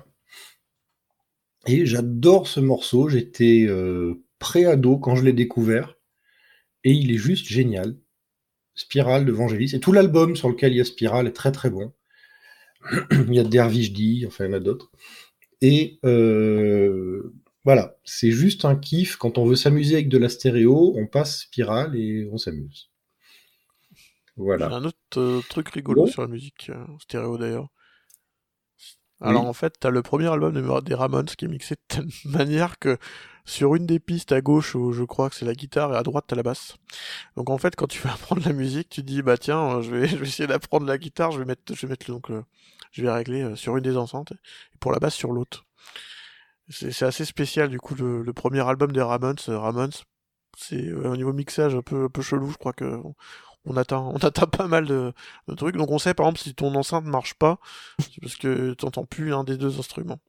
Et j'adore ce morceau, j'étais euh, pré-ado quand je l'ai découvert, et il est juste génial. Spiral de Vangelis, et tout l'album sur lequel il y a Spiral est très très bon. il y a Dervish D, enfin il y en a d'autres. Et euh, voilà, c'est juste un kiff, quand on veut s'amuser avec de la stéréo, on passe Spiral et on s'amuse. Voilà. J'ai un autre euh, truc rigolo sur la musique euh, stéréo d'ailleurs. Alors Oui. en fait, t'as le premier album de- des Ramones qui est mixé de telle manière que sur une des pistes à gauche, où je crois que c'est la guitare, et à droite, t'as la basse. Donc en fait, quand tu veux apprendre la musique, tu dis, bah tiens, euh, je vais, essayer d'apprendre la guitare, je vais mettre, je vais mettre donc le- je vais régler euh, sur une des enceintes, et pour la basse sur l'autre. C'est assez spécial, du coup, le, premier album des Ramones, euh, Ramones, c'est euh, au niveau mixage un peu, un peu chelou, je crois que on atteint, on atteint pas mal de, de trucs. Donc on sait par exemple si ton enceinte marche pas, c'est parce que t'entends plus un des deux instruments.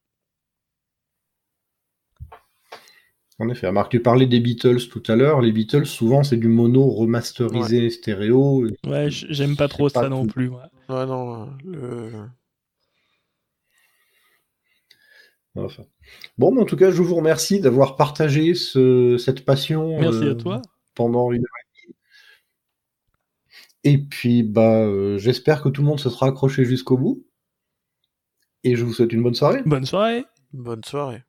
En effet, Marc, tu parlais des Beatles tout à l'heure. Les Beatles, souvent, c'est du mono remasterisé stéréo. Ouais, j'aime pas trop pas ça non tout. plus. Ouais, non, le... Enfin. Bon, mais en tout cas, je vous remercie d'avoir partagé ce- cette passion Merci euh, à toi. pendant une heure et demie. Et puis, bah, euh, j'espère que tout le monde se sera accroché jusqu'au bout. Et je vous souhaite une bonne soirée. Bonne soirée. bonne soirée.